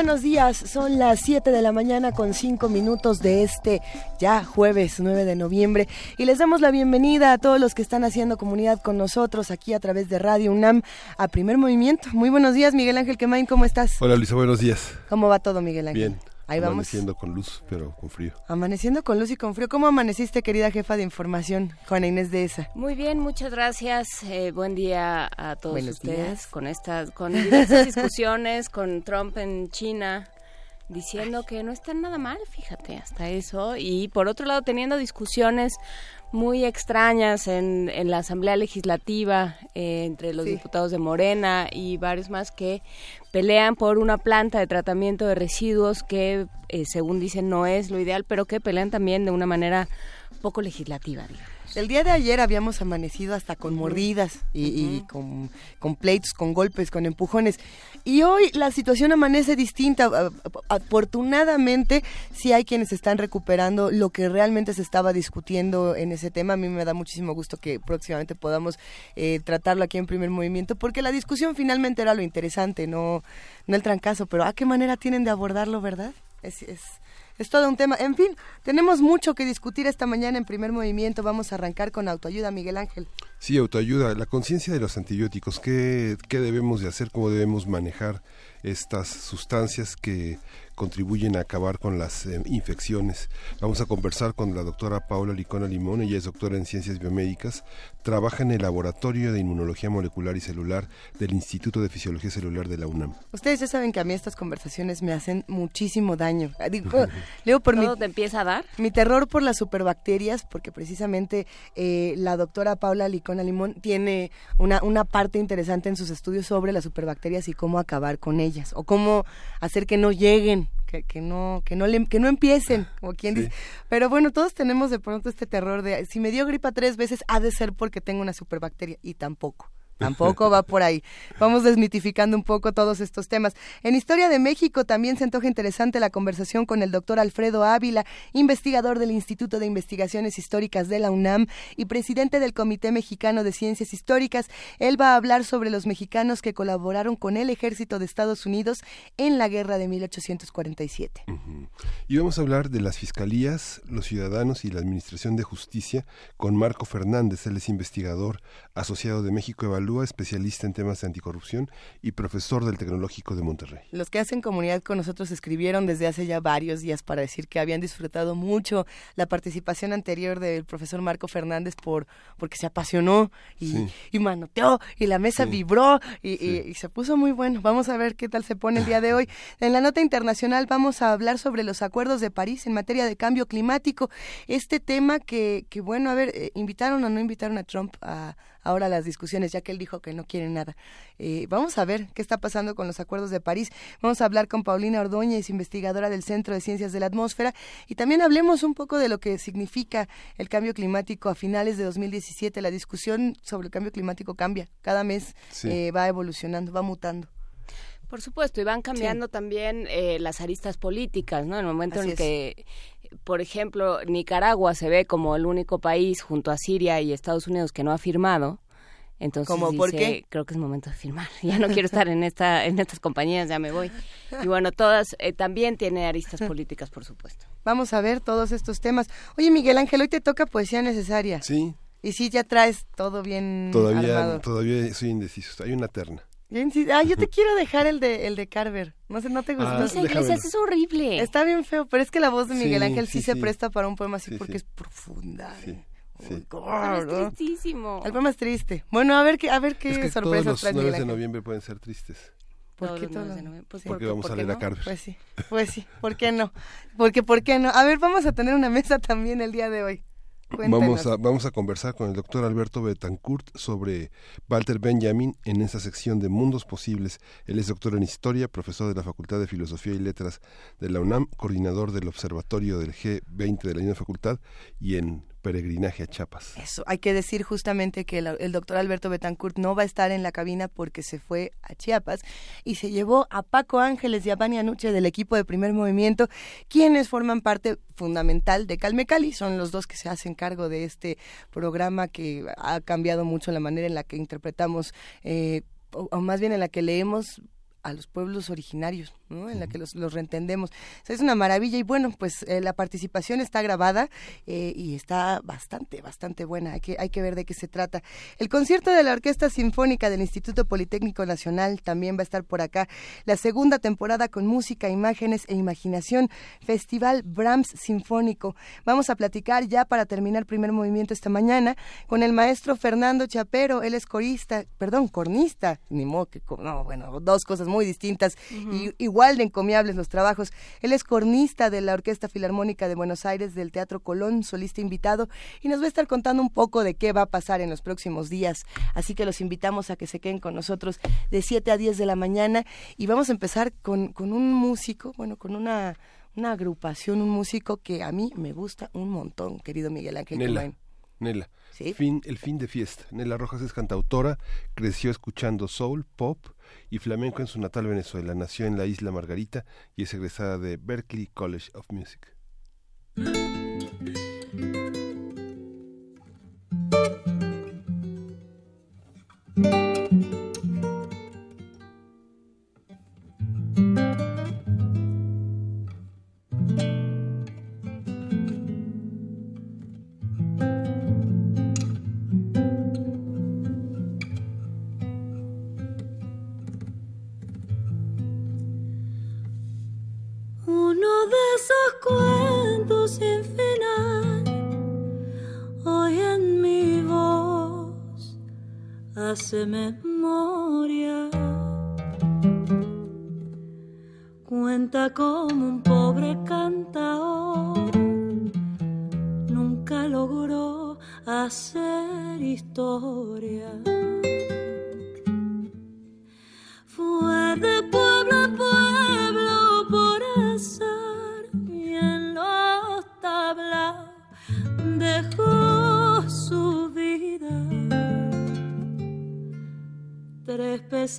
Buenos días, son las 7 de la mañana con 5 minutos de este ya jueves 9 de noviembre y les damos la bienvenida a todos los que están haciendo comunidad con nosotros aquí a través de Radio UNAM a Primer Movimiento. Muy buenos días Miguel Ángel Quemain, ¿cómo estás? Hola Luisa, buenos días. ¿Cómo va todo Miguel Ángel? Bien. Ahí Amaneciendo con luz, pero con frío. Amaneciendo con luz y con frío. ¿Cómo amaneciste, querida jefa de información, Juana Inés de esa? Muy bien, muchas gracias. Eh, buen día a todos ustedes con estas, con diversas discusiones, con Trump en China diciendo que no está nada mal, fíjate, hasta eso. Y por otro lado, teniendo discusiones muy extrañas en, en la Asamblea Legislativa eh, entre los diputados de Morena y varios más que pelean por una planta de tratamiento de residuos que, eh, según dicen, no es lo ideal, pero que pelean también de una manera poco legislativa, digamos. El día de ayer habíamos amanecido hasta con mordidas y, con, con, pleitos, con golpes, con empujones. Y hoy la situación amanece distinta. Afortunadamente, sí hay quienes están recuperando lo que realmente se estaba discutiendo en ese tema. A mí me da muchísimo gusto que próximamente podamos eh, tratarlo aquí en primer movimiento, porque la discusión finalmente era lo interesante, no, no el trancazo. Pero ¿a qué manera tienen de abordarlo, verdad? Es, es, es todo un tema. En fin, tenemos mucho que discutir esta mañana en primer movimiento. Vamos a arrancar con autoayuda, Miguel Ángel. Sí, autoayuda, la conciencia de los antibióticos, ¿qué, qué debemos de hacer, cómo debemos manejar estas sustancias que contribuyen a acabar con las eh, infecciones. Vamos a conversar con la doctora Paula Licona Limón, ella es doctora en ciencias biomédicas, trabaja en el Laboratorio de Inmunología Molecular y Celular del Instituto de Fisiología Celular de la UNAM. Ustedes ya saben que a mí estas conversaciones me hacen muchísimo daño. Ah, digo, por ¿Todo te empieza a dar? Mi terror por las superbacterias, porque precisamente eh, la doctora Paula Licona Limón tiene una, una parte interesante en sus estudios sobre las superbacterias y cómo acabar con ellas, o cómo hacer que no lleguen que, que no que no le, que no empiecen como quien dice. Pero bueno todos tenemos de pronto este terror de si me dio gripa tres veces ha de ser porque tengo una superbacteria y tampoco Tampoco va por ahí. Vamos desmitificando un poco todos estos temas. En Historia de México también se antoja interesante la conversación con el doctor Alfredo Ávila, investigador del Instituto de Investigaciones Históricas de la UNAM y presidente del Comité Mexicano de Ciencias Históricas. Él va a hablar sobre los mexicanos que colaboraron con el ejército de Estados Unidos en la guerra de 1847. Y vamos a hablar de las fiscalías, los ciudadanos y la Administración de Justicia con Marco Fernández. Él es investigador asociado de México Especialista en temas de anticorrupción y profesor del Tecnológico de Monterrey. Los que hacen comunidad con nosotros escribieron desde hace ya varios días para decir que habían disfrutado mucho la participación anterior del profesor Marco Fernández por porque se apasionó y, y manoteó y la mesa vibró y, se puso muy bueno. Vamos a ver qué tal se pone el día de hoy. En la nota internacional vamos a hablar sobre los acuerdos de París en materia de cambio climático. Este tema que, que bueno, a ver, eh, invitaron o no invitaron a Trump a ahora las discusiones, ya que él dijo que no quiere nada. Eh, vamos a ver qué está pasando con los acuerdos de París. Vamos a hablar con Paulina Ordóñez, investigadora del Centro de Ciencias de la Atmósfera, y también hablemos un poco de lo que significa el cambio climático a finales de 2017. La discusión sobre el cambio climático cambia, cada mes eh, va evolucionando, va mutando. Por supuesto, y van cambiando también eh, las aristas políticas, ¿no? En el momento en que por ejemplo, Nicaragua se ve como el único país junto a Siria y Estados Unidos que no ha firmado. Entonces ¿Cómo, ¿por qué? creo que es momento de firmar. Ya no quiero estar en esta en estas compañías, ya me voy. Y bueno, todas eh, también tiene aristas políticas, por supuesto. Vamos a ver todos estos temas. Oye, Miguel Ángel, hoy te toca poesía necesaria. Sí. Y sí, ya traes todo bien Todavía todavía soy indeciso. Hay una terna. Ah, yo te quiero dejar el de el de Carver. No sé, no te gusta. Ah, Iglesias es horrible. Está bien feo, pero es que la voz de Miguel Ángel sí, se presta para un poema así porque es profunda. Sí. Sí. Oh, es tristísimo. El poema es triste. Bueno, a ver qué, a ver qué es que sorpresas todos los 9 de noviembre pueden ser tristes. ¿Por qué todos los noviembre? Pues porque vamos a leer a Carver. Pues sí, pues sí, ¿por qué no? Porque, ¿por qué no? A ver, vamos a tener una mesa también el día de hoy. Vamos a, vamos a conversar con el doctor Alberto Betancourt sobre Walter Benjamin en esa sección de Mundos Posibles. Él es doctor en Historia, profesor de la Facultad de Filosofía y Letras de la UNAM, coordinador del Observatorio del G20 de la misma facultad y en peregrinaje a Chiapas. Eso, hay que decir justamente que el, doctor Alberto Betancourt no va a estar en la cabina porque se fue a Chiapas y se llevó a Paco Ángeles y a Vania Nuche del equipo de primer movimiento, quienes forman parte fundamental de Calme Cali, son los dos que se hacen cargo de este programa que ha cambiado mucho la manera en la que interpretamos, eh, o más bien en la que leemos a los pueblos originarios, ¿no? en la que los, los reentendemos. es una maravilla y bueno, pues eh, la participación está grabada eh, y está bastante, bastante buena. Hay que, hay que ver de qué se trata. El concierto de la Orquesta Sinfónica del Instituto Politécnico Nacional también va a estar por acá. La segunda temporada con música, imágenes e imaginación. Festival Brahms Sinfónico. Vamos a platicar ya para terminar primer movimiento esta mañana con el maestro Fernando Chapero. Él es corista, perdón, cornista. Ni modo que, no, bueno, dos cosas muy distintas y igual de encomiables los trabajos. Él es cornista de la Orquesta Filarmónica de Buenos Aires del Teatro Colón, solista invitado, y nos va a estar contando un poco de qué va a pasar en los próximos días. Así que los invitamos a que se queden con nosotros de 7 a 10 de la mañana y vamos a empezar con, con un músico, bueno, con una, una agrupación, un músico que a mí me gusta un montón, querido Miguel Ángel. Nela, Nela. Fin, el fin de fiesta. Nela Rojas es cantautora, creció escuchando soul, pop, y flamenco en su natal Venezuela. Nació en la isla Margarita y es egresada de Berklee College of Music. Hace memoria. Cuenta como un pobre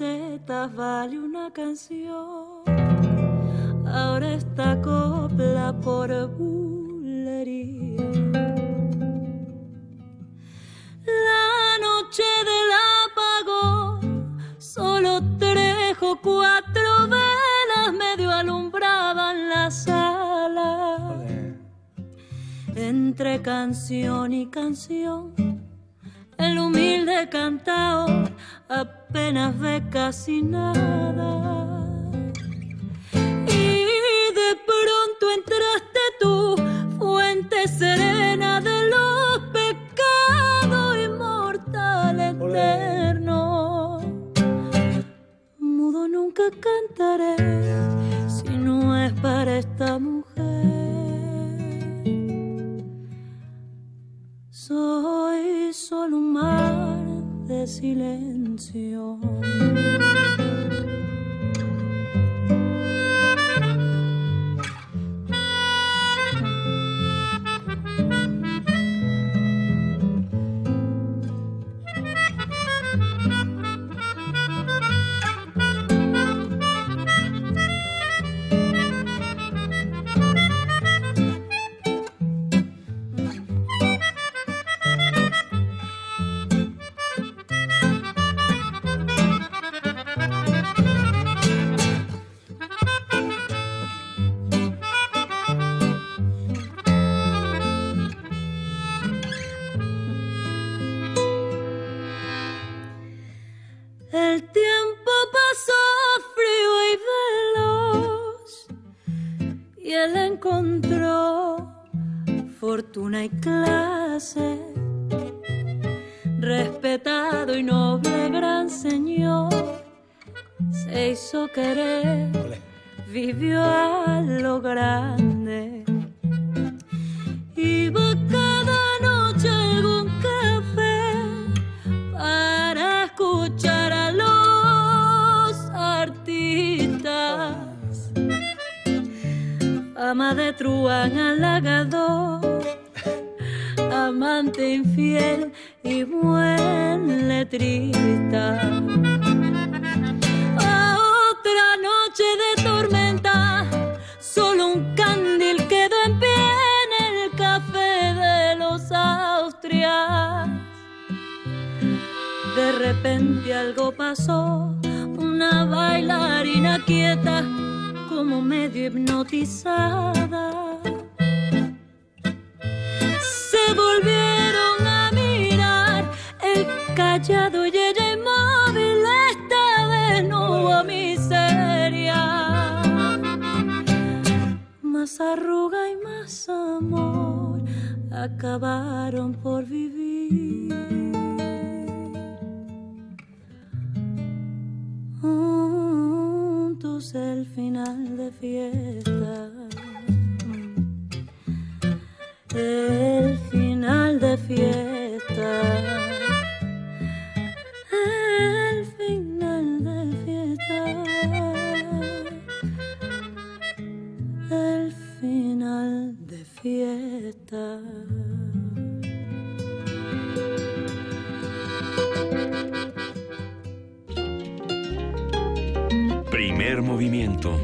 pesetas vale una canción. Ahora está copla por bulería. La noche del apagón, solo tres o cuatro velas medio alumbraban la sala. Entre canción y canción, el humilde cantao apenas ve casi nada. Y de pronto entraste tú, fuente serena de los pecados inmortales eternos. Mudo nunca cantaré si no es para esta mujer. Soy solo un mar de silencio. Fortuna y clase, respetado y noble gran señor, se hizo querer, final de fiesta. El final de fiesta. Movimiento.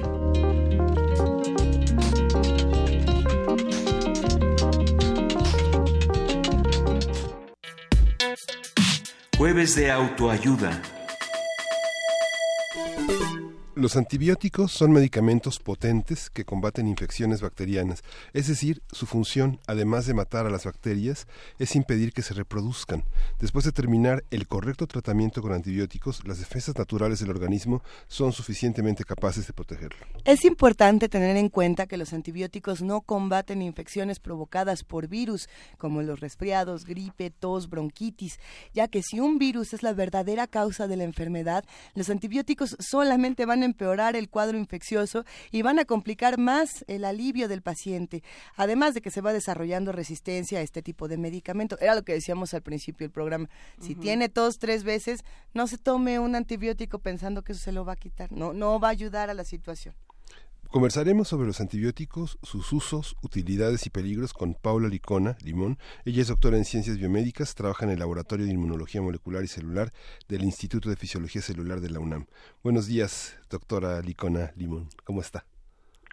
Jueves de autoayuda. Los antibióticos son medicamentos potentes que combaten infecciones bacterianas, es decir, su función, además de matar a las bacterias, es impedir que se reproduzcan. Después de terminar el correcto tratamiento con antibióticos, las defensas naturales del organismo son suficientemente capaces de protegerlo. Es importante tener en cuenta que los antibióticos no combaten infecciones provocadas por virus, como los resfriados, gripe, tos, bronquitis, ya que si un virus es la verdadera causa de la enfermedad, los antibióticos solamente van a empeorar el cuadro infeccioso y van a complicar más el alivio del paciente, además de que se va desarrollando resistencia a este tipo de medicamento. Era lo que decíamos al principio del programa. Si tiene tos tres veces, no se tome un antibiótico pensando que eso se lo va a quitar. No, no va a ayudar a la situación. Conversaremos sobre los antibióticos, sus usos, utilidades y peligros con Paula Licona Limón. Ella es doctora en ciencias biomédicas, trabaja en el Laboratorio de Inmunología Molecular y Celular del Instituto de Fisiología Celular de la UNAM. Buenos días, doctora Licona Limón. ¿Cómo está?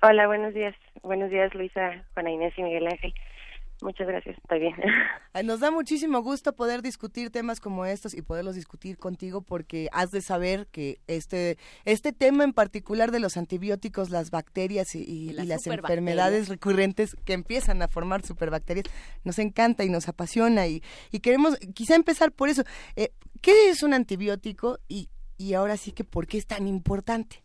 Hola, buenos días. Buenos días, Luisa, Juana Inés y Miguel Ángel. Muchas gracias, estoy bien. Nos da muchísimo gusto poder discutir temas como estos y poderlos discutir contigo porque has de saber que este, este tema en particular de los antibióticos, las bacterias y, las, enfermedades recurrentes que empiezan a formar superbacterias, nos encanta y nos apasiona y, y queremos quizá empezar por eso. Eh, ¿Qué es un antibiótico y, y ahora sí que por qué es tan importante?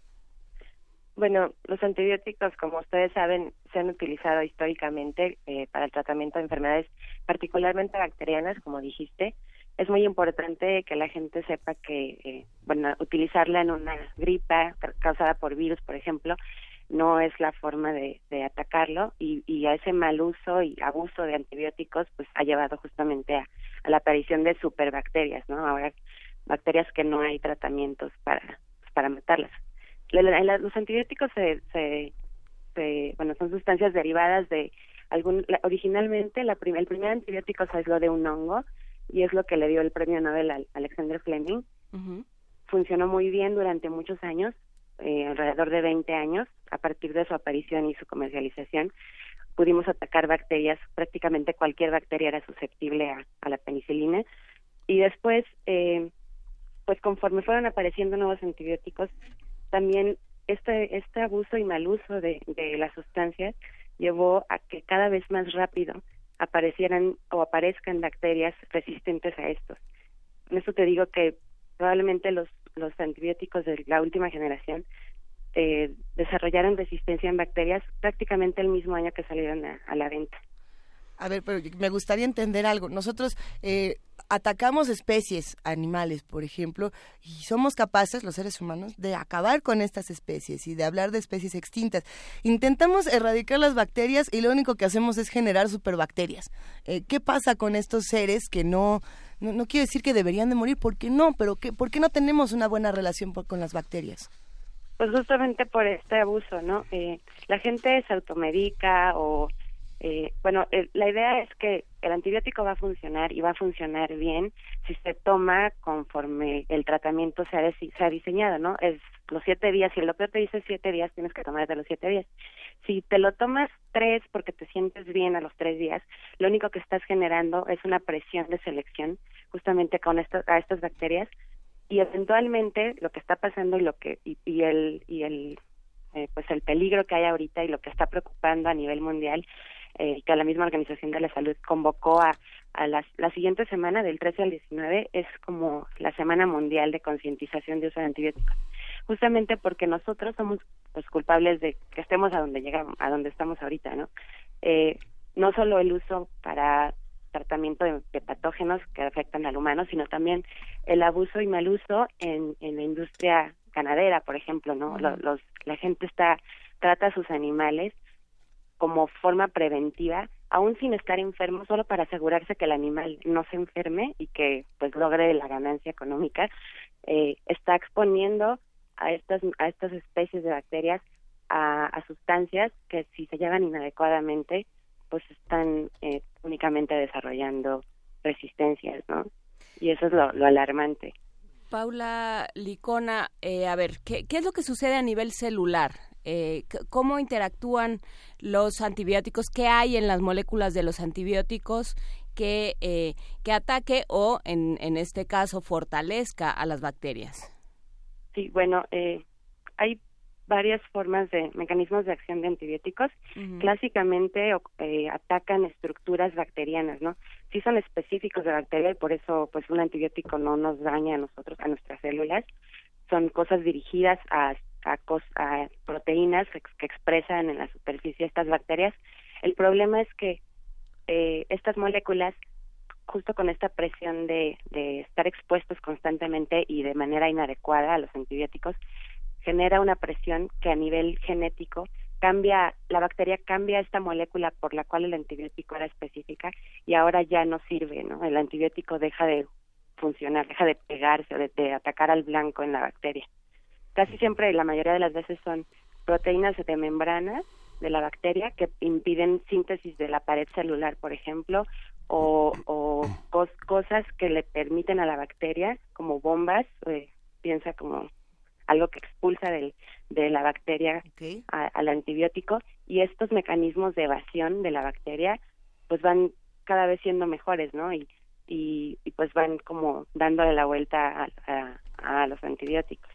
Bueno, los antibióticos, como ustedes saben, se han utilizado históricamente eh, para el tratamiento de enfermedades particularmente bacterianas, como dijiste. Es muy importante que la gente sepa que, eh, bueno, utilizarla en una gripa causada por virus, por ejemplo, no es la forma de, atacarlo y, y, a ese mal uso y abuso de antibióticos pues ha llevado justamente a, la aparición de superbacterias, ¿no? Ahora bacterias que no hay tratamientos para para matarlas los antibióticos se, se, bueno son sustancias derivadas de algún originalmente la el primer antibiótico se aisló de un hongo y es lo que le dio el premio Nobel a Alexander Fleming. Funcionó muy bien durante muchos años eh, alrededor de 20 años. A partir de su aparición y su comercialización pudimos atacar bacterias prácticamente cualquier bacteria era susceptible a, a la penicilina. Y después eh, pues conforme fueron apareciendo nuevos antibióticos también este, este abuso y mal uso de, de las sustancias llevó a que cada vez más rápido aparecieran o aparezcan bacterias resistentes a estos. En eso te digo que probablemente los, los antibióticos de la última generación eh, desarrollaron resistencia en bacterias prácticamente el mismo año que salieron a la venta. A ver, pero me gustaría entender algo. Nosotros eh, atacamos especies animales, por ejemplo, y somos capaces, los seres humanos, de acabar con estas especies y de hablar de especies extintas. Intentamos erradicar las bacterias y lo único que hacemos es generar superbacterias. Eh, ¿Qué pasa con estos seres que no, no, quiero decir que deberían de morir, porque no, pero ¿por qué no tenemos una buena relación con las bacterias? Pues justamente por este abuso, ¿no? Eh, la gente se automedica o, eh, bueno, la idea es que el antibiótico va a funcionar y va a funcionar bien si se toma conforme el tratamiento se ha, se ha diseñado, ¿no? Es los siete días, si el doctor te dice siete días, tienes que tomar de los siete días. Si te lo tomas tres porque te sientes bien a los tres días, lo único que estás generando es una presión de selección justamente con esto, a estas bacterias y eventualmente lo que está pasando y lo que y, el y el eh, pues el peligro que hay ahorita y lo que está preocupando a nivel mundial eh, que la misma Organización de la Salud convocó a, a la, la siguiente semana del 13 al 19 es como la semana mundial de concientización de uso de antibióticos. Justamente porque nosotros somos los culpables de que estemos a donde llegamos a donde estamos ahorita no eh, no solo el uso para tratamiento de, patógenos que afectan al humano, sino también el abuso y mal uso en, en la industria ganadera, por ejemplo, ¿no? Los, la gente está trata a sus animales como forma preventiva, aún sin estar enfermo, solo para asegurarse que el animal no se enferme y que pues logre la ganancia económica, eh, está exponiendo a estas a estas especies de bacterias a, sustancias que si se llevan inadecuadamente pues están eh, únicamente desarrollando resistencias, ¿no? Y eso es lo, alarmante. Paula Licona, eh, a ver, ¿qué, ¿qué, es lo que sucede a nivel celular? Eh, ¿Cómo interactúan los antibióticos? ¿Qué hay en las moléculas de los antibióticos que, eh, que ataque o, en, en este caso, fortalezca a las bacterias? Sí, bueno, eh, hay varias formas de mecanismos de acción de antibióticos. Clásicamente eh, atacan estructuras bacterianas, ¿no? Sí son específicos de bacteria y por eso pues un antibiótico no nos daña a nosotros, a nuestras células. Son cosas dirigidas a, a, proteínas que expresan en la superficie estas bacterias. El problema es que eh, estas moléculas justo con esta presión de, de estar expuestos constantemente y de manera inadecuada a los antibióticos, genera una presión que a nivel genético cambia, la bacteria cambia esta molécula por la cual el antibiótico era específica y ahora ya no sirve, ¿no? El antibiótico deja de funcionar, deja de pegarse, de, de atacar al blanco en la bacteria. Casi siempre, la mayoría de las veces son proteínas de membrana de la bacteria que impiden síntesis de la pared celular, por ejemplo, o, o cosas que le permiten a la bacteria, como bombas, eh, piensa como algo que expulsa del, de la bacteria al antibiótico y estos mecanismos de evasión de la bacteria pues van cada vez siendo mejores, ¿no? Y, y, pues van como dándole la vuelta a, a, los antibióticos,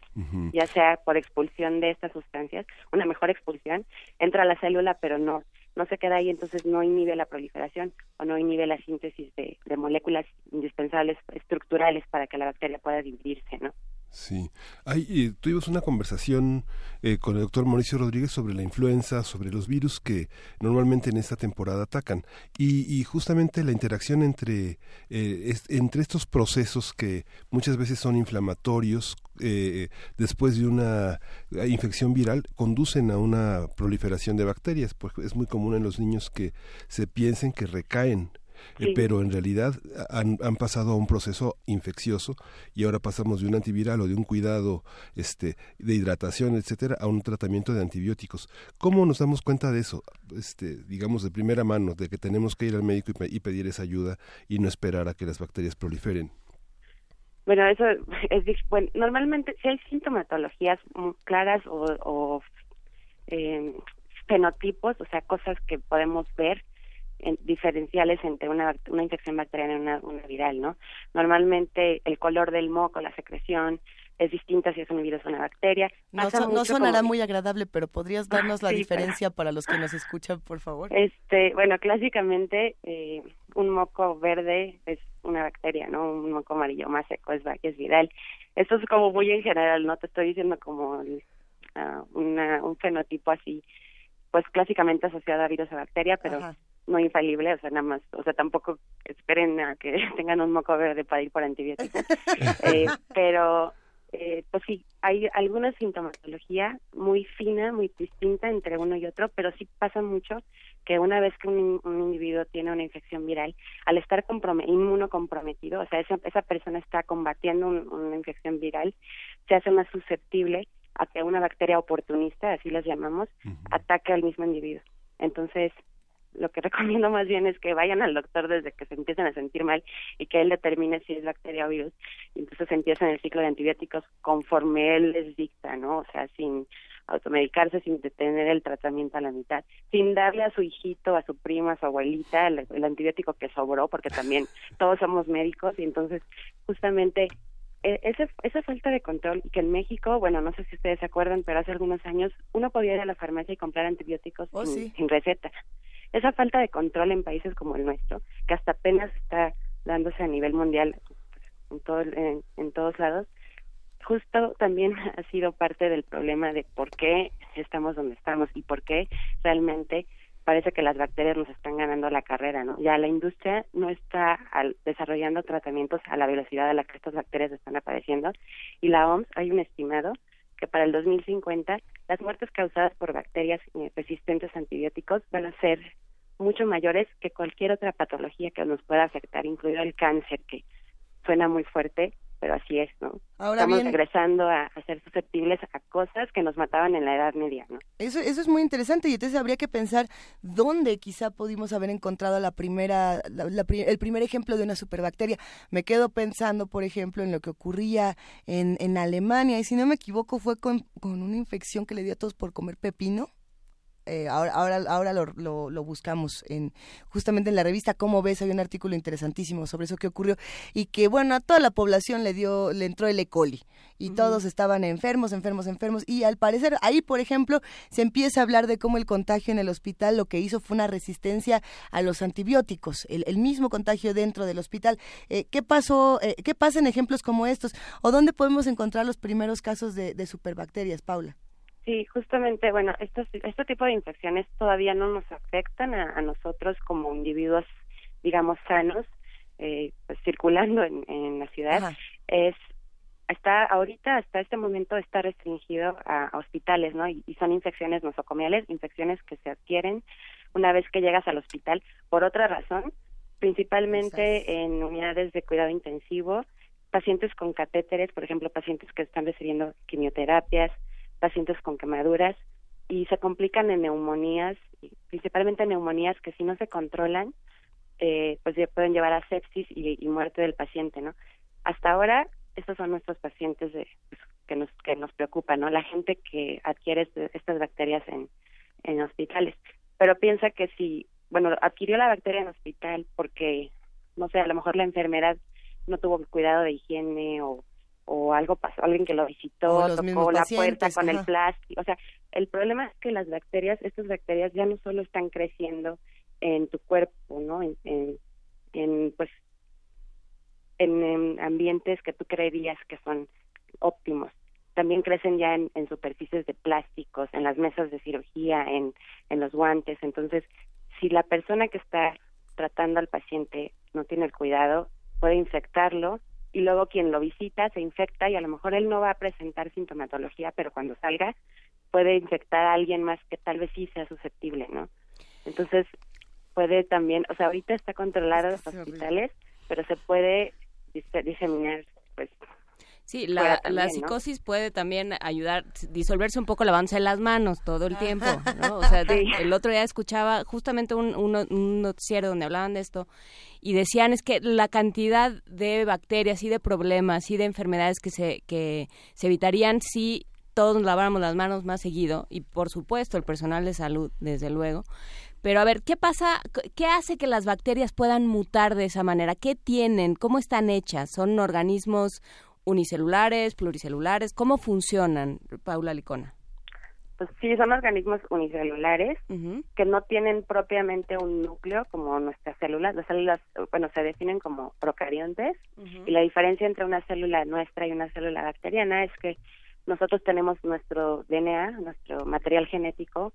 ya sea por expulsión de estas sustancias, una mejor expulsión, entra a la célula pero no no se queda ahí, entonces no inhibe la proliferación o no inhibe la síntesis de, de moléculas indispensables estructurales para que la bacteria pueda dividirse, ¿no? Sí, Hay, tuvimos una conversación eh, con el doctor Mauricio Rodríguez sobre la influenza, sobre los virus que normalmente en esta temporada atacan. Y, justamente la interacción entre, eh, entre estos procesos que muchas veces son inflamatorios eh, después de una infección viral conducen a una proliferación de bacterias, pues es muy común en los niños que se piensen que recaen eh, pero en realidad han, han, pasado a un proceso infeccioso y ahora pasamos de un antiviral o de un cuidado este, de hidratación, etcétera, a un tratamiento de antibióticos. ¿Cómo nos damos cuenta de eso? Este, digamos de primera mano, de que tenemos que ir al médico y, pedir esa ayuda y no esperar a que las bacterias proliferen. Bueno, eso es bueno, normalmente si hay sintomatologías claras o, o eh, fenotipos, o sea, cosas que podemos ver, diferenciales entre una, una infección bacteriana y una, una viral, ¿no? Normalmente el color del moco, la secreción, es distinta si es un virus o una bacteria. No, no sonará muy agradable, pero ¿podrías darnos la diferencia para... los que nos escuchan, por favor? Este, bueno, clásicamente eh, un moco verde es una bacteria, ¿no? Un moco amarillo más seco es, es viral. Esto es como muy en general, no te estoy diciendo como uh, una, un fenotipo así, pues clásicamente asociado a virus o bacteria, pero no infalible, o sea, nada más, o sea, tampoco esperen a que tengan un moco verde para ir por antibióticos. eh, pero, eh, pues sí, hay alguna sintomatología muy fina, muy distinta entre uno y otro, pero sí pasa mucho que una vez que un, individuo tiene una infección viral, al estar inmunocomprometido, o sea, esa, esa persona está combatiendo una infección viral, se hace más susceptible a que una bacteria oportunista, así las llamamos, ataque al mismo individuo. Entonces, lo que recomiendo más bien es que vayan al doctor desde que se empiecen a sentir mal y que él determine si es bacteria o virus. Y entonces empiezan el ciclo de antibióticos conforme él les dicta, ¿no? O sea, sin automedicarse, sin detener el tratamiento a la mitad, sin darle a su hijito, a su prima, a su abuelita el, el antibiótico que sobró, porque también todos somos médicos y entonces justamente e, ese, esa falta de control que en México, bueno, no sé si ustedes se acuerdan, pero hace algunos años uno podía ir a la farmacia y comprar antibióticos oh, sin, receta. Esa falta de control en países como el nuestro, que hasta apenas está dándose a nivel mundial en, todo, en, en todos lados, justo también ha sido parte del problema de por qué estamos donde estamos y por qué realmente parece que las bacterias nos están ganando la carrera, ¿no? Ya la industria no está desarrollando tratamientos a la velocidad a la que estas bacterias están apareciendo y la OMS hay un estimado que para el 2050 las muertes causadas por bacterias resistentes a antibióticos van a ser mucho mayores que cualquier otra patología que nos pueda afectar, incluido el cáncer, que suena muy fuerte, pero así es, ¿no? Ahora Estamos bien, regresando a, a, ser susceptibles a cosas que nos mataban en la Edad Media, ¿no? Eso, eso es muy interesante y entonces habría que pensar dónde quizá pudimos haber encontrado la primera, la, la, el primer ejemplo de una superbacteria. Me quedo pensando, por ejemplo, en lo que ocurría en, en Alemania y si no me equivoco fue con, con una infección que le dio a todos por comer pepino eh, ahora, ahora, ahora lo, lo, lo, buscamos en justamente en la revista Cómo ves, hay un artículo interesantísimo sobre eso que ocurrió y que bueno, a toda la población le dio, le entró el E. coli y uh -huh. todos estaban enfermos, enfermos, enfermos y al parecer ahí, por ejemplo, se empieza a hablar de cómo el contagio en el hospital lo que hizo fue una resistencia a los antibióticos, el, el mismo contagio dentro del hospital. Eh, ¿Qué pasó? Eh, ¿Qué pasa en ejemplos como estos? ¿O dónde podemos encontrar los primeros casos de, de superbacterias, Paula? Sí, justamente, bueno, estos, este tipo de infecciones todavía no nos afectan a, a nosotros como individuos, digamos, sanos, eh, pues, circulando en, en la ciudad. Ajá. Es está ahorita hasta este momento está restringido a, a hospitales, ¿no? Y, y, son infecciones nosocomiales, infecciones que se adquieren una vez que llegas al hospital por otra razón, principalmente en unidades de cuidado intensivo, pacientes con catéteres, por ejemplo, pacientes que están recibiendo quimioterapias, pacientes con quemaduras y se complican en neumonías, principalmente neumonías que si no se controlan, eh, pues pueden llevar a sepsis y, y, muerte del paciente, ¿no? Hasta ahora, estos son nuestros pacientes de, pues, que nos que nos preocupan, ¿no? La gente que adquiere este, estas bacterias en, en hospitales. Pero piensa que si, bueno, adquirió la bacteria en hospital porque, no sé, a lo mejor la enfermedad no tuvo cuidado de higiene o o algo pasó, alguien que lo visitó, tocó la puerta con ajá. el plástico. O sea, el problema es que las bacterias, estas bacterias ya no solo están creciendo en tu cuerpo, ¿no? En, en, en pues, en, en, ambientes que tú creerías que son óptimos. También crecen ya en, en superficies de plásticos, en las mesas de cirugía, en, en los guantes. Entonces, si la persona que está tratando al paciente no tiene el cuidado, puede infectarlo y luego quien lo visita se infecta y a lo mejor él no va a presentar sintomatología, pero cuando salga puede infectar a alguien más que tal vez sí sea susceptible, ¿no? Entonces puede también, o sea, ahorita está controlado los hospitales, pero se puede diseminar pues Sí, la, también, la psicosis ¿no? puede también ayudar, disolverse un poco el avance en las manos todo el tiempo, ¿no? O sea, sí. el otro día escuchaba justamente un, un, un, noticiero donde hablaban de esto y decían es que la cantidad de bacterias y de problemas y de enfermedades que se, que se evitarían si todos nos laváramos las manos más seguido y por supuesto el personal de salud, desde luego. Pero a ver, ¿qué pasa? ¿Qué hace que las bacterias puedan mutar de esa manera? ¿Qué tienen? ¿Cómo están hechas? ¿Son organismos unicelulares, pluricelulares? ¿Cómo funcionan, Paula Licona? Pues sí, son organismos unicelulares uh -huh. que no tienen propiamente un núcleo como nuestras células. Las células, bueno, se definen como procariontes uh -huh. y la diferencia entre una célula nuestra y una célula bacteriana es que nosotros tenemos nuestro DNA, nuestro material genético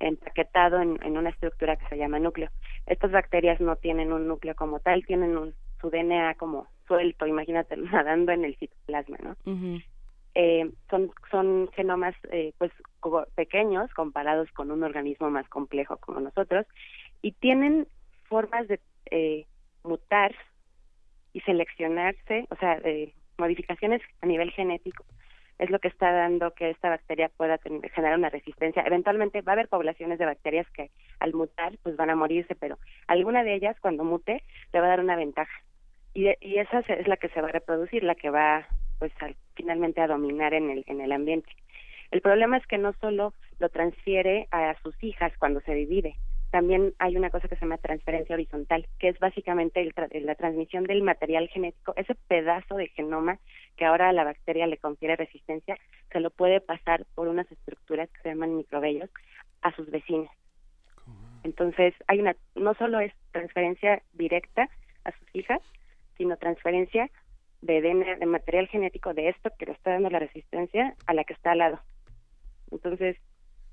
empaquetado en, en una estructura que se llama núcleo. Estas bacterias no tienen un núcleo como tal, tienen un, su DNA como suelto, imagínate, nadando en el citoplasma, ¿no? Uh -huh. eh, son, son genomas eh, pues pequeños comparados con un organismo más complejo como nosotros y tienen formas de eh, mutar y seleccionarse, o sea, modificaciones a nivel genético es lo que está dando que esta bacteria pueda generar una resistencia. Eventualmente va a haber poblaciones de bacterias que al mutar pues van a morirse, pero alguna de ellas cuando mute le va a dar una ventaja. Y, y esa es la que se va a reproducir, la que va pues finalmente a dominar en el, en el ambiente. El problema es que no solo lo transfiere a sus hijas cuando se divide, también hay una cosa que se llama transferencia horizontal, que es básicamente la transmisión del material genético, ese pedazo de genoma que ahora a la bacteria le confiere resistencia, se lo puede pasar por unas estructuras que se llaman microvellos a sus vecinas. Entonces, hay una no solo es transferencia directa a sus hijas, sino transferencia de de material genético de esto que le está dando la resistencia a la que está al lado. Entonces,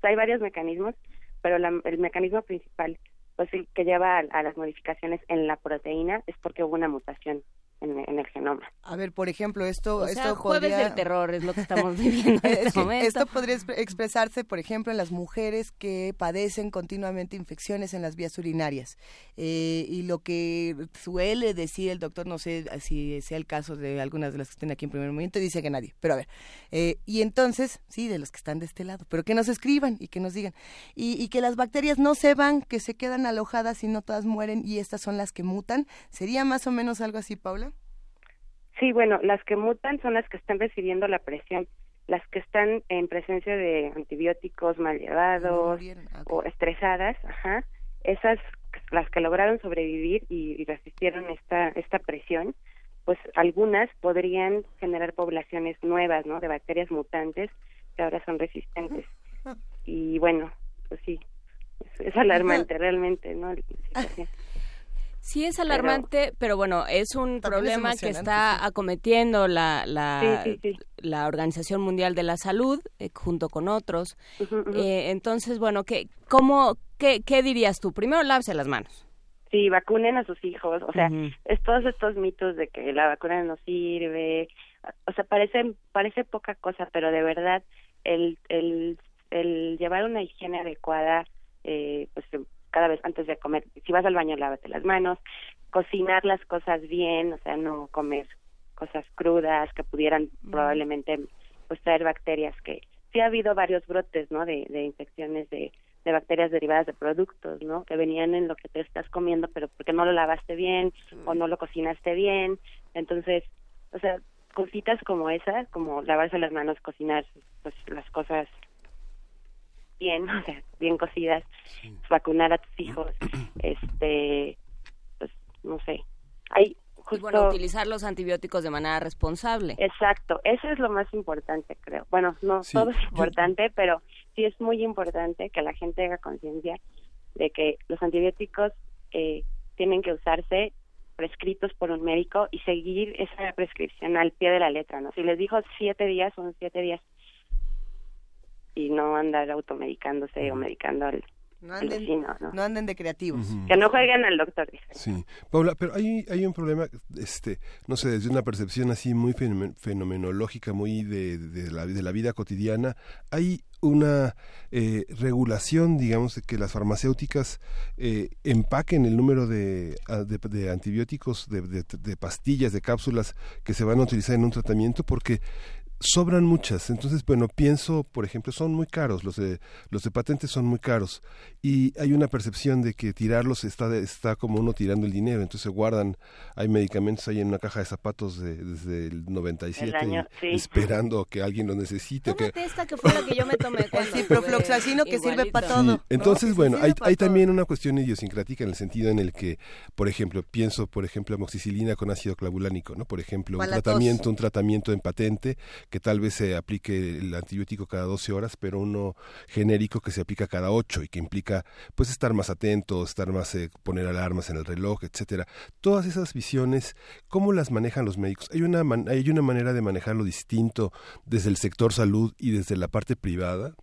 hay varios mecanismos pero el mecanismo principal pues que lleva a, las modificaciones en la proteína es porque hubo una mutación en, el genoma. A ver, por ejemplo, esto... O esto jueves del terror es lo que estamos viviendo en este momento. Esto podría expresarse, por ejemplo, en las mujeres que padecen continuamente infecciones en las vías urinarias. Eh, y lo que suele decir el doctor, no sé si sea el caso de algunas de las que estén aquí en primer momento, dice que nadie. Pero a ver, eh, y entonces, sí, de los que están de este lado, pero que nos escriban y que nos digan. Y, y que las bacterias no se van, que se quedan alojadas y no todas mueren y estas son las que mutan. ¿Sería más o menos algo así, Paula? Sí, bueno, las que mutan son las que están recibiendo la presión, las que están en presencia de antibióticos mal llevados o estresadas, ajá, esas las que lograron sobrevivir y, resistieron esta esta presión, pues algunas podrían generar poblaciones nuevas, ¿no? De bacterias mutantes que ahora son resistentes. Y bueno, pues sí, es, alarmante realmente, ¿no? Sí es alarmante, pero, bueno, es un problema que está acometiendo la, la, la, Organización Mundial de la Salud eh, junto con otros. Eh, entonces, bueno, ¿qué, cómo, qué, ¿qué dirías tú? Primero, lávese las manos. Sí, vacunen a sus hijos. O sea, es todos estos mitos de que la vacuna no sirve. O sea, parece, parece poca cosa, pero de verdad el, el, el llevar una higiene adecuada eh, pues cada vez antes de comer, si vas al baño, lávate las manos, cocinar las cosas bien, o sea, no comer cosas crudas que pudieran probablemente pues traer bacterias que sí ha habido varios brotes, ¿no? De, de infecciones de, de bacterias derivadas de productos, ¿no? Que venían en lo que te estás comiendo, pero porque no lo lavaste bien o no lo cocinaste bien. Entonces, o sea, cositas como esa, como lavarse las manos, cocinar pues las cosas bien, o sea, bien cocidas, vacunar a tus hijos, este, pues, no sé. Hay justo... bueno, utilizar los antibióticos de manera responsable. Exacto, eso es lo más importante, creo. Bueno, no todo es importante, pero sí es muy importante que la gente haga conciencia de que los antibióticos eh, tienen que usarse prescritos por un médico y seguir esa prescripción al pie de la letra, ¿no? Si les dijo siete días, son siete días y no andar automedicándose o medicando al, no anden, ¿no? anden de creativos. Que no jueguen al doctor. Sí, Paula, pero hay, hay un problema, este, no sé, desde una percepción así muy fenomenológica, muy de, de, la, de la vida cotidiana, hay una eh, regulación, digamos, de que las farmacéuticas eh, empaquen el número de, de, de antibióticos, de, de, pastillas, de cápsulas que se van a utilizar en un tratamiento, porque sobran muchas. Entonces, bueno, pienso, por ejemplo, son muy caros, los de, los de patentes son muy caros y hay una percepción de que tirarlos está, está como uno tirando el dinero, entonces se guardan, hay medicamentos ahí en una caja de zapatos de, desde el 97 esperando que alguien lo necesite. Que... esta que fue la que yo me tomé ciprofloxacino que sirve para todo. Entonces, bueno, hay, hay también una cuestión idiosincrática en el sentido en el que, por ejemplo, pienso, por ejemplo, amoxicilina con ácido clavulánico, ¿no? Por ejemplo, un tratamiento, un tratamiento en patente que tal vez se aplique el antibiótico cada 12 horas, pero uno genérico que se aplica cada 8 y que implica pues estar más atento, estar más eh, poner alarmas en el reloj, etcétera. Todas esas visiones, ¿cómo las manejan los médicos? Hay una hay una manera de manejarlo distinto desde el sector salud y desde la parte privada.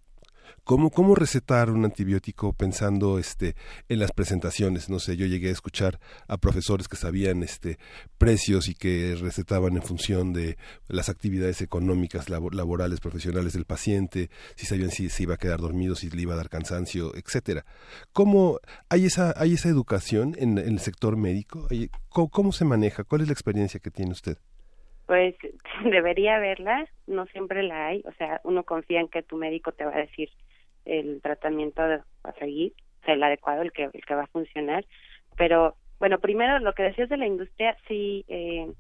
¿Cómo, ¿Cómo recetar un antibiótico pensando este, en las presentaciones? No sé, yo llegué a escuchar a profesores que sabían este, precios y que recetaban en función de las actividades económicas, laborales, profesionales del paciente, si sabían si se iba a quedar dormido, si le iba a dar cansancio, etcétera. ¿Cómo hay esa, hay esa educación en, el sector médico? ¿Cómo, ¿Cómo se maneja? ¿Cuál es la experiencia que tiene usted? Pues debería haberla, no siempre la hay, o sea, uno confía en que tu médico te va a decir el tratamiento a seguir, o sea, el adecuado, el que, el que va a funcionar, pero bueno, primero lo que decías de la industria, sí, eh,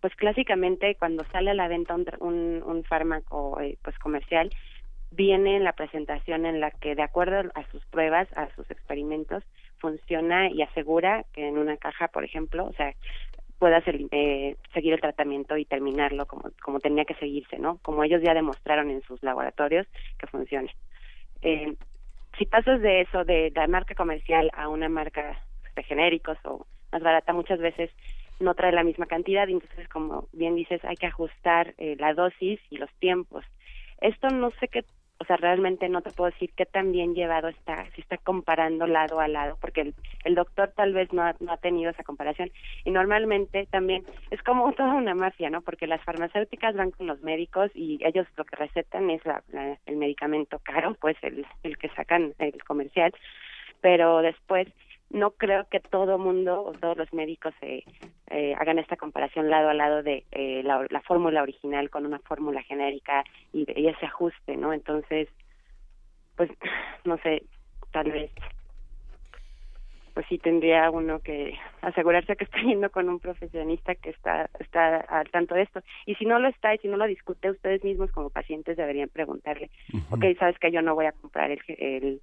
pues clásicamente cuando sale a la venta un, un, fármaco eh, pues comercial, viene en la presentación en la que de acuerdo a sus pruebas, a sus experimentos, funciona y asegura que en una caja, por ejemplo, o sea, pueda eh, seguir el tratamiento y terminarlo como, como tenía que seguirse, ¿no? Como ellos ya demostraron en sus laboratorios que funcione. Eh, si pasas de eso, de la marca comercial a una marca de genéricos o más barata, muchas veces no trae la misma cantidad y entonces, como bien dices, hay que ajustar eh, la dosis y los tiempos. Esto no sé qué o sea, realmente no te puedo decir qué tan bien llevado está, si está comparando lado a lado, porque el, el doctor tal vez no ha, no ha tenido esa comparación. Y normalmente también es como toda una mafia, ¿no? Porque las farmacéuticas van con los médicos y ellos lo que recetan es la, el medicamento caro, pues el, el que sacan el comercial, pero después no creo que todo mundo o todos los médicos eh, eh, hagan esta comparación lado a lado de eh, la, la, fórmula original con una fórmula genérica y, y, ese ajuste, ¿no? Entonces, pues, no sé, tal vez, pues sí tendría uno que asegurarse que está yendo con un profesionista que está, está al tanto de esto. Y si no lo está y si no lo discute, ustedes mismos como pacientes deberían preguntarle, ok, sabes que yo no voy a comprar el, el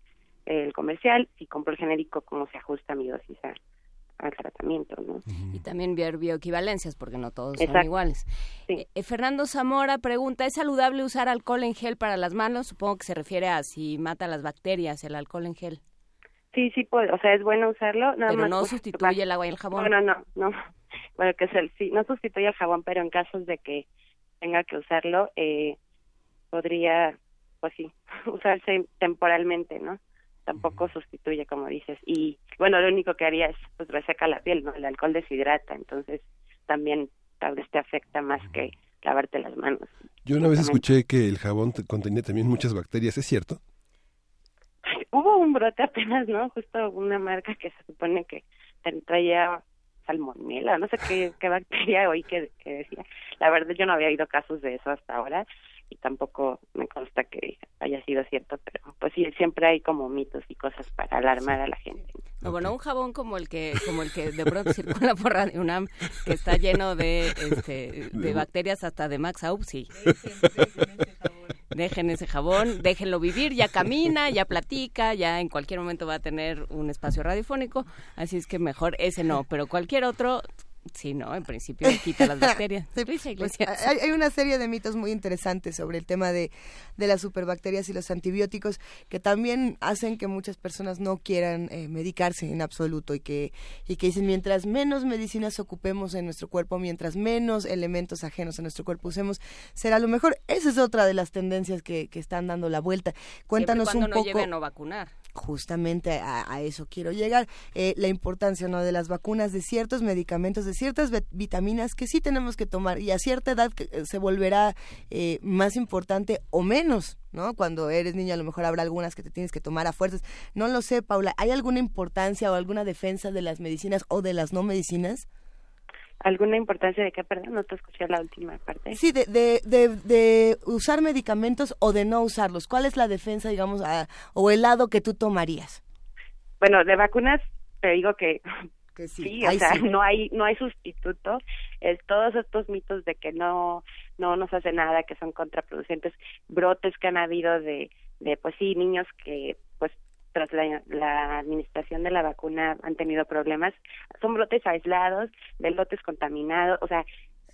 el comercial y compro el genérico cómo se ajusta mi dosis al tratamiento, ¿no? Y también ver bioequivalencias, porque no todos son iguales. Eh, eh, Fernando Zamora pregunta, ¿es saludable usar alcohol en gel para las manos? Supongo que se refiere a si mata las bacterias el alcohol en gel. Sí, sí puede, o sea, es bueno usarlo. Nada pero no sustituye el agua y el jabón. No, no, no, Bueno, que es el, sí, no sustituye el jabón, pero en casos de que tenga que usarlo, eh, podría, pues sí, usarse temporalmente, ¿no? Tampoco sustituye, como dices. Y bueno, lo único que haría es, pues, reseca la piel, ¿no? El alcohol deshidrata, entonces también tal vez te afecta más que lavarte las manos. Yo una vez escuché que el jabón contenía también muchas bacterias, ¿es cierto? Hubo un brote apenas, ¿no? Justo una marca que se supone que traía salmonela, no sé qué, qué bacteria oí que, que decía. La verdad yo no había oído casos de eso hasta ahora, y tampoco me consta que haya sido cierto, pero pues sí, siempre hay como mitos y cosas para alarmar a la gente. bueno, un jabón como el que como el que de pronto circula por Radio UNAM, que está lleno de este, de bacterias hasta de Max Aup, sí. Dejen ese jabón, déjenlo vivir, ya camina, ya platica, ya en cualquier momento va a tener un espacio radiofónico, así es que mejor ese no, pero cualquier otro Sí, no, en principio quita las bacterias. Hay, una serie de mitos muy interesantes sobre el tema de, de, las superbacterias y los antibióticos que también hacen que muchas personas no quieran eh, medicarse en absoluto y que, y que dicen mientras menos medicinas ocupemos en nuestro cuerpo, mientras menos elementos ajenos a nuestro cuerpo usemos, será lo mejor. Esa es otra de las tendencias que, que están dando la vuelta. Cuéntanos un poco. Lleve a no vacunar justamente a, eso quiero llegar, eh, la importancia ¿no? de las vacunas, de ciertos medicamentos, de ciertas vitaminas que sí tenemos que tomar y a cierta edad eh, se volverá eh, más importante o menos, ¿no? Cuando eres niño a lo mejor habrá algunas que te tienes que tomar a fuerzas. No lo sé, Paula, ¿hay alguna importancia o alguna defensa de las medicinas o de las no medicinas? ¿Alguna importancia de qué, perdón? No te escuché la última parte. Sí, de, de, de, usar medicamentos o de no usarlos. ¿Cuál es la defensa, digamos, o el lado que tú tomarías? Bueno, de vacunas te digo que, sí, o sea, no hay no hay sustituto. Es todos estos mitos de que no no nos hace nada, que son contraproducentes, brotes que han habido de de pues sí, niños que pues tras la, administración de la vacuna han tenido problemas. Son brotes aislados, de lotes contaminados, o sea,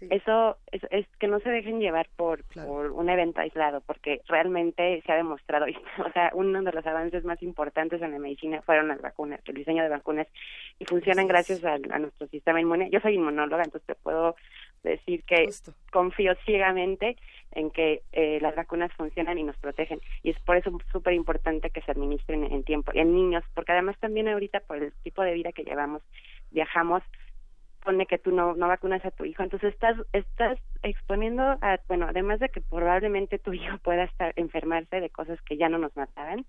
eso es, que no se dejen llevar por, por un evento aislado, porque realmente se ha demostrado, o sea, uno de los avances más importantes en la medicina fueron las vacunas, el diseño de vacunas, y funcionan gracias a, nuestro sistema inmune. Yo soy inmunóloga, entonces te puedo decir que confío ciegamente en que eh, las vacunas funcionan y nos protegen. Y es por eso súper importante que se administren en tiempo, y en niños, porque además también ahorita por el tipo de vida que llevamos, viajamos, pone que tú no, no vacunas a tu hijo, entonces estás, estás exponiendo a, bueno, además de que probablemente tu hijo pueda estar enfermarse de cosas que ya no nos mataban,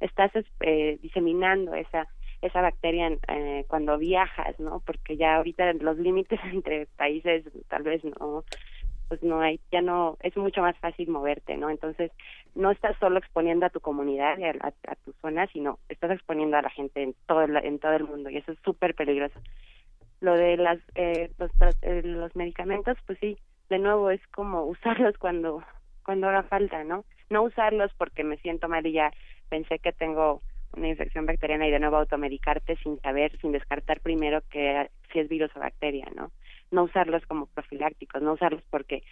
estás eh, diseminando esa esa bacteria eh, cuando viajas, ¿no? Porque ya ahorita los límites entre países tal vez no pues no hay, ya no, es mucho más fácil moverte, ¿no? Entonces, no estás solo exponiendo a tu comunidad y a, tu zona, sino estás exponiendo a la gente en todo el, en todo el mundo y eso es súper peligroso. Lo de las eh, los, eh, los medicamentos, pues sí, de nuevo es como usarlos cuando cuando haga falta, ¿no? No usarlos porque me siento mal y ya pensé que tengo una infección bacteriana y de nuevo automedicarte sin saber, sin descartar primero que si es virus o bacteria, ¿no? No usarlos como profilácticos, no usarlos porque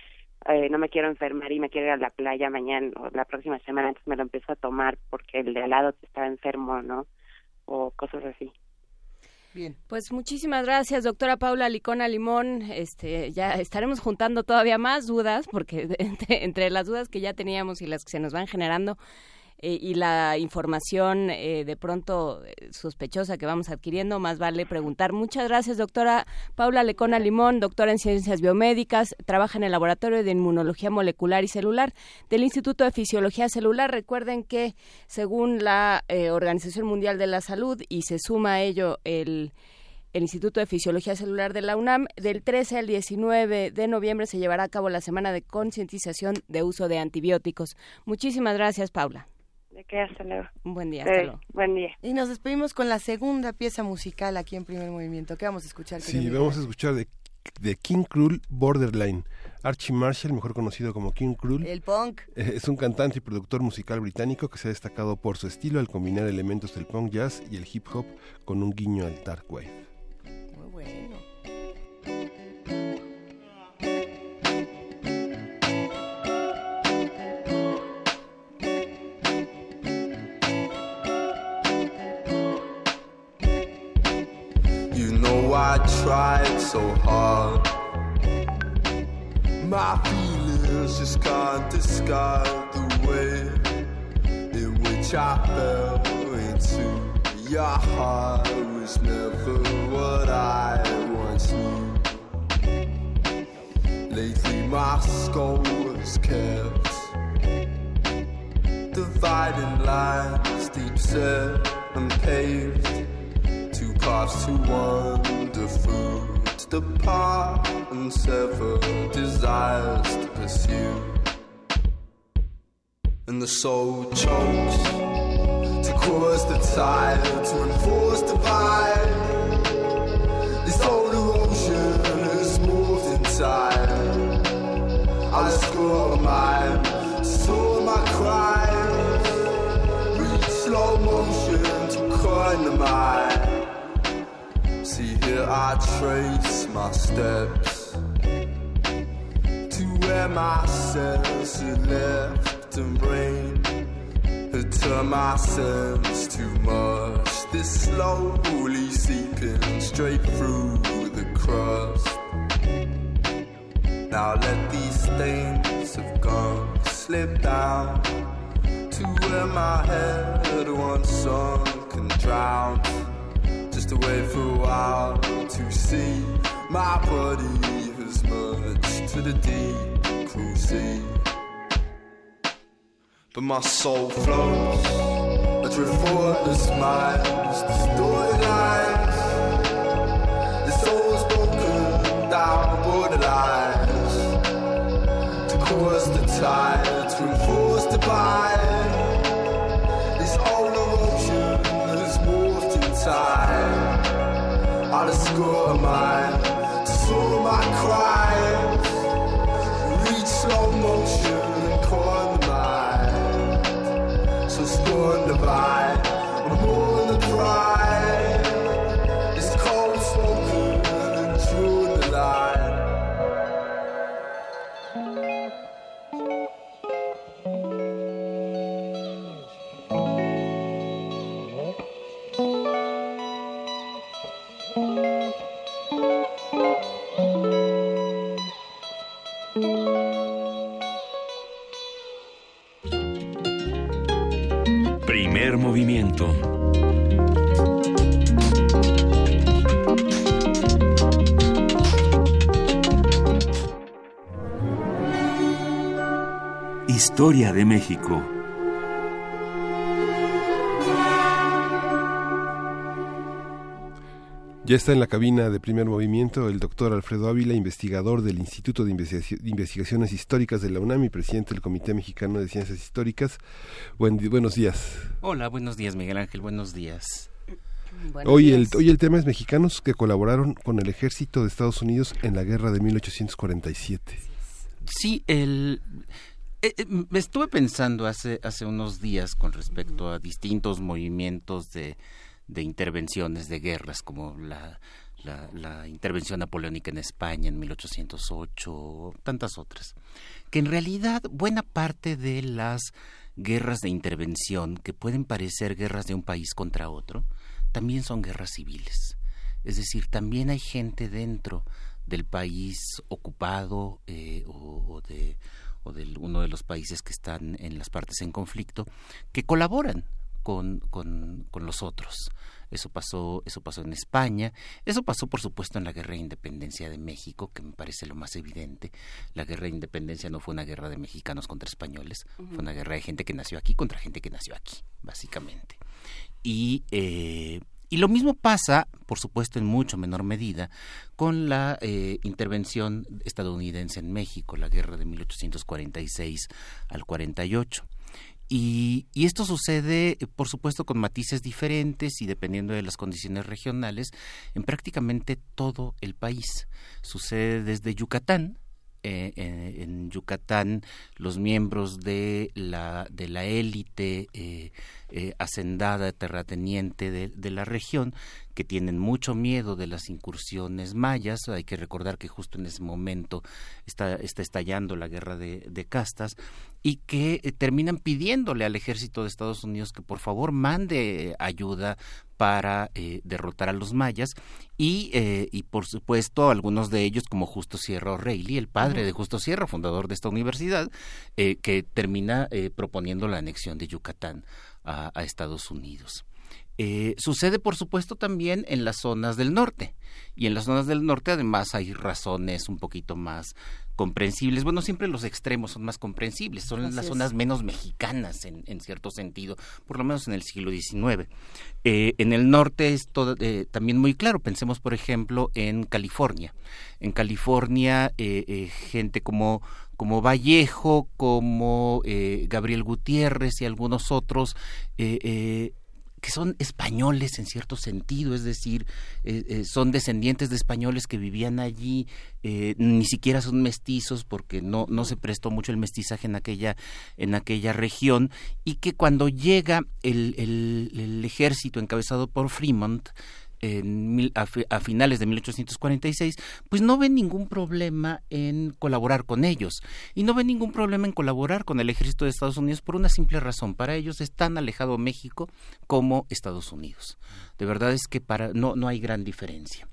eh, no me quiero enfermar y me quiero ir a la playa mañana o la próxima semana, entonces me lo empiezo a tomar porque el de al lado está enfermo, ¿no? O cosas así. Bien. Pues muchísimas gracias, doctora Paula Licona Limón. Este, ya estaremos juntando todavía más dudas, porque entre las dudas que ya teníamos y las que se nos van generando, eh, y la información eh, de pronto eh, sospechosa que vamos adquiriendo, más vale preguntar. Muchas gracias, doctora Paula Lecona Limón, doctora en Ciencias Biomédicas, trabaja en el Laboratorio de Inmunología Molecular y Celular del Instituto de Fisiología Celular. Recuerden que según la Organización Mundial de la Salud, y se suma a ello el el Instituto de Fisiología Celular de la UNAM. Del 13 al 19 de noviembre se llevará a cabo la semana de concientización de uso de antibióticos. Muchísimas gracias, Paula. De qué, hasta luego. Un buen día, hasta luego. Buen día. Y nos despedimos con la segunda pieza musical aquí en Primer Movimiento. ¿Qué vamos a escuchar? Sí, vamos a escuchar de, de King Krul Borderline. Archie Marshall, mejor conocido como King Krul. El punk. Eh, es un cantante y productor musical británico que se ha destacado por su estilo al combinar elementos del punk jazz y el hip hop con un guiño al dark wave. I tried so hard. My feelings just can't describe the way in which I fell into your heart. It Was never what I once knew. Lately, my skull was kept. Dividing lines, deep set and paved to wander through to depart and sever desires to pursue. And the soul chokes to cause the tide to enforce divide. This old erosion is moved inside. I score mine, saw my cries, reach slow motion to coin the mind. See here I trace my steps To where my sense is left and brain. Had turned my sense too much? This slowly seeping straight through the crust. Now let these stains of gunk slip down To where my head once sunk and drowned just away for a while to see my body has merged to the deep cruel sea. But my soul flows, drift the smiles, the storylines. The soul's broken down borderlines to cause the tide to enforce the bind. go a mile, swallow my cry. México. Ya está en la cabina de primer movimiento el doctor Alfredo Ávila, investigador del Instituto de, Investigaciones Históricas de la UNAM y presidente del Comité Mexicano de Ciencias Históricas. buenos días. Hola, buenos días Miguel Ángel, buenos días. hoy, El, hoy el tema es mexicanos que colaboraron con el ejército de Estados Unidos en la guerra de 1847. Sí, el, eh, eh, estuve pensando hace, hace unos días con respecto a distintos movimientos de de intervenciones de guerras como la, la, intervención napoleónica en España en 1808, tantas otras, que en realidad buena parte de las guerras de intervención que pueden parecer guerras de un país contra otro, también son guerras civiles. Es decir, también hay gente dentro del país ocupado eh, o, de, o de uno de los países que están en las partes en conflicto que colaboran con, con, con los otros. Eso pasó, eso pasó en España, eso pasó por supuesto en la guerra de independencia de México, que me parece lo más evidente. La guerra de independencia no fue una guerra de mexicanos contra españoles, fue una guerra de gente que nació aquí contra gente que nació aquí, básicamente. Y, eh, y lo mismo pasa, por supuesto, en mucho menor medida, con la eh, intervención estadounidense en México, la guerra de 1846 al 48. Y, esto sucede, eh, por supuesto, con matices diferentes y dependiendo de las condiciones regionales en prácticamente todo el país. Sucede desde Yucatán, eh, eh, en Yucatán los miembros de la de la élite hacendada terrateniente de, la región que tienen mucho miedo de las incursiones mayas hay que recordar que justo en ese momento está, está estallando la guerra de, de castas y que eh, terminan pidiéndole al ejército de Estados Unidos que por favor mande ayuda para eh, derrotar a los mayas y, eh, y por supuesto algunos de ellos como Justo Sierra O'Reilly, el padre de Justo Sierra, fundador de esta universidad, que termina proponiendo la anexión de Yucatán a, a Estados Unidos. Sucede, por supuesto, también en las zonas del norte. Y en las zonas del norte, además, hay razones un poquito más comprensibles. Bueno, siempre los extremos son más comprensibles, son las zonas menos mexicanas en, en, cierto sentido, por lo menos en el siglo XIX. Eh, en el norte es todo, eh, también muy claro, pensemos por ejemplo en California. En California, eh, gente como como Vallejo, como Gabriel Gutiérrez y algunos otros que son españoles en cierto sentido, es decir, eh, eh, son descendientes de españoles que vivían allí, eh, ni siquiera son mestizos porque no, no se prestó mucho el mestizaje en aquella, en aquella región, y que cuando llega el, el ejército encabezado por Fremont, a, finales de 1846, pues no ven ningún problema en colaborar con ellos. Y no ven ningún problema en colaborar con el ejército de Estados Unidos por una simple razón. Para ellos es tan alejado México como Estados Unidos. De verdad es que para, no, no hay gran diferencia.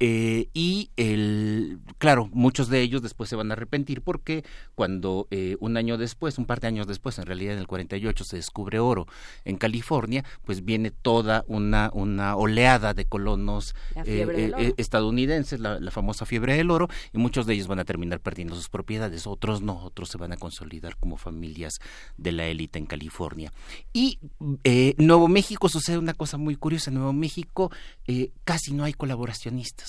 Eh, y el, claro, muchos de ellos después se van a arrepentir porque cuando eh, un año después, un par de años después, en realidad en el 48 se descubre oro en California, pues viene toda una, una oleada de colonos eh, estadounidenses, la, famosa fiebre del oro, y muchos de ellos van a terminar perdiendo sus propiedades, otros no, otros se van a consolidar como familias de la élite en California. Y Nuevo México sucede una cosa muy curiosa, en Nuevo México casi no hay colaboracionistas.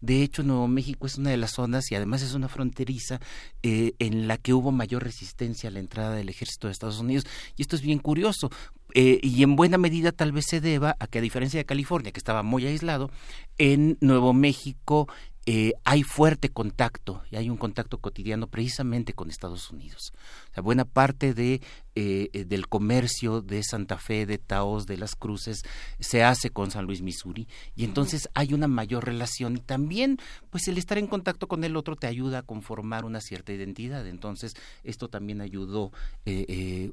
De hecho, Nuevo México es una de las zonas y además es una fronteriza eh, en la que hubo mayor resistencia a la entrada del ejército de Estados Unidos. Y esto es bien curioso. Eh, y en buena medida tal vez se deba a que a diferencia de California, que estaba muy aislado, en Nuevo México eh, hay fuerte contacto y hay un contacto cotidiano precisamente con Estados Unidos. O sea, buena parte de, eh, eh, del comercio de Santa Fe, de Taos, de las Cruces, se hace con San Luis, Missouri, y entonces hay una mayor relación y también, pues el estar en contacto con el otro te ayuda a conformar una cierta identidad. Entonces, esto también ayudó,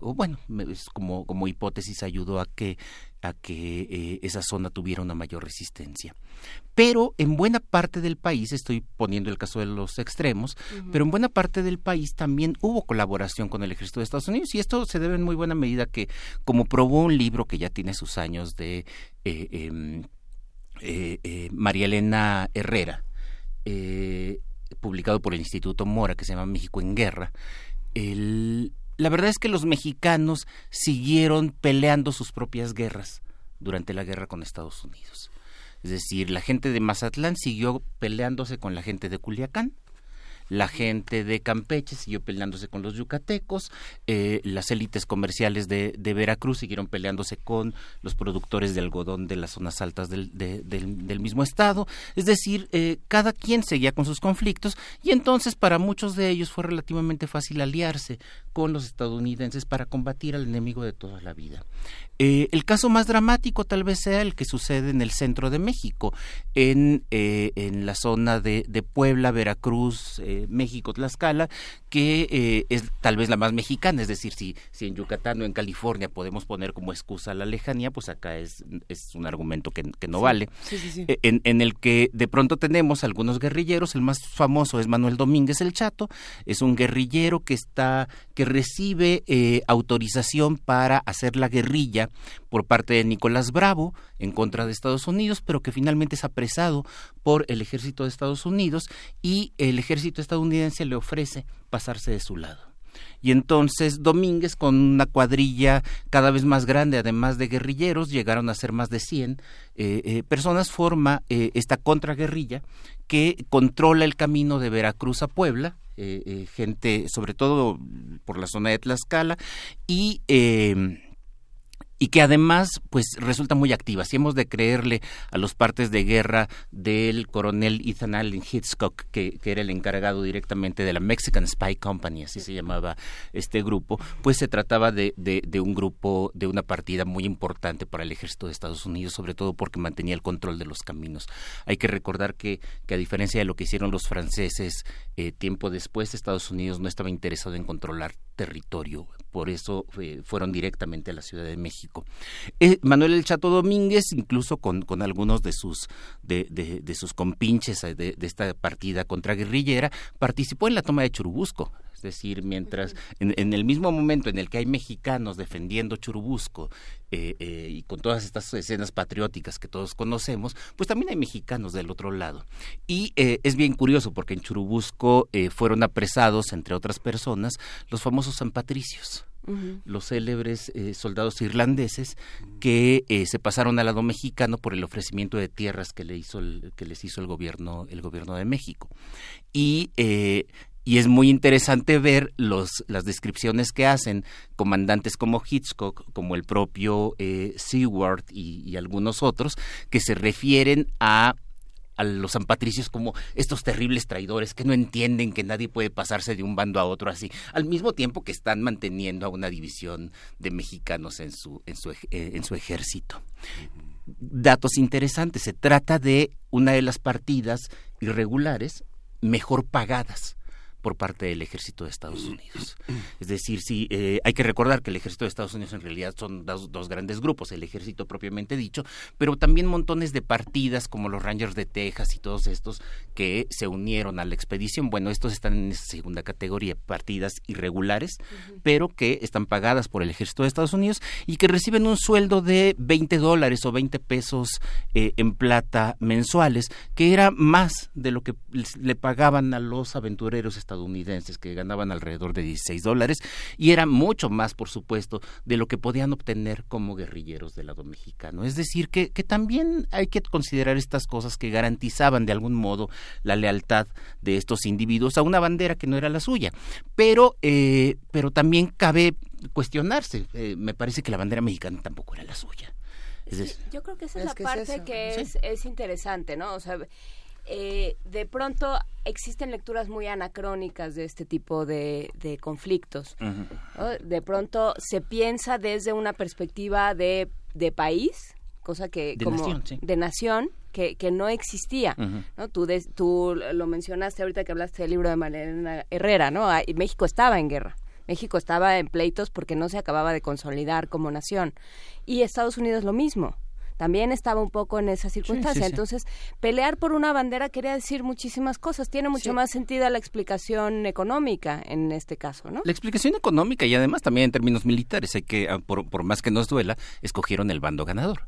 o bueno, como, como hipótesis ayudó a que a que eh, esa zona tuviera una mayor resistencia. Pero en buena parte del país, estoy poniendo el caso de los extremos, pero en buena parte del país también hubo colaboración con el ejército de Estados Unidos y esto se debe en muy buena medida que, como probó un libro que ya tiene sus años de eh, em, eh, María Elena Herrera, publicado por el Instituto Mora, que se llama México en Guerra, el, la verdad es que los mexicanos siguieron peleando sus propias guerras durante la guerra con Estados Unidos. Es decir, la gente de Mazatlán siguió peleándose con la gente de Culiacán la gente de Campeche siguió peleándose con los yucatecos, eh, las élites comerciales de, Veracruz siguieron peleándose con los productores de algodón de las zonas altas del, del, mismo estado, es decir, eh, cada quien seguía con sus conflictos y entonces para muchos de ellos fue relativamente fácil aliarse con los estadounidenses para combatir al enemigo de toda la vida. Eh, el caso más dramático tal vez sea el que sucede en el centro de México, en, en la zona de, de Puebla, Veracruz, México, Tlaxcala, que eh, es tal vez la más mexicana, es decir, si, si en Yucatán o en California podemos poner como excusa la lejanía, pues acá es, es un argumento que, no vale. Eh, en, en, el que de pronto tenemos algunos guerrilleros, el más famoso es Manuel Domínguez el Chato, es un guerrillero que está, que recibe eh, autorización para hacer la guerrilla por parte de Nicolás Bravo en contra de Estados Unidos, pero que finalmente es apresado por el ejército de Estados Unidos y el ejército estadounidense le ofrece pasarse de su lado. Y entonces Domínguez, con una cuadrilla cada vez más grande, además de guerrilleros, llegaron a ser más de 100 eh, eh, personas, forma eh, esta contraguerrilla que controla el camino de Veracruz a Puebla, gente sobre todo por la zona de Tlaxcala, y y que además pues resulta muy activa. Si hemos de creerle a los partes de guerra del coronel Ethan Allen Hitchcock, que, era el encargado directamente de la Mexican Spy Company, así se llamaba este grupo, pues se trataba de, de, un grupo, de una partida muy importante para el ejército de Estados Unidos, sobre todo porque mantenía el control de los caminos. Hay que recordar que, que a diferencia de lo que hicieron los franceses eh, tiempo después, Estados Unidos no estaba interesado en controlar territorio, por eso eh, fueron directamente a la Ciudad de México. Eh, Manuel El Chato Domínguez, incluso con, con algunos de sus, de, sus compinches de, de, esta partida contra guerrillera, participó en la toma de Churubusco. Es decir, mientras en, el mismo momento en el que hay mexicanos defendiendo Churubusco eh, eh, y con todas estas escenas patrióticas que todos conocemos, pues también hay mexicanos del otro lado. Y eh, es bien curioso porque en Churubusco fueron apresados, entre otras personas, los famosos San Patricios. los célebres soldados irlandeses que se pasaron al lado mexicano por el ofrecimiento de tierras que le hizo el, que les hizo el gobierno el gobierno de México y y es muy interesante ver los, las descripciones que hacen comandantes como Hitchcock, como el propio eh, Seward y, algunos otros, que se refieren a a los San Patricios como estos terribles traidores que no entienden que nadie puede pasarse de un bando a otro así, al mismo tiempo que están manteniendo a una división de mexicanos en su, en su, eh, en su ejército. Datos interesantes, se trata de una de las partidas irregulares mejor pagadas por parte del ejército de Estados Unidos. Es decir, sí, eh, hay que recordar que el ejército de Estados Unidos en realidad son dos, dos, grandes grupos, el ejército propiamente dicho, pero también montones de partidas como los Rangers de Texas y todos estos que se unieron a la expedición. Bueno, estos están en esa segunda categoría, partidas irregulares, pero que están pagadas por el ejército de Estados Unidos y que reciben un sueldo de 20 dólares o 20 pesos eh, en plata mensuales, que era más de lo que le pagaban a los aventureros estadounidenses estadounidenses que ganaban alrededor de 16 dólares y era mucho más, por supuesto, de lo que podían obtener como guerrilleros del lado mexicano. Es decir, que, que también hay que considerar estas cosas que garantizaban de algún modo la lealtad de estos individuos a una bandera que no era la suya. Pero, eh, pero también cabe cuestionarse. Eh, me parece que la bandera mexicana tampoco era la suya. yo creo que esa es, la parte que es, es interesante, ¿no? O sea, eh, de pronto existen lecturas muy anacrónicas de este tipo de, conflictos. De pronto se piensa desde una perspectiva de, país, cosa que de como nación, de nación que, que no existía. ¿no? Tú, tú lo mencionaste ahorita que hablaste del libro de Malena Herrera, ¿no? México estaba en guerra. México estaba en pleitos porque no se acababa de consolidar como nación. Y Estados Unidos lo mismo también estaba un poco en esa circunstancia. Entonces, pelear por una bandera quería decir muchísimas cosas. Tiene mucho más sentido la explicación económica en este caso, ¿no? La explicación económica y además también en términos militares, hay que, ah, por, por más que nos duela, escogieron el bando ganador.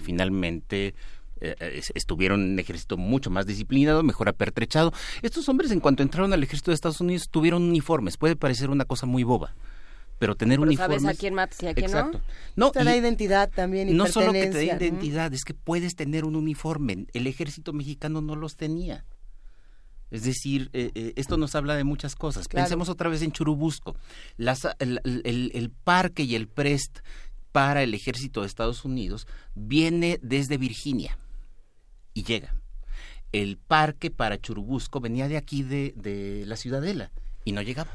finalmente eh, eh, estuvieron en un ejército mucho más disciplinado, mejor apertrechado. Estos hombres, en cuanto entraron al ejército de Estados Unidos, tuvieron uniformes. Puede parecer una cosa muy boba pero tener pero uniformes... sabes a quién matas y a quién Exacto. no. Te da identidad también y No solo que te da identidad, es que puedes tener un uniforme. El ejército mexicano no los tenía. Es decir, eh, eh, esto nos habla de muchas cosas. Pensemos otra vez en Churubusco. Las, el, el, el, parque y el PREST para el ejército de Estados Unidos viene desde Virginia y llega. El parque para Churubusco venía de aquí de, de la Ciudadela y no llegaba.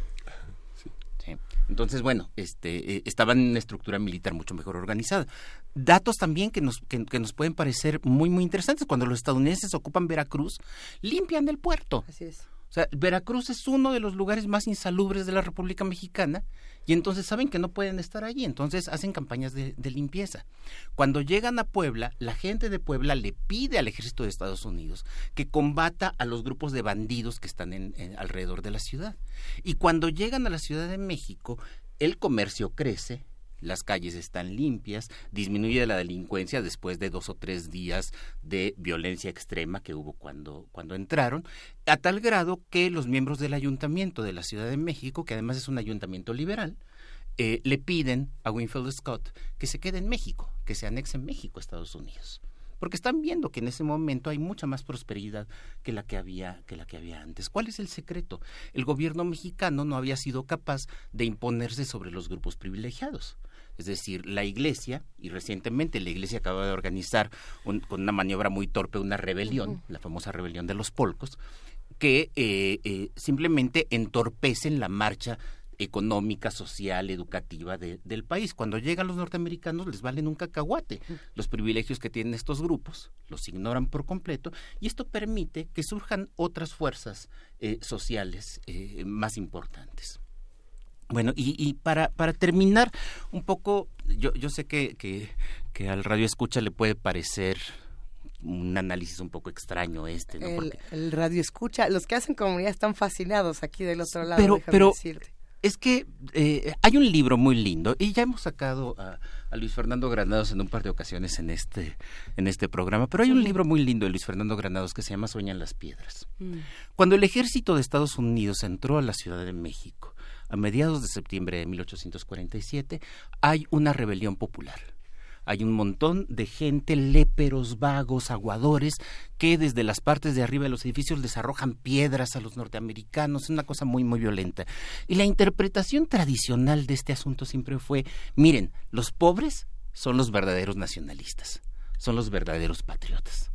Entonces, bueno, este, eh, estaban en una estructura militar mucho mejor organizada. Datos también que nos, que, nos pueden parecer muy, muy interesantes. Cuando los estadounidenses ocupan Veracruz, limpian el puerto. Así es. O sea, Veracruz es uno de los lugares más insalubres de la República Mexicana y entonces saben que no pueden estar allí, entonces hacen campañas de, limpieza. Cuando llegan a Puebla, la gente de Puebla le pide al ejército de Estados Unidos que combata a los grupos de bandidos que están alrededor de la ciudad. Y cuando llegan a la Ciudad de México, el comercio crece, las calles están limpias, disminuye la delincuencia después de dos o tres días de violencia extrema que hubo cuando, cuando entraron, a tal grado que los miembros del ayuntamiento de la Ciudad de México, que además es un ayuntamiento liberal, eh, le piden a Winfield Scott que se quede en México, que se anexe México a Estados Unidos porque están viendo que en ese momento hay mucha más prosperidad que la que había que la que había antes. ¿Cuál es el secreto? El gobierno mexicano no había sido capaz de imponerse sobre los grupos privilegiados. Es decir, la Iglesia, y recientemente la Iglesia acaba de organizar con una maniobra muy torpe una rebelión, la famosa rebelión de los polcos, que eh, eh, simplemente entorpecen la marcha económica, social, educativa del país. Cuando llegan los norteamericanos les valen un cacahuate. Los privilegios que tienen estos grupos los ignoran por completo y esto permite que surjan otras fuerzas eh, sociales más importantes. Bueno, y, y para, para terminar, un poco, yo, yo sé que, que, que al radio escucha le puede parecer un análisis un poco extraño este, ¿no? El, radio escucha, los que hacen comunidad están fascinados aquí del otro lado. Pero, pero es que eh, hay un libro muy lindo y ya hemos sacado a, a, Luis Fernando Granados en un par de ocasiones en este en este programa, pero hay un libro muy lindo de Luis Fernando Granados que se llama Sueñan las piedras. Mm. Cuando el ejército de Estados Unidos entró a la Ciudad de México a mediados de septiembre de 1847, hay una rebelión popular. Hay un montón de gente, léperos, vagos, aguadores, que desde las partes de arriba de los edificios les arrojan piedras a los norteamericanos. Es una cosa muy, muy violenta. Y la interpretación tradicional de este asunto siempre fue, miren, los pobres son los verdaderos nacionalistas, son los verdaderos patriotas.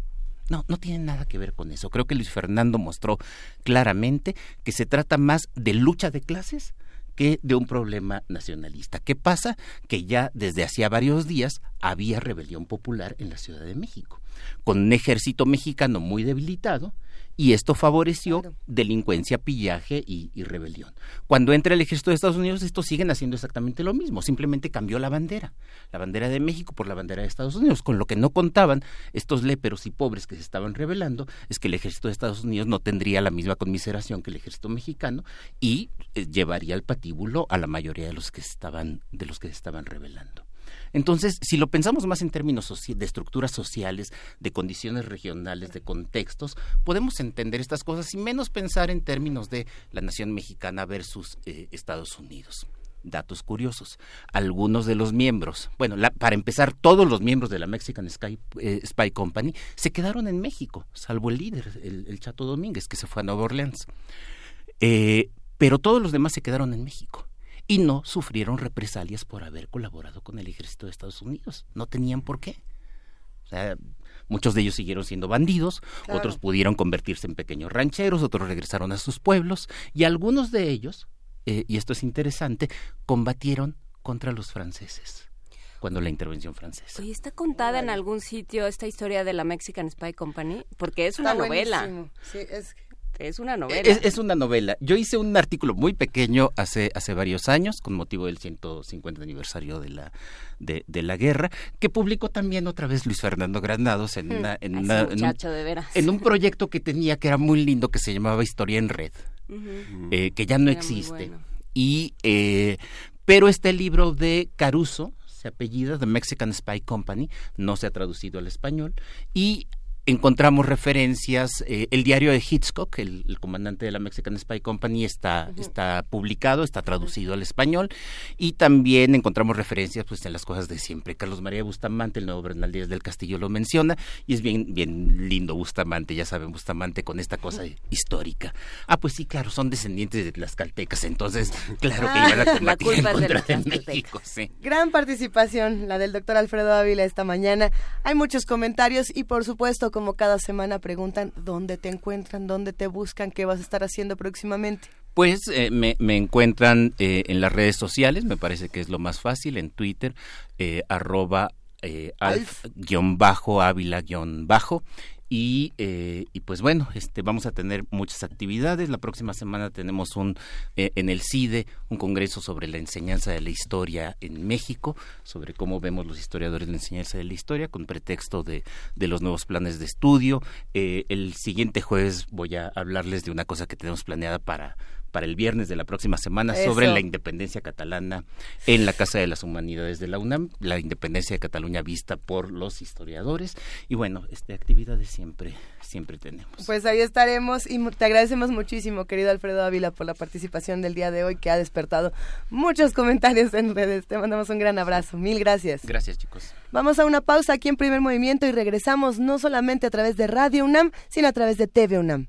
No, no tiene nada que ver con eso. Creo que Luis Fernando mostró claramente que se trata más de lucha de clases que de un problema nacionalista. ¿Qué pasa? Que ya desde hacía varios días había rebelión popular en la Ciudad de México, con un ejército mexicano muy debilitado y esto favoreció delincuencia, pillaje y, rebelión. Cuando entra el ejército de Estados Unidos, estos siguen haciendo exactamente lo mismo, simplemente cambió la bandera, la bandera de México por la bandera de Estados Unidos. Con lo que no contaban estos léperos y pobres que se estaban rebelando es que el ejército de Estados Unidos no tendría la misma conmiseración que el ejército mexicano y eh, llevaría al patíbulo a la mayoría de los que estaban de los que se estaban rebelando. Entonces, si lo pensamos más en términos de estructuras sociales, de condiciones regionales, de contextos, podemos entender estas cosas y menos pensar en términos de la nación mexicana versus eh, Estados Unidos datos curiosos. Algunos de los miembros, bueno, para empezar, todos los miembros de la Mexican eh, Spy Company se quedaron en México, salvo el líder, el, Chato Domínguez, que se fue a Nueva Orleans. Eh, pero todos los demás se quedaron en México y no sufrieron represalias por haber colaborado con el ejército de Estados Unidos. No tenían por qué. O sea, muchos de ellos siguieron siendo bandidos, otros pudieron convertirse en pequeños rancheros, otros regresaron a sus pueblos y algunos de ellos, eh, y esto es interesante, combatieron contra los franceses cuando la intervención francesa. ¿Y está contada en algún sitio esta historia de la Mexican Spy Company? Porque es una novela. Sí, es es una novela. Es, una novela. Yo hice un artículo muy pequeño hace, hace varios años, con motivo del 150 aniversario de la, de, la guerra, que publicó también otra vez Luis Fernando Granados en, una, en, una, en, un, proyecto que tenía que era muy lindo, que se llamaba Historia en Red, eh, que ya no existe. Y, eh, pero este libro de Caruso, se apellida The Mexican Spy Company, no se ha traducido al español, y encontramos referencias, eh, el diario de Hitchcock, el, comandante de la Mexican Spy Company, está, está publicado, está traducido al español, y también encontramos referencias pues en las cosas de siempre. Carlos María Bustamante, el nuevo Bernal Díaz del Castillo lo menciona, y es bien, bien lindo Bustamante, ya saben, Bustamante con esta cosa histórica. Ah, pues sí, claro, son descendientes de las caltecas, entonces, claro que iban a combatir en contra de, México, sí. Gran participación, la del doctor Alfredo Ávila esta mañana. Hay muchos comentarios y por supuesto como cada semana preguntan dónde te encuentran, dónde te buscan, qué vas a estar haciendo próximamente. Pues eh, me, encuentran eh, en las redes sociales, me parece que es lo más fácil, en Twitter, eh, arroba eh, alf-ávila-bajo y, eh, y, pues bueno, este, vamos a tener muchas actividades. La próxima semana tenemos un eh, en el CIDE un congreso sobre la enseñanza de la historia en México, sobre cómo vemos los historiadores la enseñanza de la historia, con pretexto de, de los nuevos planes de estudio. Eh, el siguiente jueves voy a hablarles de una cosa que tenemos planeada para para el viernes de la próxima semana sobre la independencia catalana en la Casa de las Humanidades de la UNAM, la independencia de Cataluña vista por los historiadores y bueno, este actividades siempre siempre tenemos. Pues ahí estaremos y te agradecemos muchísimo, querido Alfredo Ávila, por la participación del día de hoy que ha despertado muchos comentarios en redes. Te mandamos un gran abrazo. Mil gracias. Gracias, chicos. Vamos a una pausa aquí en Primer Movimiento y regresamos no solamente a través de Radio UNAM, sino a través de TV UNAM.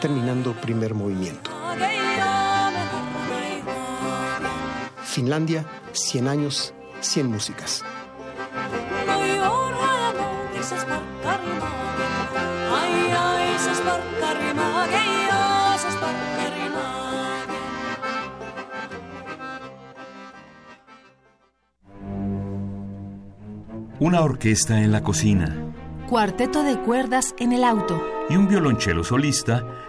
terminando primer movimiento. Finlandia, 100 años, 100 músicas. una orquesta en la cocina, cuarteto de cuerdas en el auto y un violonchelo solista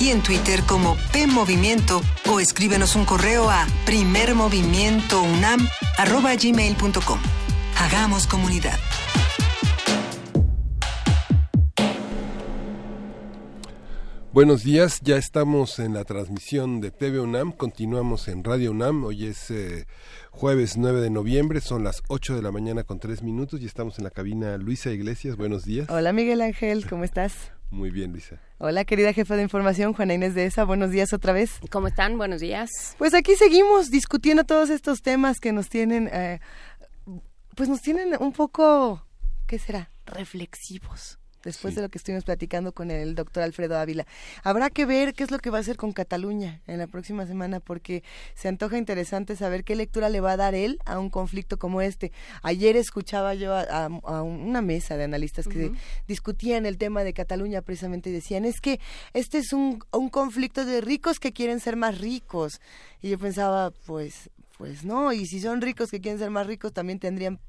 y en Twitter como P Movimiento o escríbenos un correo a primermovimientounam@gmail.com. Hagamos comunidad. Buenos días, ya estamos en la transmisión de TV UNAM, continuamos en Radio UNAM, hoy es eh, jueves 9 de noviembre, son las 8 de la mañana con 3 minutos y estamos en la cabina Luisa Iglesias, buenos días. Hola Miguel Ángel, ¿cómo estás? Muy bien, Luisa. Hola, querida jefa de información, Juana Inés de ESA. Buenos días otra vez. ¿Cómo están? Buenos días. Pues aquí seguimos discutiendo todos estos temas que nos tienen, eh, pues nos tienen un poco, ¿qué será? Reflexivos después de lo que estuvimos platicando con el doctor Alfredo Ávila. Habrá que ver qué es lo que va a hacer con Cataluña en la próxima semana, porque se antoja interesante saber qué lectura le va a dar él a un conflicto como este. Ayer escuchaba yo a, una mesa de analistas que discutían el tema de Cataluña precisamente y decían, es que este es un, un conflicto de ricos que quieren ser más ricos. Y yo pensaba, pues, pues no, y si son ricos que quieren ser más ricos, también tendrían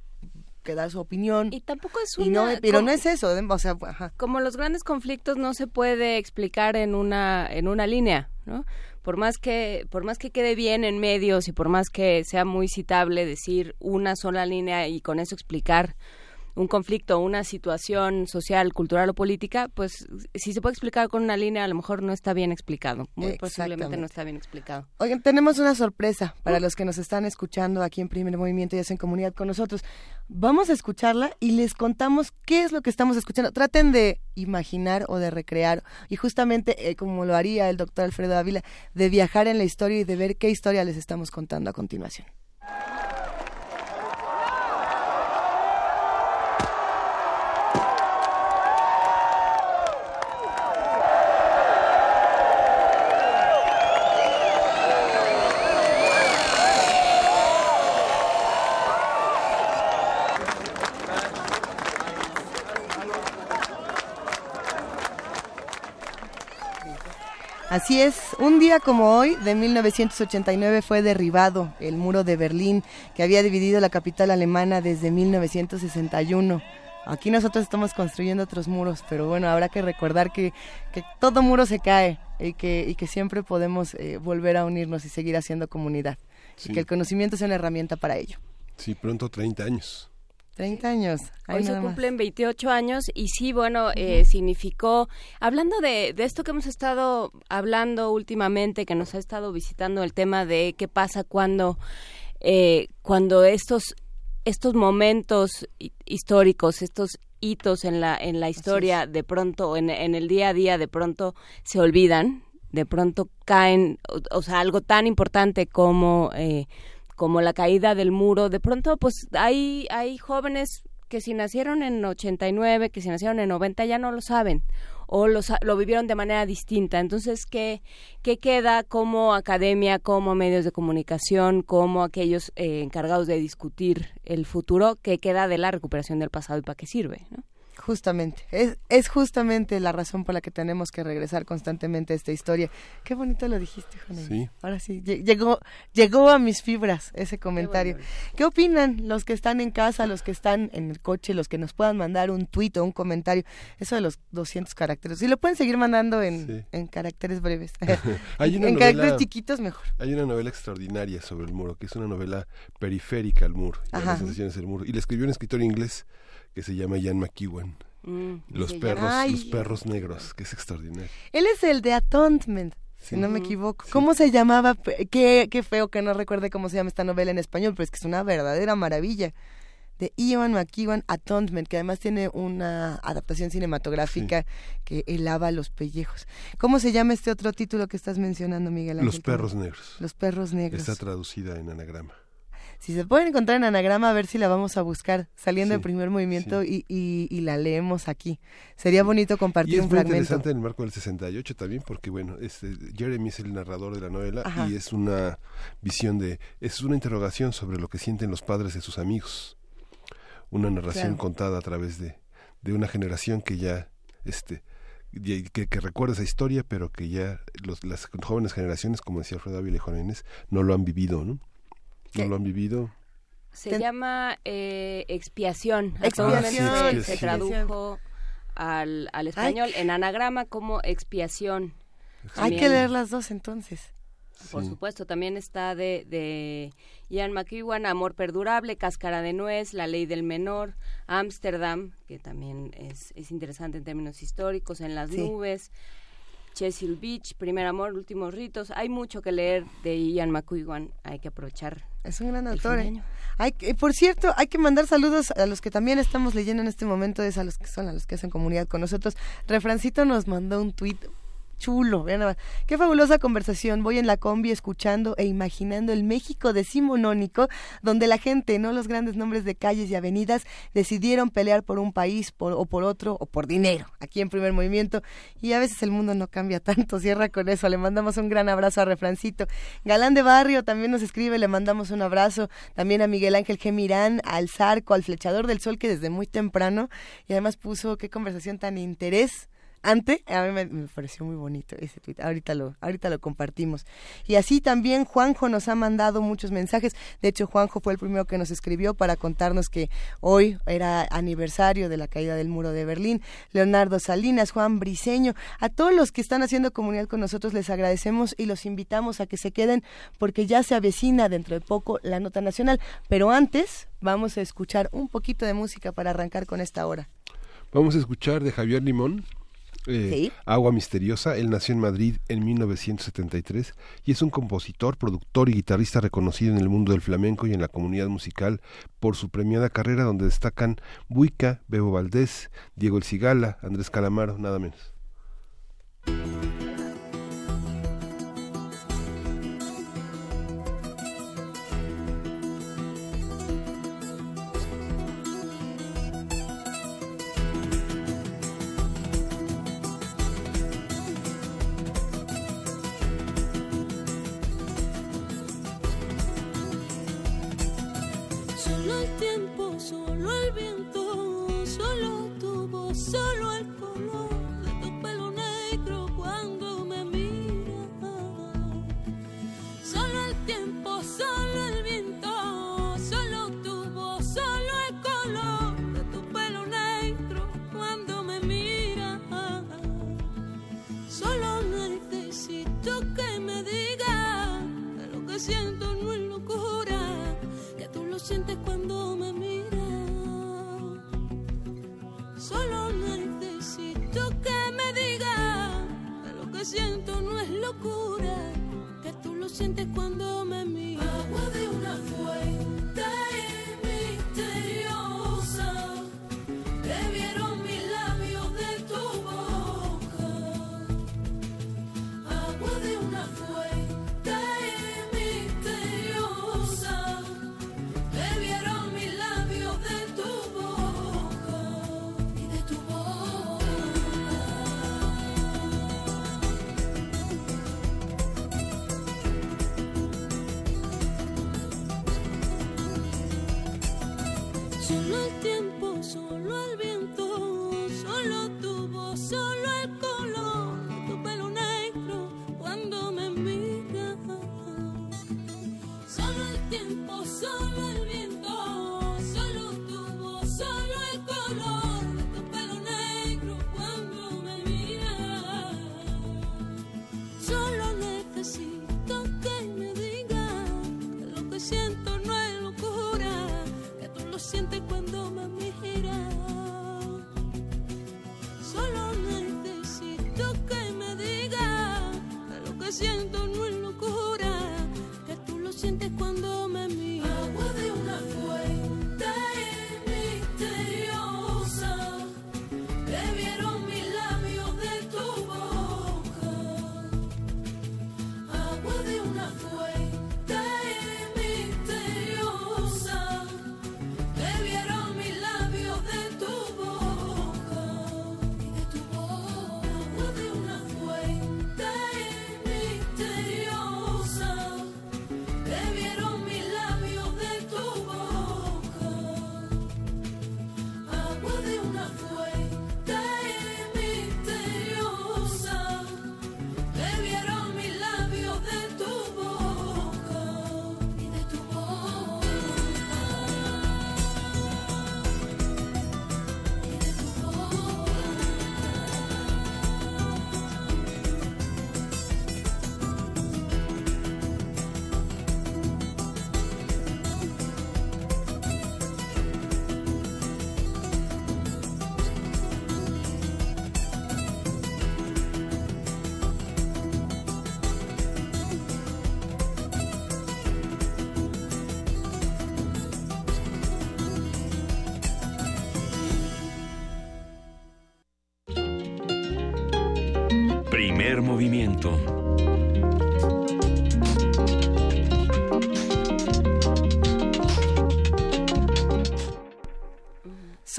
que dar su opinión. Y tampoco es una... pero no es eso, o sea, Como los grandes conflictos no se puede explicar en una, en una línea, ¿no? Por más, que, por más que quede bien en medios y por más que sea muy citable decir una sola línea y con eso explicar un conflicto, una situación social, cultural o política, pues si se puede explicar con una línea, a lo mejor no está bien explicado. Muy posiblemente no está bien explicado. Oigan, tenemos una sorpresa para uh. los que nos están escuchando aquí en Primer Movimiento y hacen comunidad con nosotros. Vamos a escucharla y les contamos qué es lo que estamos escuchando. Traten de imaginar o de recrear y justamente eh, como lo haría el doctor Alfredo Ávila, de viajar en la historia y de ver qué historia les estamos contando a continuación. Así es, un día como hoy, de 1989, fue derribado el muro de Berlín, que había dividido la capital alemana desde 1961. Aquí nosotros estamos construyendo otros muros, pero bueno, habrá que recordar que, que todo muro se cae y que, y que siempre podemos eh, volver a unirnos y seguir haciendo comunidad. Y que el conocimiento sea una herramienta para ello. Sí, pronto 30 años. 30 años. Hoy se cumplen 28 años y sí, bueno, eh, significó, hablando de, de, esto que hemos estado hablando últimamente, que nos ha estado visitando el tema de qué pasa cuando, eh, cuando estos, estos momentos históricos, estos hitos en la, en la historia, de pronto, en, en el día a día, de pronto se olvidan, de pronto caen, o, sea, algo tan importante como... Eh, como la caída del muro, de pronto pues hay, hay jóvenes que si nacieron en 89, que si nacieron en 90 ya no lo saben o lo vivieron de manera distinta. Entonces, ¿qué, qué queda como academia, como medios de comunicación, como aquellos eh, encargados de discutir el futuro? ¿Qué queda de la recuperación del pasado y para qué sirve? ¿no? Justamente, es, es justamente la razón por la que tenemos que regresar constantemente a esta historia. Qué bonito lo dijiste, Juan. Sí. Ahora sí, llegó, llegó a mis fibras ese comentario. Qué, opinan los que están en casa, los que están en el coche, los que nos puedan mandar un tuit o un comentario? Eso de los 200 caracteres. Y lo pueden seguir mandando en, en caracteres breves. en caracteres chiquitos mejor. Hay una novela extraordinaria sobre el muro, que es una novela periférica al muro, y las sensaciones del muro. Y le escribió un escritor inglés que se llama Ian McEwan. Mm, los perros, los perros negros, que es extraordinario. Él es el de Atonement, si no me equivoco. ¿Cómo se llamaba? Qué, qué feo que no recuerde cómo se llama esta novela en español, pero es que es una verdadera maravilla. De Ian McEwan, Atonement, que además tiene una adaptación cinematográfica que elava los pellejos. ¿Cómo se llama este otro título que estás mencionando, Miguel? Ángel? Los perros negros. Los perros negros. Está traducida en anagrama si se pueden encontrar en anagrama, a ver si la vamos a buscar saliendo del primer movimiento y, y, la leemos aquí. Sería bonito compartir un fragmento. Es interesante en el marco del 68 también, porque bueno, este, Jeremy es el narrador de la novela y es una visión de, es una interrogación sobre lo que sienten los padres de sus amigos. Una narración contada a través de, de una generación que ya, este, que, que, recuerda esa historia, pero que ya los, las jóvenes generaciones, como decía Alfredo Ávila y no lo han vivido, ¿no? ¿No lo han vivido? Se llama eh, expiación. Expiación. se, tradujo al, al español en anagrama como expiación. Hay que leer las dos entonces. Por supuesto, también está de, de Ian McEwan, Amor Perdurable, Cáscara de Nuez, La Ley del Menor, Ámsterdam, que también es, es interesante en términos históricos, En las Nubes, Chesil Beach, Primer Amor, Últimos Ritos. Hay mucho que leer de Ian McEwan, hay que aprovechar. Es un gran autor. ¿eh? Hay, por cierto, hay que mandar saludos a los que también estamos leyendo en este momento, es a los que son a los que hacen comunidad con nosotros. Refrancito nos mandó un tuit chulo. Vean Qué fabulosa conversación. Voy en la combi escuchando e imaginando el México decimonónico, donde la gente, no los grandes nombres de calles y avenidas, decidieron pelear por un país o por otro o por dinero. Aquí en primer movimiento. Y a veces el mundo no cambia tanto. Cierra con eso. Le mandamos un gran abrazo a Refrancito. Galán de Barrio también nos escribe. Le mandamos un abrazo. También a Miguel Ángel Gemirán, al Zarco, al Flechador del Sol, que desde muy temprano. Y además puso qué conversación tan interés antes, a mí me, pareció muy bonito ese tweet. Ahorita lo, ahorita lo compartimos. Y así también Juanjo nos ha mandado muchos mensajes. De hecho, Juanjo fue el primero que nos escribió para contarnos que hoy era aniversario de la caída del muro de Berlín. Leonardo Salinas, Juan Briseño, a todos los que están haciendo comunidad con nosotros les agradecemos y los invitamos a que se queden porque ya se avecina dentro de poco la nota nacional. Pero antes vamos a escuchar un poquito de música para arrancar con esta hora. Vamos a escuchar de Javier Limón eh, Agua Misteriosa. Él nació en Madrid en 1973 y es un compositor, productor y guitarrista reconocido en el mundo del flamenco y en la comunidad musical por su premiada carrera donde destacan Buica, Bebo Valdés, Diego El Cigala, Andrés Calamaro, nada menos. solo el color de tu pelo negro cuando me miras. Solo el tiempo, solo el viento, solo tu voz, solo el color de tu pelo negro cuando me miras. Solo necesito que me digas que lo que siento no es locura, que tú lo sientes cuando siente cuando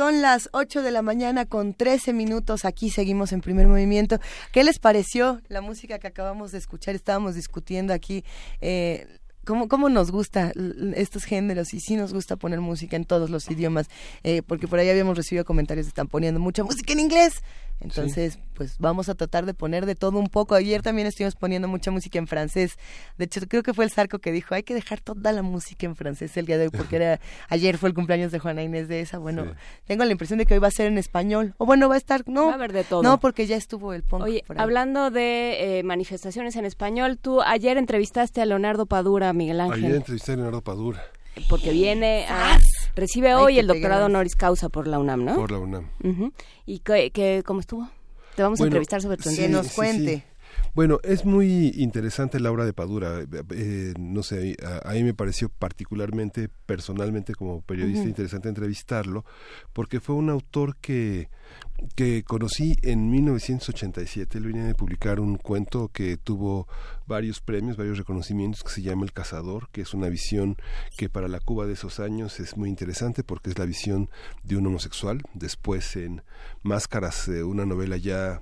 Son las 8 de la mañana con 13 minutos. Aquí seguimos en primer movimiento. ¿Qué les pareció la música que acabamos de escuchar? Estábamos discutiendo aquí eh, cómo, cómo nos gusta estos géneros y sí nos gusta poner música en todos los idiomas, eh, porque por ahí habíamos recibido comentarios de están poniendo mucha música en inglés. Entonces, pues vamos a tratar de poner de todo un poco. Ayer también estuvimos poniendo mucha música en francés. De hecho, creo que fue el Zarco que dijo, hay que dejar toda la música en francés el día de hoy, porque era ayer fue el cumpleaños de Juana Inés de esa. Bueno, tengo la impresión de que hoy va a ser en español. O bueno, va a estar, no. Va a haber de todo. No, porque ya estuvo el punk. Oye, hablando de eh, manifestaciones en español, tú ayer entrevistaste a Leonardo Padura, Miguel Ángel. Ayer entrevisté a Leonardo Padura. Porque viene a... Recibe hoy el doctorado honoris causa por la UNAM, ¿no? Por la UNAM. ¿Y qué, cómo estuvo? Te vamos a entrevistar sobre tu Que nos cuente. Bueno, es muy interesante la obra de Padura. Eh, no sé, a, mí me pareció particularmente, personalmente, como periodista, interesante entrevistarlo, porque fue un autor que, que conocí en 1987. Él venía de publicar un cuento que tuvo varios premios, varios reconocimientos, que se llama El Cazador, que es una visión que para la Cuba de esos años es muy interesante porque es la visión de un homosexual. Después en Máscaras, eh, una novela ya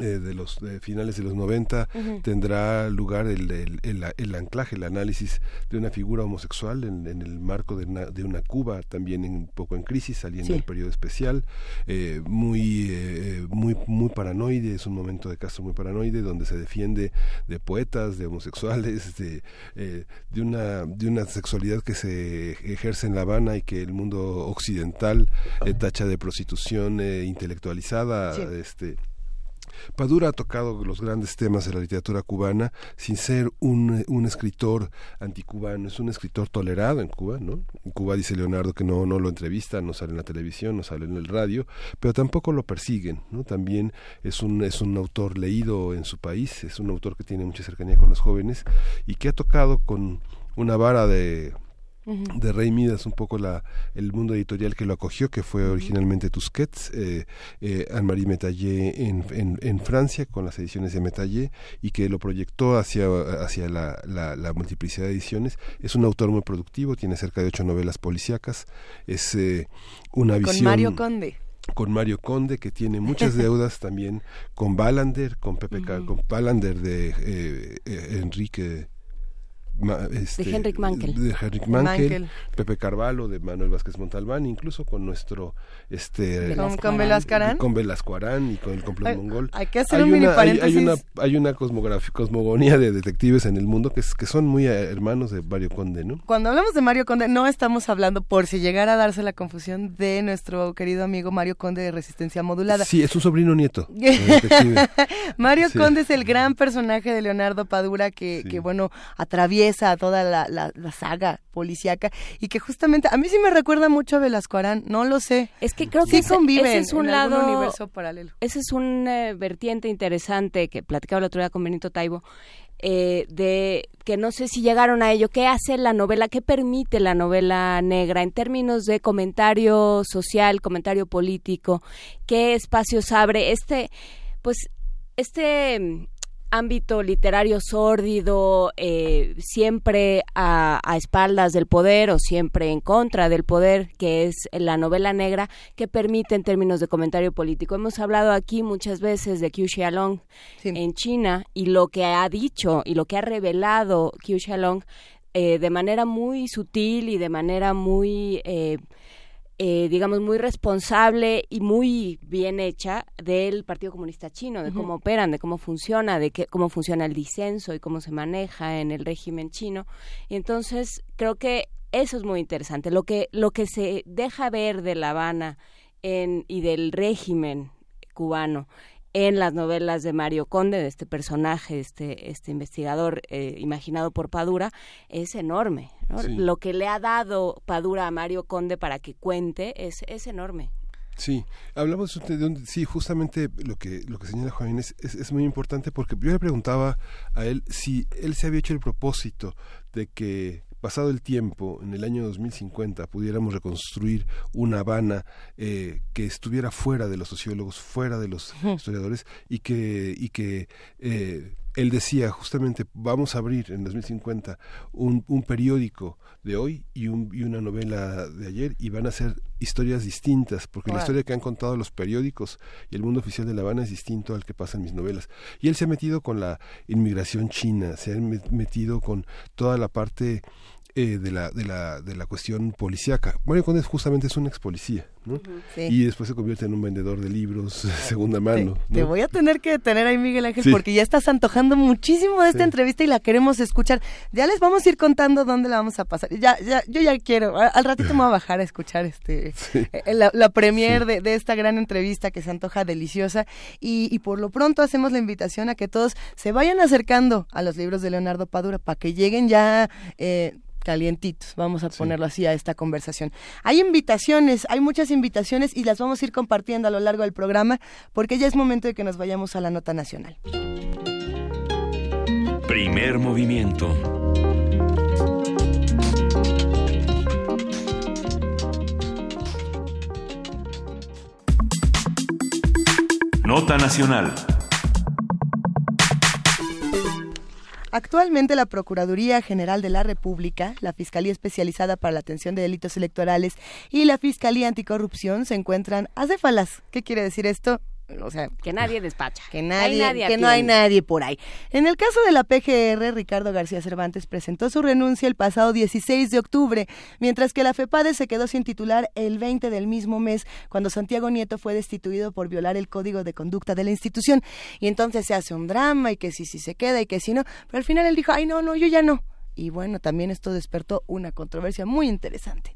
eh, de los finales de los 90 tendrá lugar el, el, anclaje, el análisis de una figura homosexual en, el marco de una, de una, Cuba también un poco en crisis, saliendo del periodo especial, eh, muy, eh, muy, muy paranoide, es un momento de caso muy paranoide donde se defiende de poetas, de homosexuales, de, de, una, de una sexualidad que se ejerce en La Habana y que el mundo occidental tacha de prostitución intelectualizada, este Padura ha tocado los grandes temas de la literatura cubana sin ser un, un escritor anticubano, es un escritor tolerado en Cuba, ¿no? En Cuba dice Leonardo que no, no lo entrevista, no sale en la televisión, no sale en el radio, pero tampoco lo persiguen, ¿no? También es un, es un autor leído en su país, es un autor que tiene mucha cercanía con los jóvenes y que ha tocado con una vara de de Rey Midas, un poco la, el mundo editorial que lo acogió, que fue originalmente Tusquets, eh, eh, Anne-Marie Metallé en, en, en, Francia con las ediciones de Metallé y que lo proyectó hacia, hacia la, la, multiplicidad de ediciones. Es un autor muy productivo, tiene cerca de ocho novelas policíacas, es eh, una visión... Con Mario Conde. con Mario Conde que tiene muchas deudas también con Ballander con Pepe con Ballander de eh, eh, Enrique este, de Henrik Mankel. De Henrik Mankel, Pepe Carvalho, de Manuel Vázquez Montalbán, incluso con nuestro... este ¿Con, con Velasco Arán? Con Velasco Arán y con el complot mongol. Hay que hacer un mini paréntesis. Hay, una, hay una cosmogonía de detectives en el mundo que, que son muy eh, hermanos de Mario Conde, ¿no? Cuando hablamos de Mario Conde, no estamos hablando, por si llegara a darse la confusión, de nuestro querido amigo Mario Conde de Resistencia Modulada. Sí, es un sobrino nieto. Mario Conde es el gran personaje de Leonardo Padura que, que bueno, atraviesa a toda la, la, saga policíaca y que justamente a mí sí me recuerda mucho a Velasco Arán, no lo sé. Es que creo que ese, convive es un lado universo paralelo. Ese es un eh, vertiente interesante que platicaba el otro día con Benito Taibo. Eh, de que no sé si llegaron a ello, qué hace la novela, qué permite la novela negra en términos de comentario social, comentario político, qué espacios abre este, pues este ámbito literario sórdido, eh, siempre a, espaldas del poder o siempre en contra del poder, que es la novela negra, que permite en términos de comentario político. Hemos hablado aquí muchas veces de Qiu Xiaolong en China y lo que ha dicho y lo que ha revelado Qiu Xiaolong eh, de manera muy sutil y de manera muy... Eh, eh, digamos, muy responsable y muy bien hecha del Partido Comunista Chino, de cómo operan, de cómo funciona, de qué, cómo funciona el disenso y cómo se maneja en el régimen chino. Y entonces creo que eso es muy interesante. Lo que, lo que se deja ver de La Habana en, y del régimen cubano en las novelas de Mario Conde, de este personaje, este, este investigador eh, imaginado por Padura, es enorme. Lo que le ha dado Padura a Mario Conde para que cuente es, es enorme. Sí, hablamos de sí, justamente lo que lo que señala Juan es, es, muy importante porque yo le preguntaba a él si él se había hecho el propósito de que pasado el tiempo, en el año 2050, pudiéramos reconstruir una Habana eh, que estuviera fuera de los sociólogos, fuera de los historiadores y que, y que eh, él decía justamente, vamos a abrir en 2050 un, un periódico de hoy y, un, y, una novela de ayer y van a ser historias distintas, porque la historia que han contado los periódicos y el mundo oficial de La Habana es distinto al que pasa en mis novelas. Y él se ha metido con la inmigración china, se ha metido con toda la parte eh, de, la, de, la, de la cuestión policíaca. Mario Conde justamente es un ex policía, ¿no? Y después se convierte en un vendedor de libros de segunda mano. Te, voy a tener que detener ahí, Miguel Ángel, porque ya estás antojando muchísimo de esta entrevista y la queremos escuchar. Ya les vamos a ir contando dónde la vamos a pasar. Ya, ya, yo ya quiero, al ratito me voy a bajar a escuchar este eh, la, la premier de, de, esta gran entrevista que se antoja deliciosa. Y, y por lo pronto hacemos la invitación a que todos se vayan acercando a los libros de Leonardo Padura para que lleguen ya... Eh, calientitos, vamos a ponerlo así a esta conversación. Hay invitaciones, hay muchas invitaciones y las vamos a ir compartiendo a lo largo del programa porque ya es momento de que nos vayamos a la nota nacional. Primer movimiento. Nota nacional. Actualmente la Procuraduría General de la República, la Fiscalía Especializada para la Atención de Delitos Electorales y la Fiscalía Anticorrupción se encuentran acéfalas. ¿Qué quiere decir esto? O sea, que nadie despacha, que nadie, que no hay nadie por ahí. En el caso de la PGR, Ricardo García Cervantes presentó su renuncia el pasado 16 de octubre, mientras que la FEPADE se quedó sin titular el 20 del mismo mes, cuando Santiago Nieto fue destituido por violar el código de conducta de la institución. Y entonces se hace un drama y que si, si se queda y que si no, pero al final él dijo, ay no, no, yo ya no y bueno, también esto despertó una controversia muy interesante.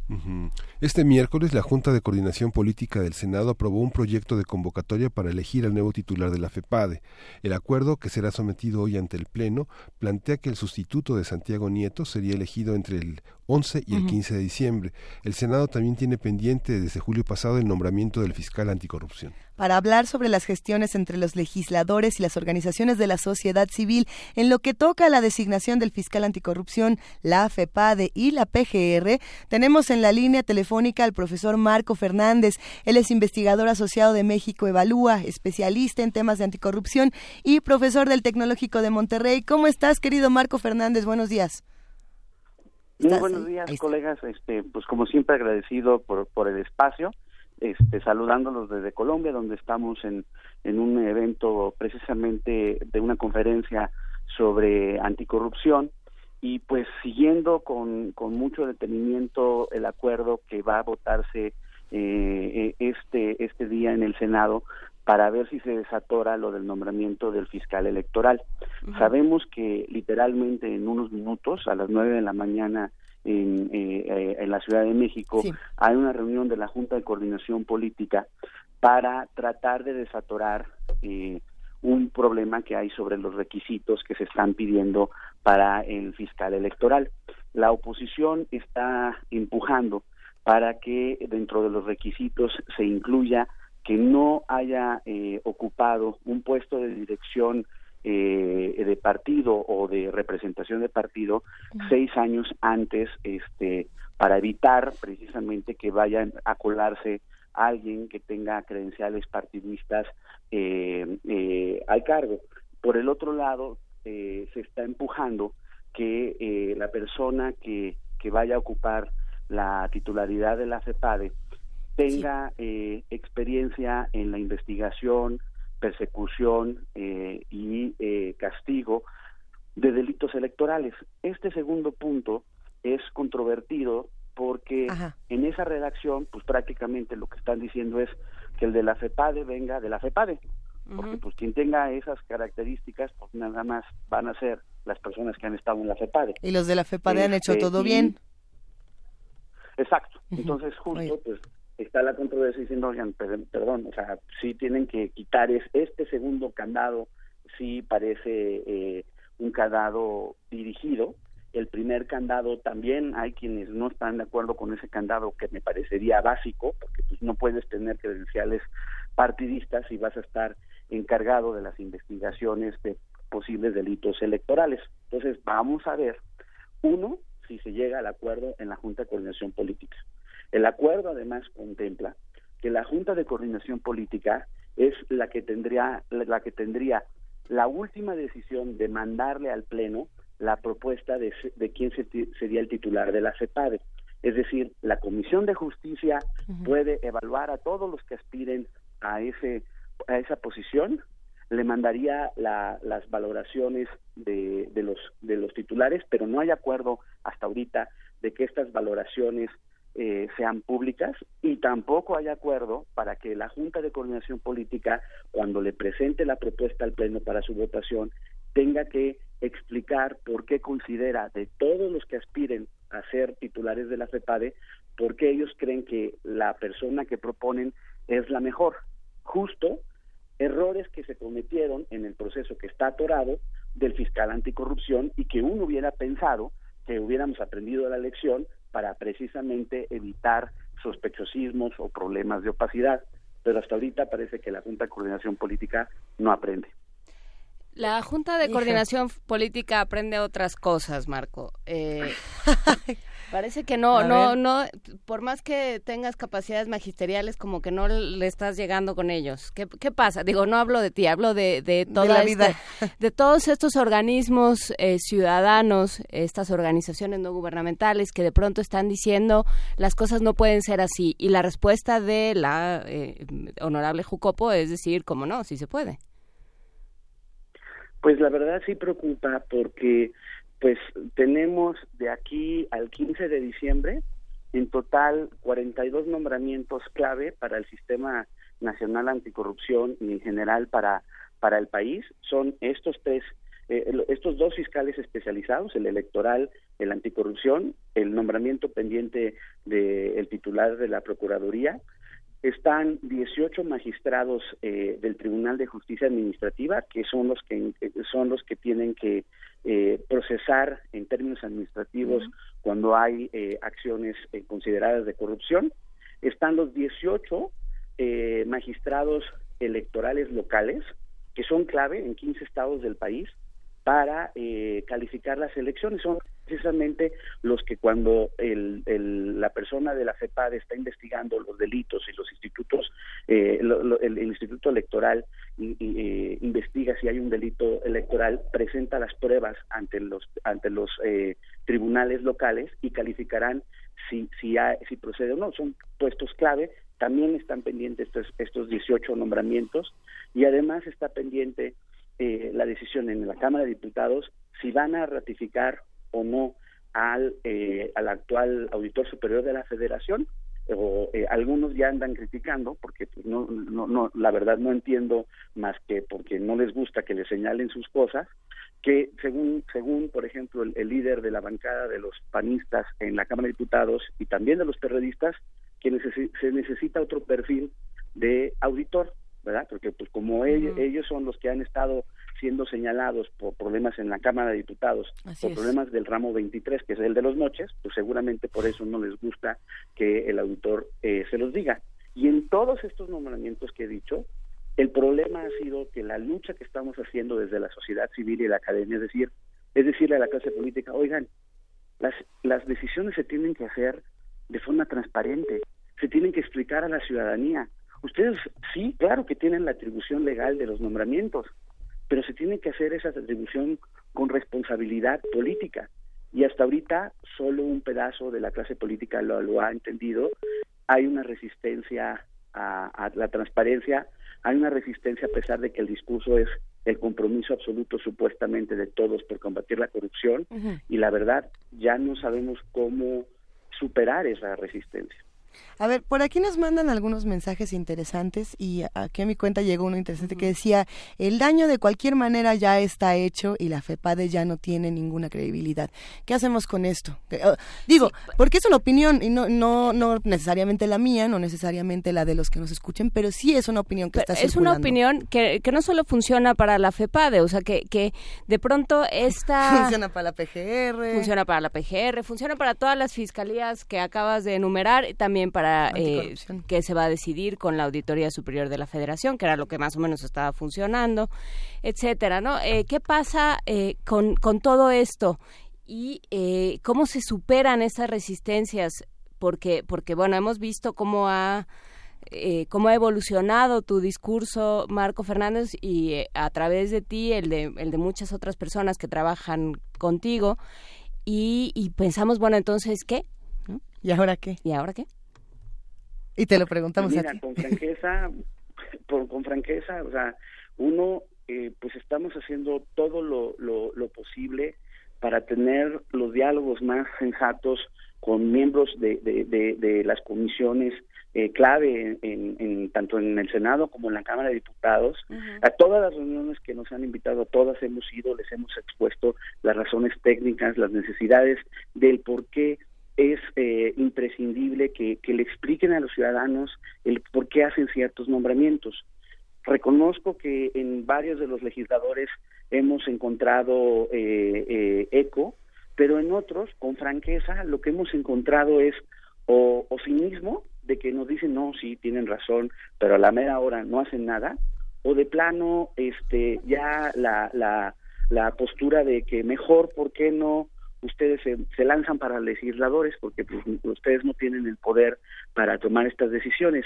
Este miércoles la Junta de Coordinación Política del Senado aprobó un proyecto de convocatoria para elegir al nuevo titular de la FEPADE. El acuerdo, que será sometido hoy ante el Pleno, plantea que el sustituto de Santiago Nieto sería elegido entre el 11 y el 15 de diciembre. El Senado también tiene pendiente desde julio pasado el nombramiento del fiscal anticorrupción para hablar sobre las gestiones entre los legisladores y las organizaciones de la sociedad civil en lo que toca a la designación del fiscal anticorrupción, la FEPADE y la PGR, tenemos en la línea telefónica al profesor Marco Fernández. Él es investigador asociado de México Evalúa, especialista en temas de anticorrupción y profesor del Tecnológico de Monterrey. ¿Cómo estás, querido Marco Fernández? Buenos días. Muy buenos días, colegas. Este, pues como siempre agradecido por, por el espacio este, saludándolos desde Colombia, donde estamos en, en un evento precisamente de una conferencia sobre anticorrupción y pues siguiendo con, con mucho detenimiento el acuerdo que va a votarse eh, este, este día en el Senado para ver si se desatora lo del nombramiento del fiscal electoral. Sabemos que literalmente en unos minutos, a las nueve de la mañana, en, eh, eh, en la Ciudad de México, hay una reunión de la Junta de Coordinación Política para tratar de desatorar eh, un problema que hay sobre los requisitos que se están pidiendo para el fiscal electoral. La oposición está empujando para que dentro de los requisitos se incluya que no haya ocupado un puesto de dirección eh, de partido o de representación de partido seis años antes este para evitar precisamente que vayan a colarse alguien que tenga credenciales partidistas eh, eh, al cargo. Por el otro lado, se está empujando que la persona que, que vaya a ocupar la titularidad de la CEPADE tenga experiencia en la investigación, persecución eh, y eh, castigo de delitos electorales. Este segundo punto es controvertido porque en esa redacción, pues prácticamente lo que están diciendo es que el de la FEPADE venga de la FEPADE, porque pues quien tenga esas características, pues nada más van a ser las personas que han estado en la FEPADE. Y los de la FEPADE han hecho este, todo bien. Exacto. Entonces, justo, pues está la controversia diciendo, oigan, perdón, o sea, sí tienen que quitar es, este segundo candado, sí parece eh, un candado dirigido. El primer candado también hay quienes no están de acuerdo con ese candado que me parecería básico, porque pues no puedes tener credenciales partidistas si vas a estar encargado de las investigaciones de posibles delitos electorales. Entonces, vamos a ver, uno, si se llega al acuerdo en la Junta de Coordinación Política. El acuerdo además contempla que la Junta de Coordinación Política es la que tendría la que tendría la última decisión de mandarle al pleno la propuesta de, de quién sería el titular de la CEPADE. Es decir, la Comisión de Justicia puede evaluar a todos los que aspiren a ese a esa posición, le mandaría las valoraciones de, de, los de los titulares, pero no hay acuerdo hasta ahorita de que estas valoraciones eh, sean públicas y tampoco hay acuerdo para que la Junta de Coordinación Política, cuando le presente la propuesta al Pleno para su votación, tenga que explicar por qué considera de todos los que aspiren a ser titulares de la FEPADE, por qué ellos creen que la persona que proponen es la mejor. Justo errores que se cometieron en el proceso que está atorado del fiscal anticorrupción y que uno hubiera pensado que hubiéramos aprendido la lección para precisamente evitar sospechosismos o problemas de opacidad. Pero hasta ahorita parece que la Junta de Coordinación Política no aprende. La Junta de Coordinación Política aprende otras cosas, Marco. Eh, parece que no, no, no, por más que tengas capacidades magisteriales, como que no le estás llegando con ellos. ¿Qué, qué pasa? Digo, no hablo de ti, hablo de, de toda la vida. de todos estos organismos eh, ciudadanos, estas organizaciones no gubernamentales que de pronto están diciendo las cosas no pueden ser así. Y la respuesta de la eh, honorable Jucopo es decir, ¿cómo no? Sí se puede. Pues la verdad sí preocupa porque pues tenemos de aquí al 15 de diciembre en total 42 nombramientos clave para el sistema nacional anticorrupción y en general para para el país. Son estos tres eh, estos dos fiscales especializados el electoral el anticorrupción el nombramiento pendiente del titular de la procuraduría están 18 magistrados eh, del Tribunal de Justicia Administrativa que son los que son los que tienen que eh, procesar en términos administrativos cuando hay eh, acciones consideradas de corrupción. Están los 18 magistrados electorales locales que son clave en 15 estados del país para calificar las elecciones son precisamente los que cuando el, la persona de la FEPAD está investigando los delitos y los institutos, eh, el, Instituto Electoral eh, investiga si hay un delito electoral, presenta las pruebas ante los ante los eh, tribunales locales y calificarán si si, si procede o no. Son puestos clave. También están pendientes estos, estos 18 nombramientos y además está pendiente la decisión en la Cámara de Diputados si van a ratificar o no al, eh, al actual auditor superior de la federación o eh, algunos ya andan criticando porque pues, no, no, no, la verdad no entiendo más que porque no les gusta que le señalen sus cosas que según según por ejemplo el, líder de la bancada de los panistas en la Cámara de Diputados y también de los periodistas que se necesita otro perfil de auditor verdad porque pues como ellos, ellos son los que han estado siendo señalados por problemas en la Cámara de Diputados, por problemas del ramo 23, que es el de los noches, pues seguramente por eso no les gusta que el auditor eh, se los diga. Y en todos estos nombramientos que he dicho, el problema ha sido que la lucha que estamos haciendo desde la sociedad civil y la academia, es decir, es decirle a la clase política, oigan, las, las decisiones se tienen que hacer de forma transparente, se tienen que explicar a la ciudadanía. Ustedes sí, claro que tienen la atribución legal de los nombramientos, pero se tiene que hacer esa atribución con responsabilidad política. Y hasta ahorita solo un pedazo de la clase política lo, ha entendido. Hay una resistencia a, la transparencia, hay una resistencia a pesar de que el discurso es el compromiso absoluto supuestamente de todos por combatir la corrupción y la verdad ya no sabemos cómo superar esa resistencia. A ver, por aquí nos mandan algunos mensajes interesantes y aquí a mi cuenta llegó uno interesante que decía, el daño de cualquier manera ya está hecho y la FEPADE ya no tiene ninguna credibilidad. ¿Qué hacemos con esto? Oh, digo, porque es una opinión y no, no, no necesariamente la mía, no necesariamente la de los que nos escuchen, pero sí es una opinión que está Es una opinión que, que no solo funciona para la FEPADE, o sea, que, que de pronto esta... funciona para la PGR. Funciona para la PGR, funciona para todas las fiscalías que acabas de enumerar, también para eh, que se va a decidir con la Auditoría Superior de la Federación, que era lo que más o menos estaba funcionando, etcétera, ¿no? Eh, ¿Qué pasa eh, con, con todo esto? y eh, cómo se superan esas resistencias, porque, porque bueno, hemos visto cómo ha, eh, cómo ha evolucionado tu discurso, Marco Fernández, y eh, a través de ti, el de, el de muchas otras personas que trabajan contigo, y, y pensamos, bueno, entonces, ¿qué? ¿Y ahora qué? ¿Y ahora qué? Y te lo preguntamos Mira, a ti. con franqueza, por, con franqueza, o sea, uno, eh, pues estamos haciendo todo lo, lo, lo posible para tener los diálogos más sensatos con miembros de, de, de, de las comisiones eh, clave en, en, tanto en el Senado como en la Cámara de Diputados. A todas las reuniones que nos han invitado, a todas hemos ido, les hemos expuesto las razones técnicas, las necesidades del por qué es eh, imprescindible que, le expliquen a los ciudadanos el por qué hacen ciertos nombramientos. Reconozco que en varios de los legisladores hemos encontrado eh, eh, eco, pero en otros, con franqueza, lo que hemos encontrado es o, o cinismo de que nos dicen no, sí, tienen razón, pero a la mera hora no hacen nada, o de plano, este, ya la, la, la postura de que mejor, ¿por qué no? Ustedes se, se lanzan para legisladores porque pues, ustedes no tienen el poder para tomar estas decisiones.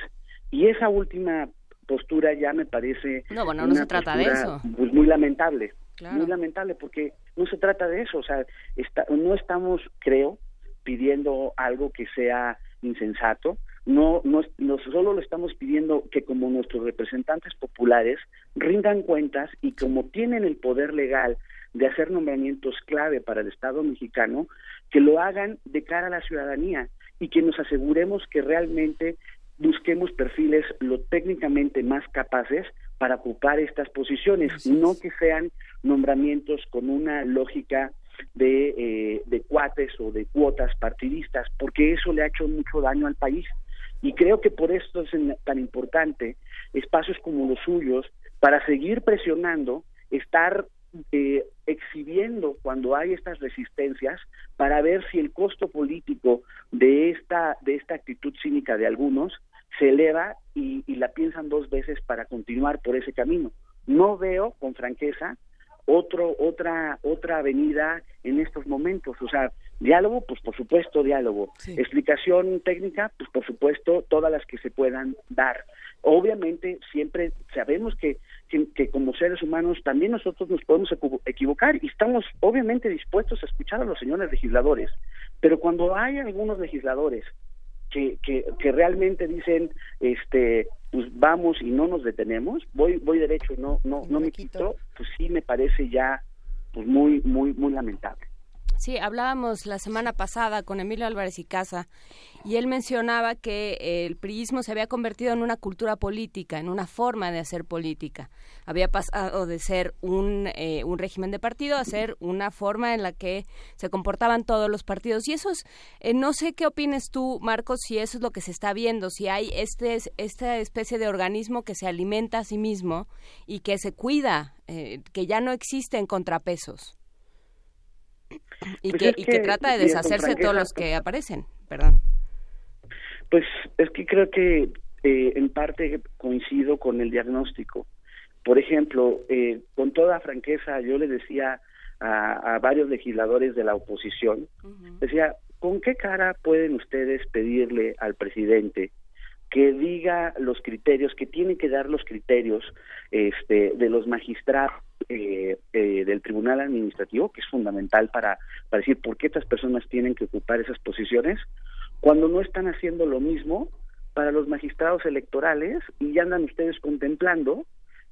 Y esa última postura ya me parece no bueno no se trata de eso pues muy lamentable claro. muy lamentable porque no se trata de eso o sea está, no estamos creo pidiendo algo que sea insensato no, no, no solo le estamos pidiendo que como nuestros representantes populares rindan cuentas y como tienen el poder legal de hacer nombramientos clave para el Estado mexicano, que lo hagan de cara a la ciudadanía y que nos aseguremos que realmente busquemos perfiles lo técnicamente más capaces para ocupar estas posiciones, no que sean nombramientos con una lógica de, eh, de cuates o de cuotas partidistas, porque eso le ha hecho mucho daño al país. Y creo que por esto es tan importante espacios como los suyos para seguir presionando, estar eh, exhibiendo cuando hay estas resistencias para ver si el costo político de esta de esta actitud cínica de algunos se eleva y, y la piensan dos veces para continuar por ese camino. No veo con franqueza otro otra otra avenida en estos momentos, o sea, diálogo, pues por supuesto diálogo, sí. explicación técnica, pues por supuesto todas las que se puedan dar. Obviamente siempre sabemos que, que, que como seres humanos también nosotros nos podemos equivocar y estamos obviamente dispuestos a escuchar a los señores legisladores, pero cuando hay algunos legisladores que, que, que realmente dicen este pues vamos y no nos detenemos voy voy derecho y no no no me quito pues sí me parece ya pues muy muy muy lamentable Sí, hablábamos la semana pasada con Emilio Álvarez y Casa y él mencionaba que el priismo se había convertido en una cultura política, en una forma de hacer política. Había pasado de ser un, eh, un régimen de partido a ser una forma en la que se comportaban todos los partidos. Y eso es, eh, no sé qué opines tú, Marcos, si eso es lo que se está viendo, si hay este, esta especie de organismo que se alimenta a sí mismo y que se cuida, eh, que ya no existen contrapesos. Y, pues que, trata de deshacerse de todos los que aparecen, perdón. Pues es que creo que eh, en parte coincido con el diagnóstico. Por ejemplo, eh, con toda franqueza, yo le decía a, a varios legisladores de la oposición, uh -huh. decía, ¿con qué cara pueden ustedes pedirle al presidente que diga los criterios, que tiene que dar los criterios este, de los magistrados eh, eh, del Tribunal Administrativo, que es fundamental para, para decir por qué estas personas tienen que ocupar esas posiciones, cuando no están haciendo lo mismo para los magistrados electorales y ya andan ustedes contemplando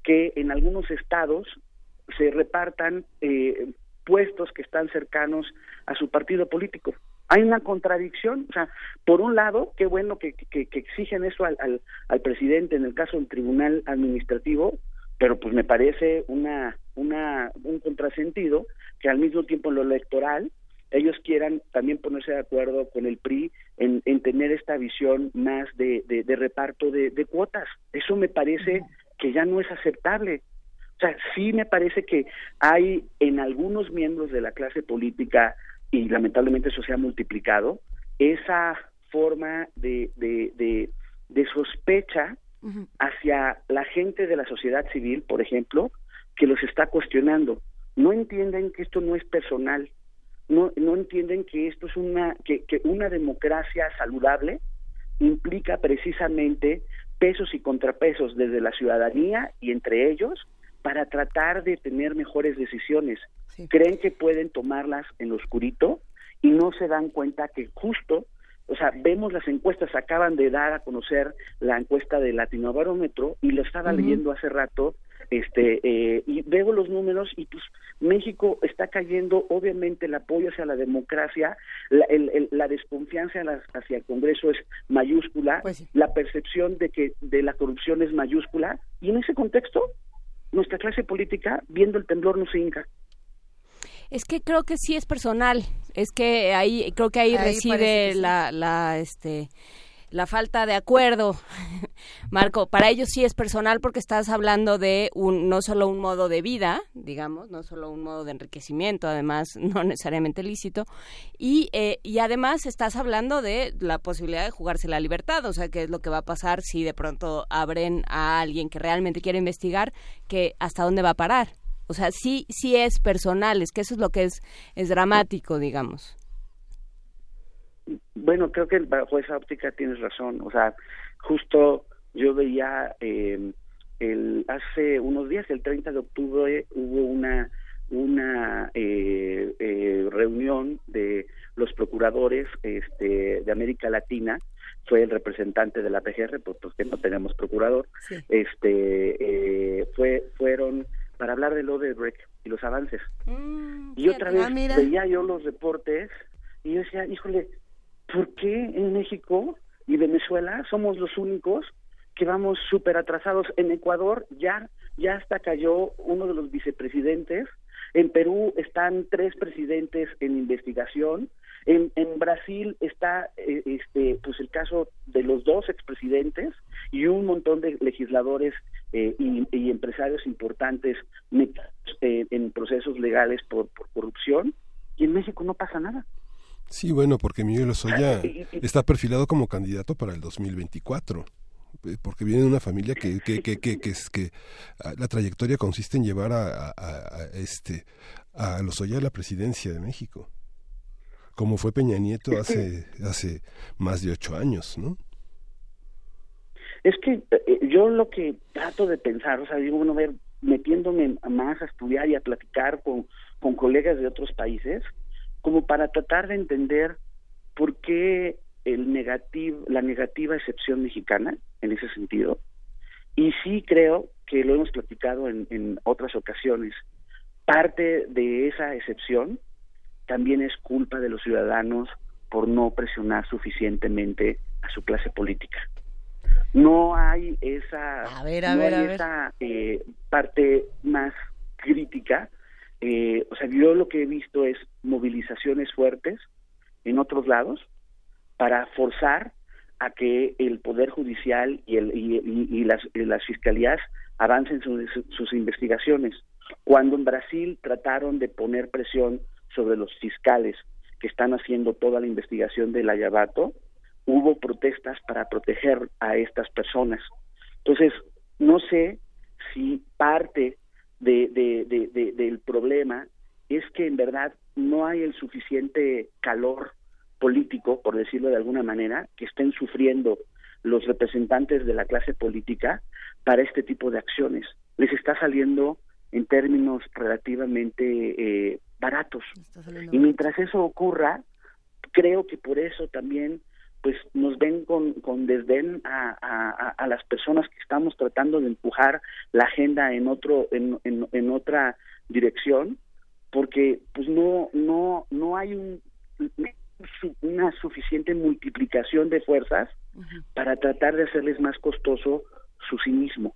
que en algunos estados se repartan eh, puestos que están cercanos a su partido político. Hay una contradicción, o sea, por un lado, qué bueno que, que, exigen eso al, al, al presidente en el caso del Tribunal Administrativo, pero pues me parece una, una un contrasentido que al mismo tiempo en lo electoral ellos quieran también ponerse de acuerdo con el PRI en, en tener esta visión más de, de, reparto de, cuotas. Eso me parece que ya no es aceptable. O sea, sí me parece que hay en algunos miembros de la clase política, y lamentablemente eso se ha multiplicado, esa forma de, de, de, de sospecha uh -huh. hacia la gente de la sociedad civil, por ejemplo, que los está cuestionando. No entienden que esto no es personal, no, no entienden que esto es una, que, que una democracia saludable implica precisamente pesos y contrapesos desde la ciudadanía y entre ellos para tratar de tener mejores decisiones. Creen que pueden tomarlas en lo oscurito y no se dan cuenta que justo, o sea, vemos las encuestas, acaban de dar a conocer la encuesta de Latinobarómetro y lo estaba leyendo hace rato, este, eh, y veo los números y pues México está cayendo, obviamente el apoyo hacia la democracia, la, la desconfianza hacia el Congreso es mayúscula, pues la percepción de que de la corrupción es mayúscula, y en ese contexto nuestra clase política, viendo el temblor, no se hinca. Es que creo que sí es personal, es que ahí creo que ahí, reside la, la este la falta de acuerdo, Marco, para ellos sí es personal porque estás hablando de un no solo un modo de vida, digamos, no solo un modo de enriquecimiento, además no necesariamente lícito, y, eh, y además estás hablando de la posibilidad de jugarse la libertad, o sea, qué es lo que va a pasar si de pronto abren a alguien que realmente quiere investigar, que hasta dónde va a parar. O sea, sí, sí es personal, es que eso es lo que es, es dramático, digamos. Bueno, creo que bajo esa óptica tienes razón. O sea, justo yo veía eh, el hace unos días, el 30 de octubre, hubo una una eh, eh, reunión de los procuradores este, de América Latina. Fue el representante de la PGR pues, porque no tenemos procurador. Este fue fueron para hablar del Odebrecht y los avances. Mm, y otra vez ah, veía yo los reportes y yo decía híjole ¿por qué en México y Venezuela somos los únicos que vamos súper atrasados? En Ecuador ya, ya hasta cayó uno de los vicepresidentes, en Perú están tres presidentes en investigación, en, Brasil está eh, este, pues el caso de los dos expresidentes y un montón de legisladores eh, y, empresarios importantes eh, en procesos legales por corrupción y en México no pasa nada. Sí, bueno, porque Miguel Lozoya está perfilado como candidato para el 2024 eh, porque viene de una familia que que que que, que, es, que ah, la trayectoria consiste en llevar a, a, este a Lozoya a la presidencia de México como fue Peña Nieto hace hace más de ocho años no es que eh, yo lo que trato de pensar o sea digo bueno ver metiéndome más a estudiar y a platicar con con colegas de otros países como para tratar de entender por qué el negativo, la negativa excepción mexicana en ese sentido. Y sí creo que lo hemos platicado en, en otras ocasiones. Parte de esa excepción también es culpa de los ciudadanos por no presionar suficientemente a su clase política. No hay esa, esa eh, parte más crítica eh, o sea, yo lo que he visto es movilizaciones fuertes en otros lados para forzar a que el poder judicial y, el, y, las, las, fiscalías avancen sus, sus investigaciones. Cuando en Brasil trataron de poner presión sobre los fiscales que están haciendo toda la investigación del Ayabato, hubo protestas para proteger a estas personas. Entonces, no sé si parte de, de, de, del problema es que en verdad no hay el suficiente calor político, por decirlo de alguna manera, que estén sufriendo los representantes de la clase política para este tipo de acciones. Les está saliendo en términos relativamente eh, baratos. Y mientras eso ocurra, creo que por eso también pues nos ven con, con desdén a, a, a, las personas que estamos tratando de empujar la agenda en otro en, en, otra dirección porque pues no no no hay un, una suficiente multiplicación de fuerzas para tratar de hacerles más costoso su cinismo.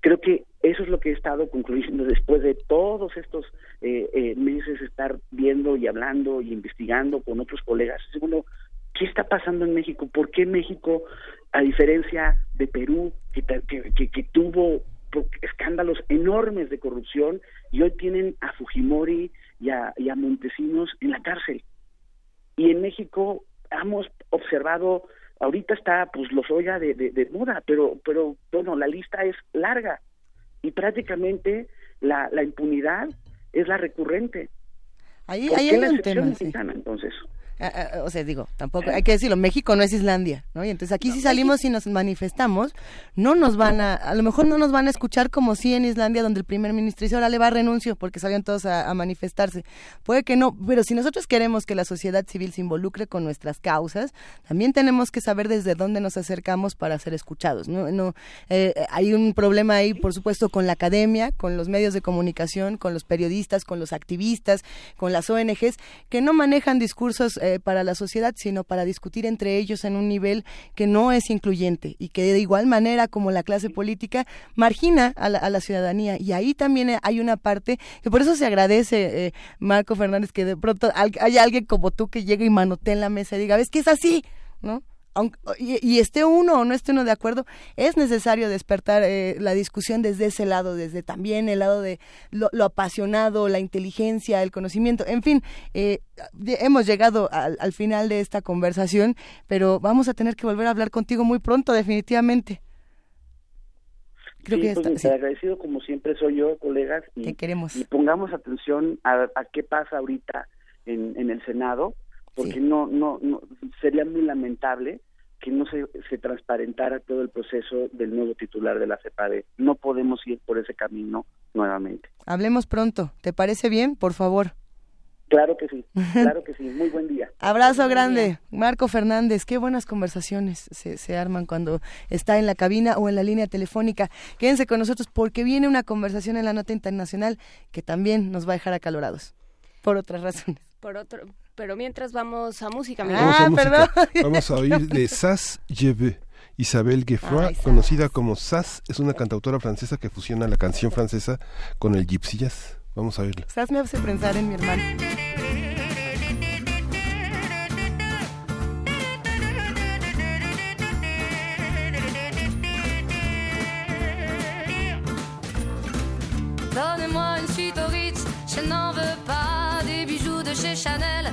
Creo que eso es lo que he estado concluyendo después de todos estos eh, eh, meses estar viendo y hablando y investigando con otros colegas. Segundo ¿Qué está pasando en México? ¿Por qué México, a diferencia de Perú, que, que, tuvo escándalos enormes de corrupción y hoy tienen a Fujimori y a, Montesinos en la cárcel? Y en México hemos observado, ahorita está pues los de, de, de moda, pero, pero bueno, la lista es larga y prácticamente la, la impunidad es la recurrente. Ahí, hay un tema. Entonces, o sea, digo, tampoco hay que decirlo, México no es Islandia, ¿no? Y entonces aquí si salimos y nos manifestamos, no nos van a, a lo mejor no nos van a escuchar como si en Islandia, donde el primer ministro dice, ahora le va a renuncio porque salían todos a, manifestarse. Puede que no, pero si nosotros queremos que la sociedad civil se involucre con nuestras causas, también tenemos que saber desde dónde nos acercamos para ser escuchados, ¿no? no eh, hay un problema ahí, por supuesto, con la academia, con los medios de comunicación, con los periodistas, con los activistas, con las ONGs, que no manejan discursos eh, para la sociedad, sino para discutir entre ellos en un nivel que no es incluyente y que de igual manera como la clase política margina a la, ciudadanía. Y ahí también hay una parte que por eso se agradece, eh, Marco Fernández, que de pronto haya alguien como tú que llegue y manotee en la mesa y diga, ves que es así, ¿no? Y, esté uno o no esté uno de acuerdo, es necesario despertar eh, la discusión desde ese lado, desde también el lado de lo, apasionado, la inteligencia, el conocimiento, en fin, eh, hemos llegado al, final de esta conversación, pero vamos a tener que volver a hablar contigo muy pronto, definitivamente. Creo que pues, agradecido como siempre soy yo, colegas, y, queremos. y pongamos atención a, qué pasa ahorita en, en el Senado, porque no, no, no, sería muy lamentable que no se, se transparentara todo el proceso del nuevo titular de la CEPADE. No podemos ir por ese camino nuevamente. Hablemos pronto. ¿Te parece bien? Por favor. Claro que sí, claro que sí. Muy buen día. Abrazo grande. Marco Fernández, qué buenas conversaciones se, se, arman cuando está en la cabina o en la línea telefónica. Quédense con nosotros porque viene una conversación en la nota internacional que también nos va a dejar acalorados, por otras razones. Por otro, pero mientras vamos a música. Ah, perdón. Vamos a oír de Sass Jebe. Isabel Geoffroy, conocida como Sass, es una cantautora francesa que fusiona la canción francesa con el gypsy jazz. Vamos a oírla. Sass me hace pensar en mi hermano. Donnez-moi une suite au Ritz, je n'en veux pas des bijoux de chez Chanel,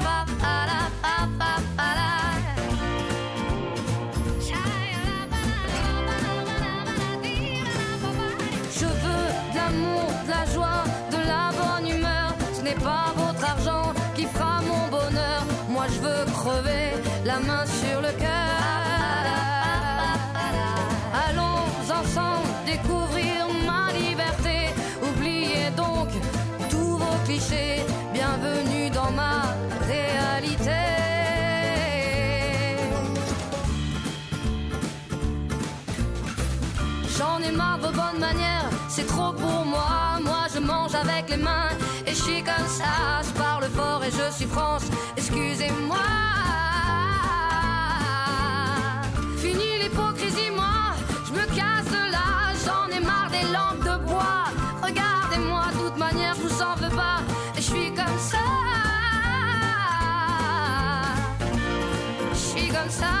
N'est pas votre argent qui fera mon bonheur. Moi je veux crever la main sur le cœur. Allons ensemble découvrir ma liberté. Oubliez donc tous vos clichés. Bienvenue dans ma réalité. J'en ai marre de bonnes manières, c'est trop pour moi. Avec les mains et je suis comme ça. Je parle fort et je suis France, excusez-moi. Fini l'hypocrisie, moi, je me casse de là. J'en ai marre des lampes de bois. Regardez-moi, de toute manière, je vous en veux pas. Et je suis comme ça. Je suis comme ça.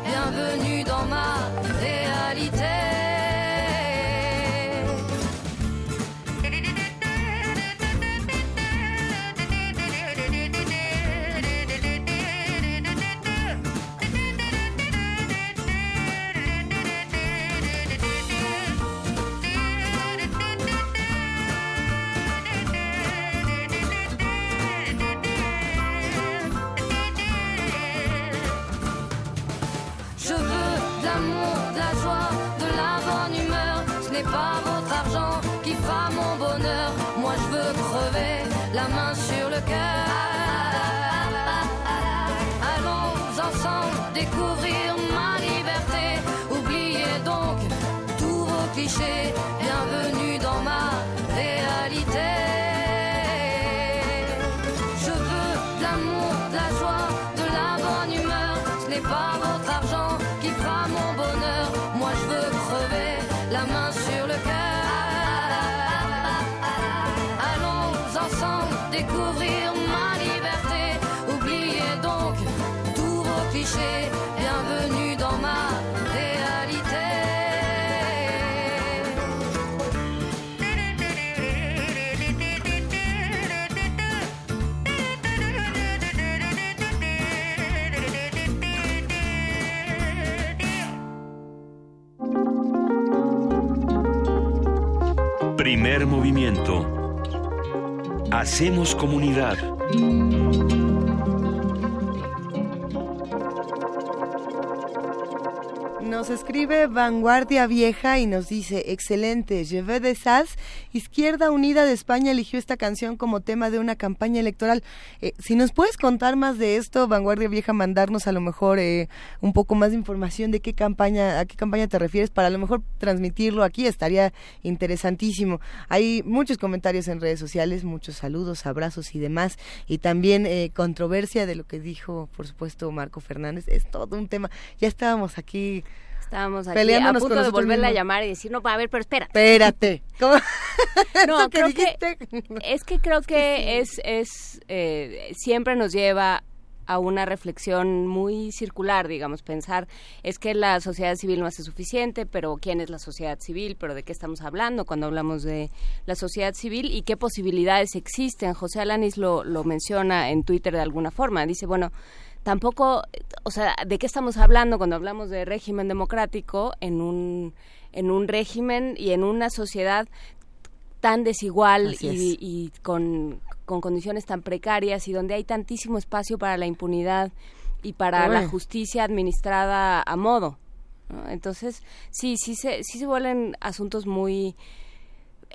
Primer movimiento. Hacemos comunidad. Nos escribe Vanguardia Vieja y nos dice, excelente, Je veux des Sas, Izquierda Unida de España eligió esta canción como tema de una campaña electoral. Eh, si nos puedes contar más de esto, Vanguardia Vieja, mandarnos a lo mejor eh, un poco más de información de qué campaña, a qué campaña te refieres, para a lo mejor transmitirlo aquí, estaría interesantísimo. Hay muchos comentarios en redes sociales, muchos saludos, abrazos y demás, y también eh, controversia de lo que dijo, por supuesto, Marco Fernández, es todo un tema. Ya estábamos aquí Estábamos aquí a punto de volverla a llamar y decir, no, a ver, pero espérate. Espérate. no, creo que, es que creo que es, es eh, siempre nos lleva a una reflexión muy circular, digamos, pensar es que la sociedad civil no hace suficiente, pero ¿quién es la sociedad civil? ¿Pero de qué estamos hablando cuando hablamos de la sociedad civil? ¿Y qué posibilidades existen? José Alanis lo, lo menciona en Twitter de alguna forma. Dice, bueno, tampoco, o sea, ¿de qué estamos hablando cuando hablamos de régimen democrático en un, en un régimen y en una sociedad tan desigual y, con, condiciones tan precarias y donde hay tantísimo espacio para la impunidad y para la justicia administrada a modo? Entonces, sí, sí se, sí se vuelven asuntos muy...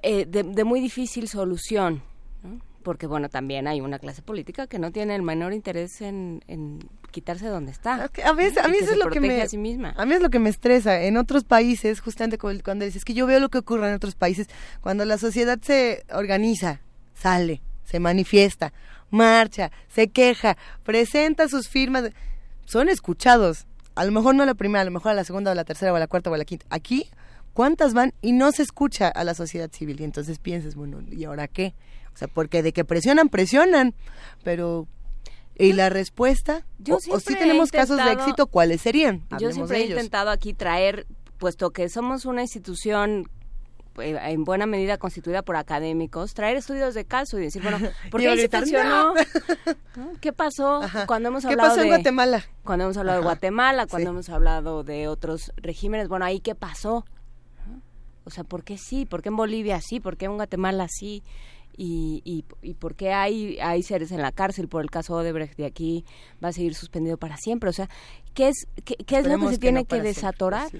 Eh, de, de muy difícil solución porque bueno, también hay una clase política que no tiene el menor interés en, quitarse donde está. A veces, a mí es lo que me a, misma. a mí es lo que me estresa. En otros países, justamente cuando dices que yo veo lo que ocurre en otros países, cuando la sociedad se organiza, sale, se manifiesta, marcha, se queja, presenta sus firmas, son escuchados. A lo mejor no a la primera, a lo mejor a la segunda o a la tercera o a la cuarta o a la quinta. Aquí, ¿cuántas van? Y no se escucha a la sociedad civil. Y entonces piensas, bueno, ¿y ahora qué? O sea, porque de que presionan, presionan, pero ¿y la respuesta? Yo o, si tenemos casos de éxito, ¿cuáles serían? yo siempre he intentado aquí traer, puesto que somos una institución eh, en buena medida constituida por académicos, traer estudios de caso y decir, bueno, ¿por qué se tensionó? ¿Qué pasó cuando hemos hablado ¿Qué pasó en Guatemala? Cuando hemos hablado de Guatemala, cuando hemos hablado de otros regímenes, bueno, ahí qué pasó? O sea, ¿por qué sí? ¿Por qué en Bolivia sí? ¿Por qué en Guatemala sí? y, y, y por qué hay, hay seres en la cárcel por el caso Odebrecht de aquí va a seguir suspendido para siempre. O sea, ¿qué es, qué, es lo que se tiene que, desatorar?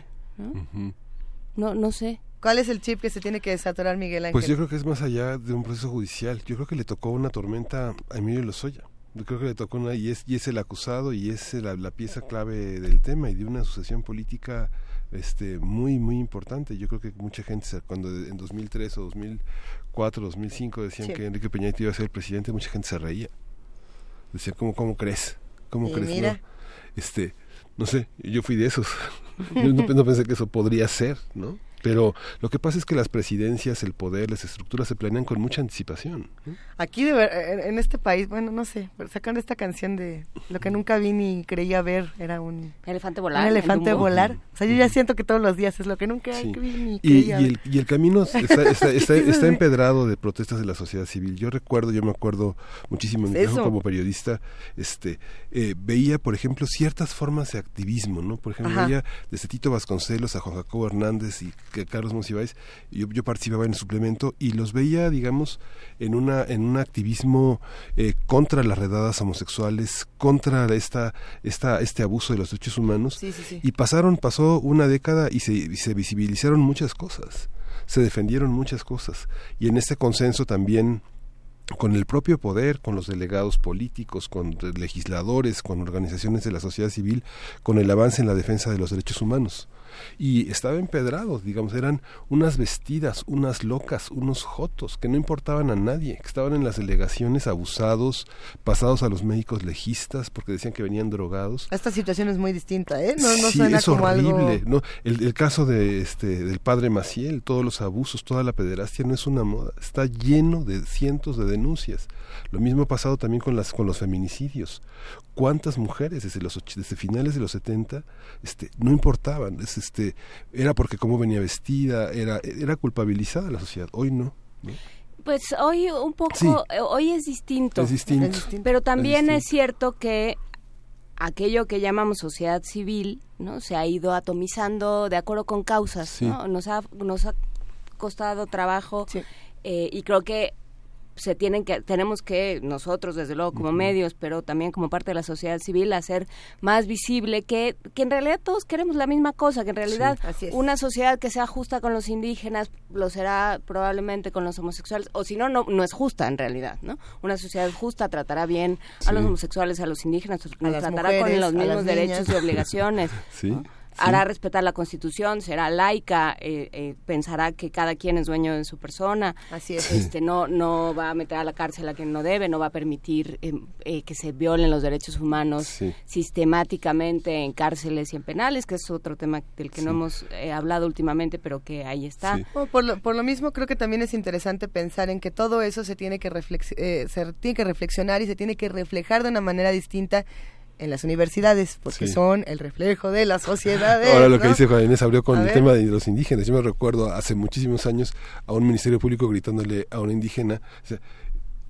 ¿no? ¿no? sé. ¿Cuál es el chip que se tiene que desatorar, Miguel Ángel? Pues yo creo que es más allá de un proceso judicial. Yo creo que le tocó una tormenta a Emilio Lozoya. Yo creo que le tocó una, y es, y es el acusado y es la, la pieza clave del tema y de una sucesión política este muy muy importante. Yo creo que mucha gente cuando en 2003 o 2004 2005 decían que Enrique Peña iba a ser el presidente mucha gente se reía. Decía cómo cómo crees cómo crees no? este no sé yo fui de esos. Yo no pensé que eso podría ser no pero lo que pasa es que las presidencias, el poder, las estructuras se planean con mucha anticipación. Aquí de en este país, bueno, no sé, sacando esta canción de lo que nunca vi ni creía ver, era un elefante volar. Un elefante volar. O sea, yo ya siento que todos los días es lo que nunca vi ni creía y, y, el, y el camino está, está, empedrado de protestas de la sociedad civil. Yo recuerdo, yo me acuerdo muchísimo en mi como periodista, este, eh, veía, por ejemplo, ciertas formas de activismo, ¿no? Por ejemplo, veía desde Tito Vasconcelos a Juan Jacobo Hernández y Carlos Monsiváis, yo, yo participaba en el suplemento y los veía, digamos, en una en un activismo eh, contra las redadas homosexuales, contra esta esta este abuso de los derechos humanos. Y pasaron pasó una década y se, y se visibilizaron muchas cosas, se defendieron muchas cosas. Y en este consenso también con el propio poder, con los delegados políticos, con legisladores, con organizaciones de la sociedad civil, con el avance en la defensa de los derechos humanos y estaba empedrado, digamos, eran unas vestidas, unas locas, unos jotos que no importaban a nadie, que estaban en las delegaciones abusados, pasados a los médicos legistas porque decían que venían drogados. Esta situación es muy distinta, ¿eh? No, no sí, suena es horrible, ¿no? El, el, caso de este del padre Maciel, todos los abusos, toda la pederastia no es una moda, está lleno de cientos de denuncias. Lo mismo ha pasado también con las con los feminicidios cuántas mujeres desde los desde finales de los 70 este no importaban es, este era porque cómo venía vestida era era culpabilizada la sociedad hoy no, Pues hoy un poco, eh, hoy es distinto. Es distinto. Pero también es, cierto que aquello que llamamos sociedad civil, ¿no? Se ha ido atomizando de acuerdo con causas, ¿no? Nos ha, nos ha costado trabajo eh, y creo que se tienen que tenemos que nosotros desde luego como medios pero también como parte de la sociedad civil hacer más visible que, que en realidad todos queremos la misma cosa que en realidad una sociedad que sea justa con los indígenas lo será probablemente con los homosexuales o si no no es justa en realidad no una sociedad justa tratará bien a los homosexuales a los indígenas tratará con los mismos derechos y obligaciones hará respetar la Constitución, será laica, eh, eh, pensará que cada quien es dueño de su persona. Así es. Este, no, no va a meter a la cárcel a quien no debe, no va a permitir eh, que se violen los derechos humanos sistemáticamente en cárceles y en penales, que es otro tema del que no hemos hablado últimamente, pero que ahí está. por, lo, por lo mismo, creo que también es interesante pensar en que todo eso se tiene que, se tiene que reflexionar y se tiene que reflejar de una manera distinta en las universidades, porque son el reflejo de la sociedad. Ahora lo que dice Juan Inés abrió con el tema de los indígenas. Yo me recuerdo hace muchísimos años a un ministerio público gritándole a una indígena,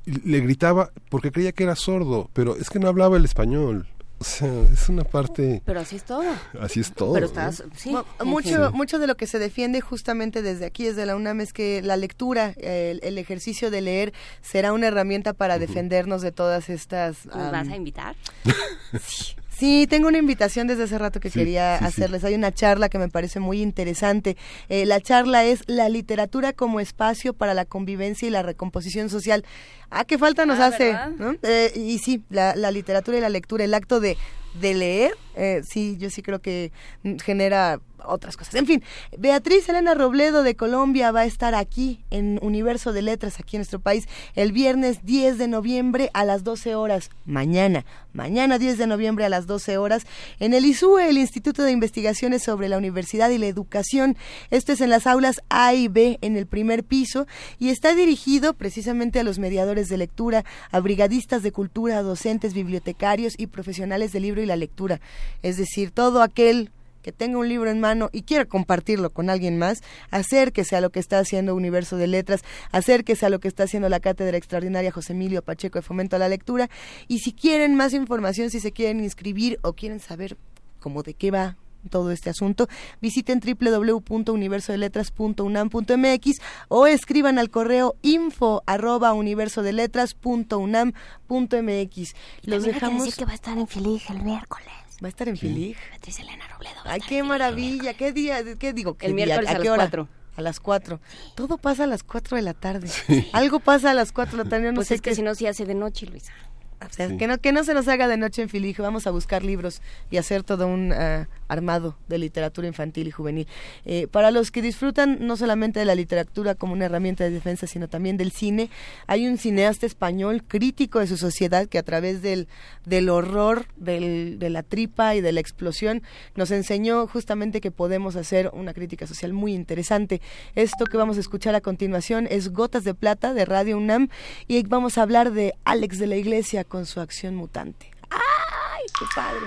le gritaba porque creía que era sordo, pero es que no hablaba el español. O sea, es una parte... Pero así es todo. Así es todo. Pero estás... Sí. Mucho, mucho de lo que se defiende justamente desde aquí, desde la UNAM, es que la lectura, el, ejercicio de leer, será una herramienta para defendernos de todas estas... ¿Nos vas a invitar? sí. Sí, tengo una invitación desde hace rato que quería hacerles. Hay una charla que me parece muy interesante. Eh, la charla es La literatura como espacio para la convivencia y la recomposición social. Ah, qué falta nos ah, hace. Eh, y sí, la, la, literatura y la lectura, el acto de, de leer, eh, sí, yo sí creo que genera otras cosas. En fin, Beatriz Elena Robledo de Colombia va a estar aquí en Universo de Letras, aquí en nuestro país, el viernes 10 de noviembre a las 12 horas. Mañana, mañana 10 de noviembre a las 12 horas, en el ISUE, el Instituto de Investigaciones sobre la Universidad y la Educación. Esto es en las aulas A y B, en el primer piso, y está dirigido precisamente a los mediadores de lectura, a brigadistas de cultura, docentes, bibliotecarios y profesionales del libro y la lectura. Es decir, todo aquel que tenga un libro en mano y quiera compartirlo con alguien más, acérquese a lo que está haciendo Universo de Letras, acérquese a lo que está haciendo la Cátedra Extraordinaria José Emilio Pacheco de Fomento a la Lectura. Y si quieren más información, si se quieren inscribir o quieren saber cómo de qué va todo este asunto, visiten www.universodeletras.unam.mx o escriban al correo info arroba universodeletras.unam.mx. Los dejamos. decir que va a estar en Filig el miércoles. Va a estar en Filig. Beatriz Elena Robledo. Ay, qué maravilla. ¿Qué día? ¿Qué digo? el miércoles a, qué hora? A las cuatro. Todo pasa a las cuatro de la tarde. Algo pasa a las cuatro de la tarde. No pues sé es que si no se hace de noche, Luisa. O sea, que, no, que no se nos haga de noche en Filig, vamos a buscar libros y hacer todo un ah, armado de literatura infantil y juvenil. Eh, para los que disfrutan no solamente de la literatura como una herramienta de defensa, sino también del cine, hay un cineasta español crítico de su sociedad que a través del, del horror, del, de la tripa y de la explosión nos enseñó justamente que podemos hacer una crítica social muy interesante. Esto que vamos a escuchar a continuación es Gotas de Plata de Radio UNAM y vamos a hablar de Alex de la Iglesia con su acción mutante. ¡Ay, qué padre!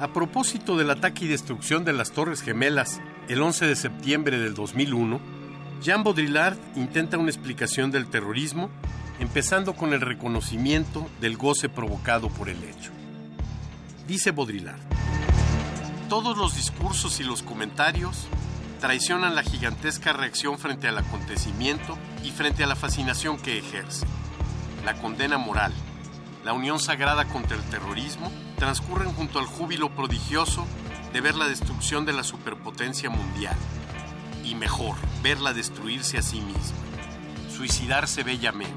A propósito del ataque y destrucción de las Torres Gemelas el 11 de septiembre del 2001, Jean Baudrillard intenta una explicación del terrorismo, empezando con el reconocimiento del goce provocado por el hecho. Dice Baudrillard, todos los discursos y los comentarios traicionan la gigantesca reacción frente al acontecimiento y frente a la fascinación que ejerce, la condena moral, la unión sagrada contra el terrorismo, transcurren junto al júbilo prodigioso de ver la destrucción de la superpotencia mundial. Y mejor, verla destruirse a sí misma, suicidarse bellamente.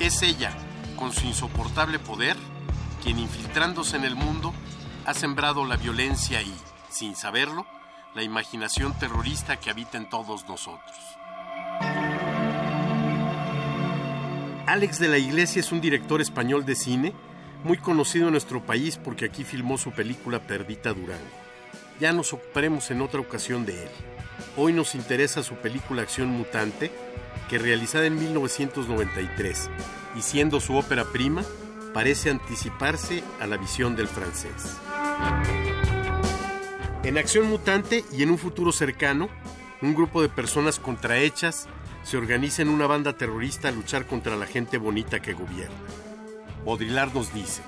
Es ella, con su insoportable poder, quien infiltrándose en el mundo ha sembrado la violencia y, sin saberlo, la imaginación terrorista que habita en todos nosotros. Alex de la Iglesia es un director español de cine muy conocido en nuestro país porque aquí filmó su película Perdita Durango. Ya nos ocuparemos en otra ocasión de él. Hoy nos interesa su película Acción Mutante, que realizada en 1993 y siendo su ópera prima, parece anticiparse a la visión del francés. En Acción Mutante y en un futuro cercano, un grupo de personas contrahechas se organiza en una banda terrorista a luchar contra la gente bonita que gobierna. Baudrillard nos dice,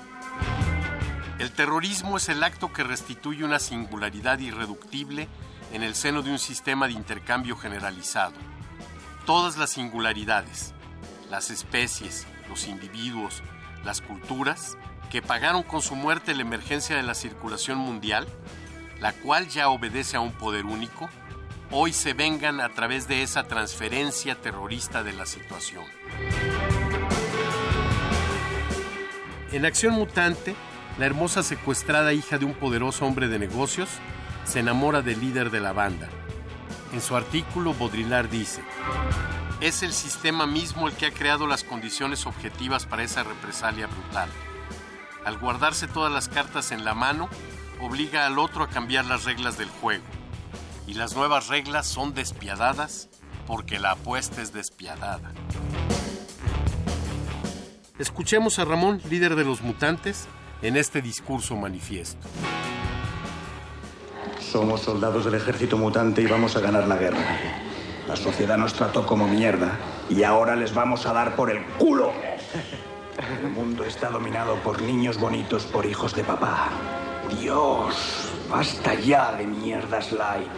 el terrorismo es el acto que restituye una singularidad irreductible en el seno de un sistema de intercambio generalizado. Todas las singularidades, las especies, los individuos, las culturas, que pagaron con su muerte la emergencia de la circulación mundial, la cual ya obedece a un poder único, hoy se vengan a través de esa transferencia terrorista de la situación. En Acción Mutante, la hermosa secuestrada hija de un poderoso hombre de negocios se enamora del líder de la banda. En su artículo, Baudrillard dice, es el sistema mismo el que ha creado las condiciones objetivas para esa represalia brutal. Al guardarse todas las cartas en la mano, obliga al otro a cambiar las reglas del juego. Y las nuevas reglas son despiadadas porque la apuesta es despiadada. Escuchemos a Ramón, líder de los mutantes, en este discurso manifiesto. Somos soldados del ejército mutante y vamos a ganar la guerra. La sociedad nos trató como mierda y ahora les vamos a dar por el culo. El mundo está dominado por niños bonitos, por hijos de papá. Dios, basta ya de mierdas light.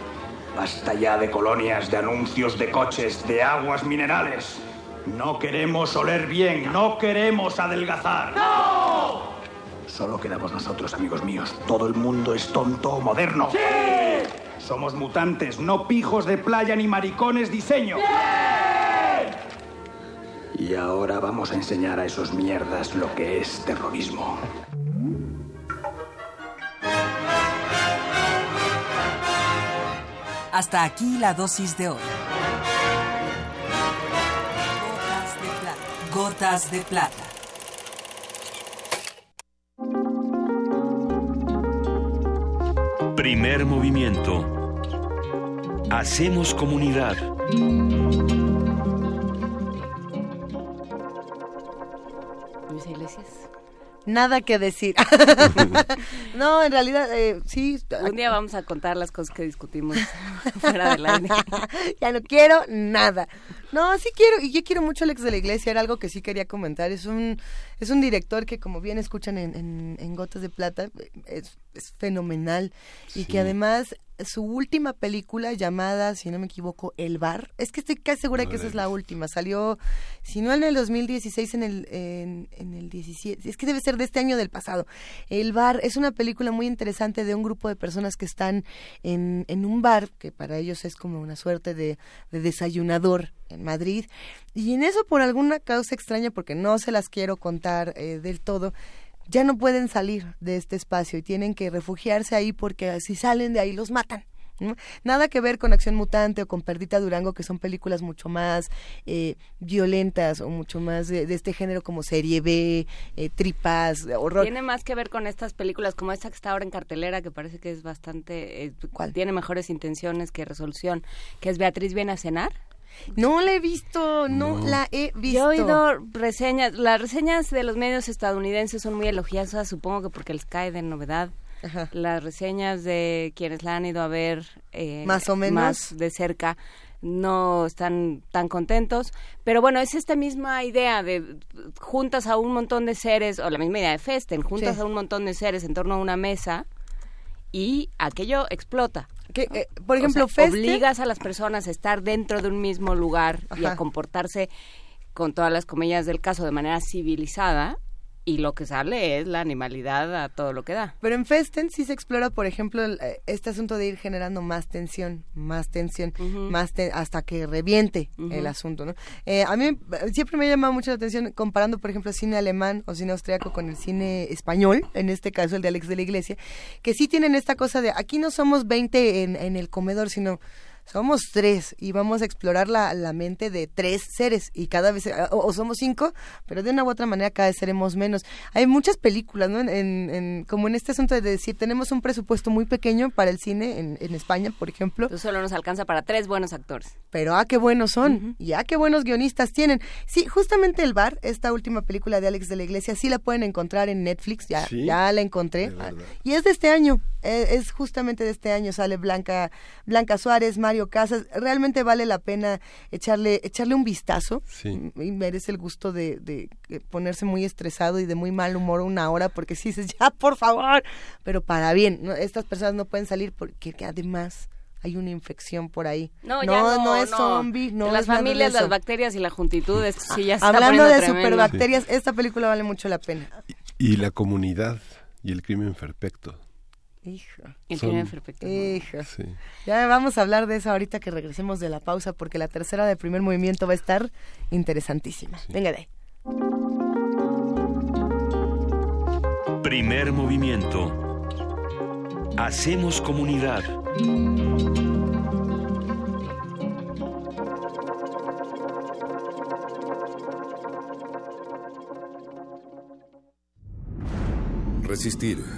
Basta ya de colonias, de anuncios de coches, de aguas minerales. No queremos oler bien, no queremos adelgazar. ¡No! Solo quedamos nosotros, amigos míos. Todo el mundo es tonto o moderno. ¡Sí! Somos mutantes, no pijos de playa ni maricones diseño. Y ahora vamos a enseñar a esos mierdas lo que es terrorismo. Hasta aquí la dosis de hoy. Gotas de plata. Primer movimiento. Hacemos comunidad. Luis Iglesias. Nada que decir. no, en realidad, eh, sí. Un día vamos a contar las cosas que discutimos fuera del aire. ya no quiero nada. No, sí quiero, y yo quiero mucho a Alex de la Iglesia, era algo que sí quería comentar. Es un, es un director que, como bien escuchan en, en, en Gotas de Plata, es, es fenomenal y que además su última película llamada, si no me equivoco, El Bar, es que estoy casi segura que esa es la última, salió, si no en el 2016, en el, en, en, el 17, es que debe ser de este año del pasado. El Bar es una película muy interesante de un grupo de personas que están en, en un bar, que para ellos es como una suerte de, de desayunador en Madrid, y en eso por alguna causa extraña, porque no se las quiero contar eh, del todo, ya no pueden salir de este espacio y tienen que refugiarse ahí porque si salen de ahí los matan. Nada que ver con Acción Mutante o con Perdita Durango, que son películas mucho más eh, violentas o mucho más de, de, este género como serie B, eh, tripas, horror. Tiene más que ver con estas películas como esta que está ahora en cartelera, que parece que es bastante... Eh, ¿Cuál? Tiene mejores intenciones que resolución, que es Beatriz viene a cenar. No la he visto, no, no, la he visto. Yo he oído reseñas, las reseñas de los medios estadounidenses son muy elogiosas, supongo que porque les cae de novedad. Ajá. Las reseñas de quienes la han ido a ver eh, más o menos más de cerca no están tan contentos, pero bueno, es esta misma idea de juntas a un montón de seres, o la misma idea de Festen, juntas sí. a un montón de seres en torno a una mesa y aquello explota. Que, eh, por ejemplo, o sea, obligas a las personas a estar dentro de un mismo lugar Ajá. y a comportarse con todas las comillas del caso de manera civilizada y lo que sale es la animalidad a todo lo que da. Pero en Festen sí se explora, por ejemplo, eh, este asunto de ir generando más tensión, más tensión, más hasta que reviente el asunto, ¿no? Eh, a mí eh, siempre me llama mucho la atención comparando, por ejemplo, cine alemán o cine austriaco con el cine español, en este caso el de Alex de la Iglesia, que sí tienen esta cosa de aquí no somos 20 en, en el comedor, sino somos tres y vamos a explorar la, la mente de tres seres y cada vez, o, somos cinco, pero de una u otra manera cada vez seremos menos. Hay muchas películas, ¿no? En, en, como en este asunto de decir, tenemos un presupuesto muy pequeño para el cine en, en España, por ejemplo. solo nos alcanza para tres buenos actores. Pero ah, qué buenos son, y ah, qué buenos guionistas tienen. Sí, justamente El Bar, esta última película de Alex de la Iglesia, sí la pueden encontrar en Netflix, ya, ya la encontré. Y es de este año, es, es justamente de este año, sale Blanca, Blanca Suárez, Mario Casas, realmente vale la pena echarle, echarle un vistazo. Y merece el gusto de, ponerse muy estresado y de muy mal humor una hora porque si dices, ya, por favor, pero para bien, estas personas no pueden salir porque además hay una infección por ahí. No, no, es zombie, no Las familias, las bacterias y la juntitud, sí ya Hablando de superbacterias, esta película vale mucho la pena. y la comunidad y el crimen perfecto. Hijo. Hijo. Ya vamos a hablar de eso ahorita que regresemos de la pausa, porque la tercera del primer movimiento va a estar interesantísima. Venga de ahí. Primer movimiento. Hacemos comunidad. Resistir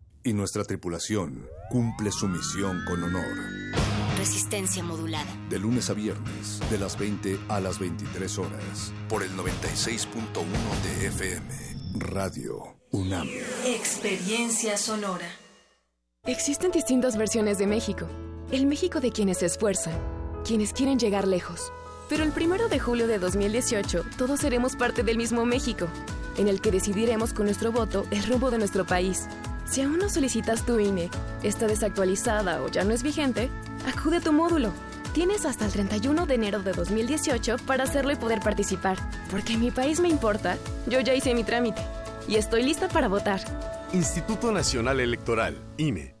y nuestra tripulación cumple su misión con honor. Resistencia modulada. De lunes a viernes, de las 20 a las 23 horas, por el 96.1 de FM, Radio UNAM. Experiencia sonora. Existen distintas versiones de México. El México de quienes se esfuerzan, quienes quieren llegar lejos. Pero el primero de julio de 2018, todos seremos parte del mismo México, en el que decidiremos con nuestro voto el rumbo de nuestro país si aún no solicitas tu INE, está desactualizada o ya no es vigente, acude a tu módulo. Tienes hasta el 31 de enero de 2018 para hacerlo y poder participar. Porque mi país me importa, yo ya hice mi trámite y estoy lista para votar. Instituto Nacional Electoral, INE.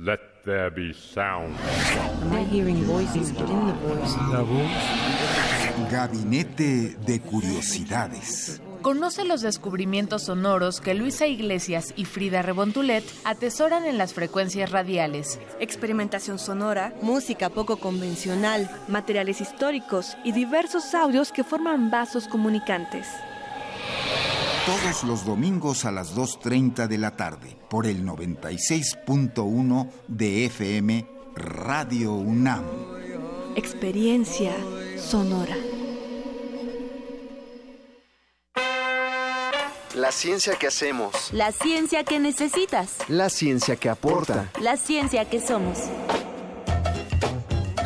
Let there be sound. Gabinete de Curiosidades. Conoce los descubrimientos sonoros que Luisa Iglesias y Frida Rebontulet atesoran en las frecuencias radiales. Experimentación sonora, música poco convencional, materiales históricos y diversos audios que forman vasos comunicantes todos los domingos a las 2.30 de la tarde por el 96.1 de FM Radio UNAM. Experiencia sonora. La ciencia que hacemos. La ciencia que necesitas. La ciencia que aporta. La ciencia que somos.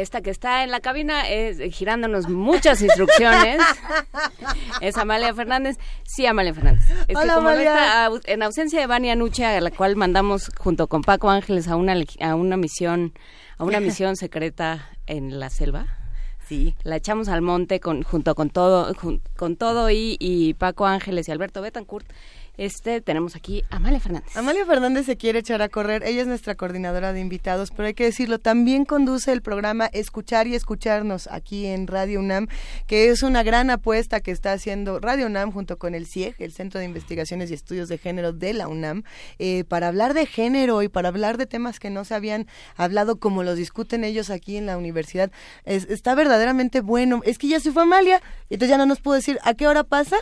Esta que está en la cabina es girándonos muchas instrucciones. es Amalia Fernández. Sí, Amalia Fernández. Es Hola, que como Amalia. no está, en ausencia de Vania Nuche, a la cual mandamos junto con Paco Ángeles a una a una misión a una misión secreta en la selva. Sí. La echamos al monte con, junto con todo, jun- con todo y, y Paco Ángeles y Alberto Betancourt. Este, tenemos aquí a Amalia Fernández. Amalia Fernández se quiere echar a correr, ella es nuestra coordinadora de invitados, pero hay que decirlo, también conduce el programa Escuchar y Escucharnos aquí en Radio UNAM, que es una gran apuesta que está haciendo Radio UNAM junto con el CIEG, el Centro de Investigaciones y Estudios de Género de la UNAM, eh, para hablar de género y para hablar de temas que no se habían hablado como los discuten ellos aquí en la universidad. Es- está verdaderamente bueno. Es que ya se fue Amalia, entonces ya no nos puedo decir a qué hora pasa.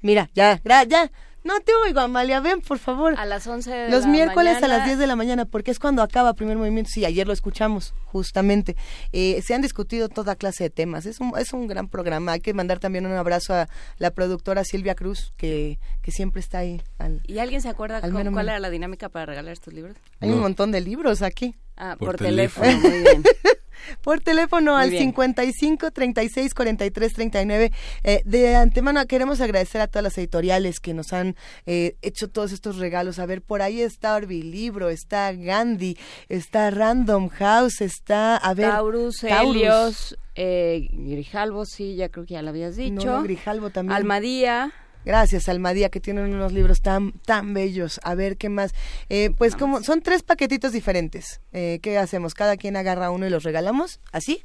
Mira, ya, ya. No te oigo, Amalia, ven, por favor. A las 11 de Los la miércoles a las 10 de la mañana, porque es cuando acaba primer movimiento. Sí, ayer lo escuchamos, justamente. Eh, se han discutido toda clase de temas. Es un, es un gran programa. Hay que mandar también un abrazo a la productora Silvia Cruz, que, que siempre está ahí. al- ¿Y alguien se acuerda Al con- mero cuál era la dinámica para regalar estos libros? Hay un montón de libros aquí. Ah, Por por, teléfono. teléfono. Muy bien. Por teléfono al bien. 55 36 43 39. Eh, de antemano queremos agradecer a todas las editoriales que nos han eh, hecho todos estos regalos. A ver, por ahí está Orbilibro, está Gandhi, está Random House, está, a ver, Taurus, Helios, eh, Grijalvo, sí, ya creo que ya lo habías dicho. No, Grijalvo también. Almadía. Gracias, Almadía, que tienen unos libros tan tan bellos. A ver, ¿qué más? Eh, pues como son tres paquetitos diferentes. Eh, ¿Qué hacemos? Cada quien agarra uno y los regalamos. ¿Así?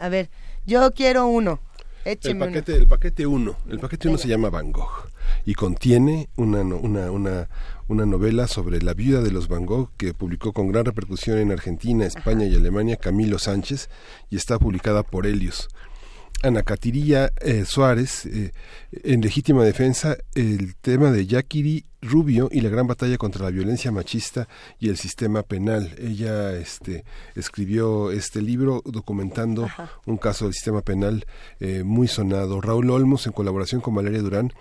A ver, yo quiero uno. El Écheme uno. paquete, el paquete 1, el paquete 1 se llama Van Gogh y contiene una, una, una, una novela sobre la viuda de los Van Gogh que publicó con gran repercusión en Argentina, España y Alemania Camilo Sánchez y está publicada por Helios. Ana Catiría eh, Suárez, eh, en legítima defensa, el tema de Yaquiri Rubio y la gran batalla contra la violencia machista y el sistema penal. Ella este, escribió este libro documentando un caso del sistema penal eh, muy sonado. Raúl Olmos, en colaboración con Valeria Durán,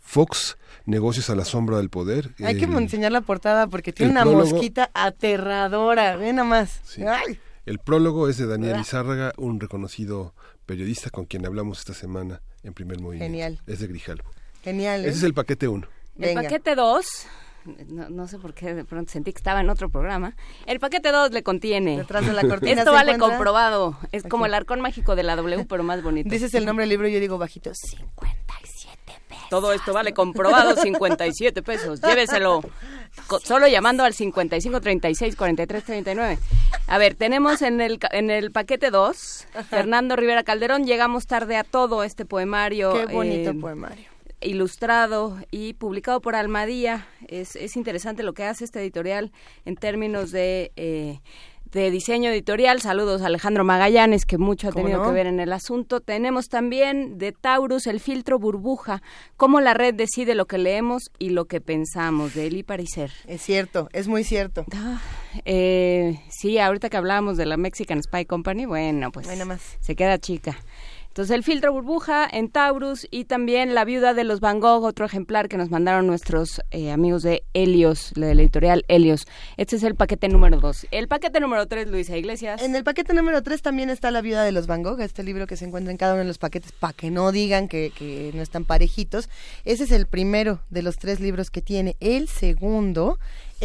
Fox, Negocios a la sombra del poder. Hay que el- enseñar la portada porque tiene una prólogo- mosquita aterradora. Ve nada más. Ay. El prólogo es de Daniel Ah. Izárraga, un reconocido periodista con quien hablamos esta semana en primer movimiento. Genial. Es de Grijalvo. Genial. ¿eh? Ese es el paquete 1. El Venga. paquete 2, no, no sé por qué de pronto sentí que estaba en otro programa. El paquete 2 le contiene. Detrás de la cortina Esto vale encuentra- comprobado. Es como el arcón mágico de la W, pero más bonito. Dices el nombre del libro y yo digo bajito. Sí. Todo esto vale comprobado 57 pesos. Lléveselo. Solo llamando al 55 36 43 39. A ver, tenemos en el en el paquete 2 Fernando Rivera Calderón. Llegamos tarde a todo este poemario. Qué bonito eh, poemario. ilustrado y publicado por Almadía. Es, es interesante lo que hace este editorial en términos de, eh, de diseño editorial. Saludos a Alejandro Magallanes, que mucho ha ¿Cómo tenido no? que ver en el asunto. Tenemos también de Taurus el filtro burbuja, cómo la red decide lo que leemos y lo que pensamos, de Eli Pariser. Es cierto, es muy cierto. Eh, sí, ahorita que hablábamos de la Mexican Spy Company, bueno, pues Bueno, más. se queda chica. Entonces el filtro burbuja en Taurus y también la viuda de los Van Gogh, otro ejemplar que nos mandaron nuestros eh, amigos de Helios, de la editorial Helios. Este es el paquete número dos. El paquete número tres, Luisa Iglesias. En el paquete número 3 también está La viuda de los Van Gogh, este libro que se encuentra en cada uno de los paquetes para que no digan que, que no están parejitos. Ese es el primero de los tres libros que tiene. El segundo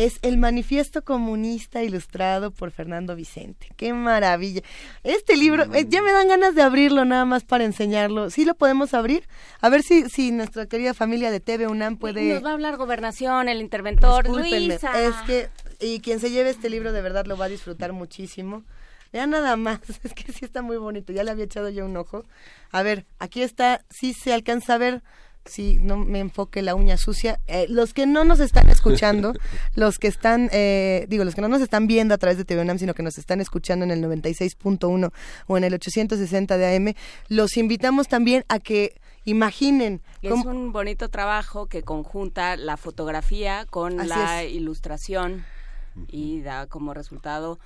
es El Manifiesto Comunista ilustrado por Fernando Vicente. ¡Qué maravilla! Este libro, eh, ya me dan ganas de abrirlo nada más para enseñarlo. ¿Sí lo podemos abrir? A ver si, si nuestra querida familia de TV UNAM puede... Nos va a hablar gobernación, el interventor, Luisa. Es que, y quien se lleve este libro de verdad lo va a disfrutar muchísimo. Ya nada más, es que sí está muy bonito, ya le había echado yo un ojo. A ver, aquí está, sí se alcanza a ver, si no me enfoque la uña sucia. Eh, los que no nos están escuchando, los que están, eh, digo, los que no nos están viendo a través de TV UNAM, sino que nos están escuchando en el 96.1 o en el 860 de AM, los invitamos también a que imaginen Es cómo- un bonito trabajo que conjunta la fotografía con Así la es. ilustración y da como resultado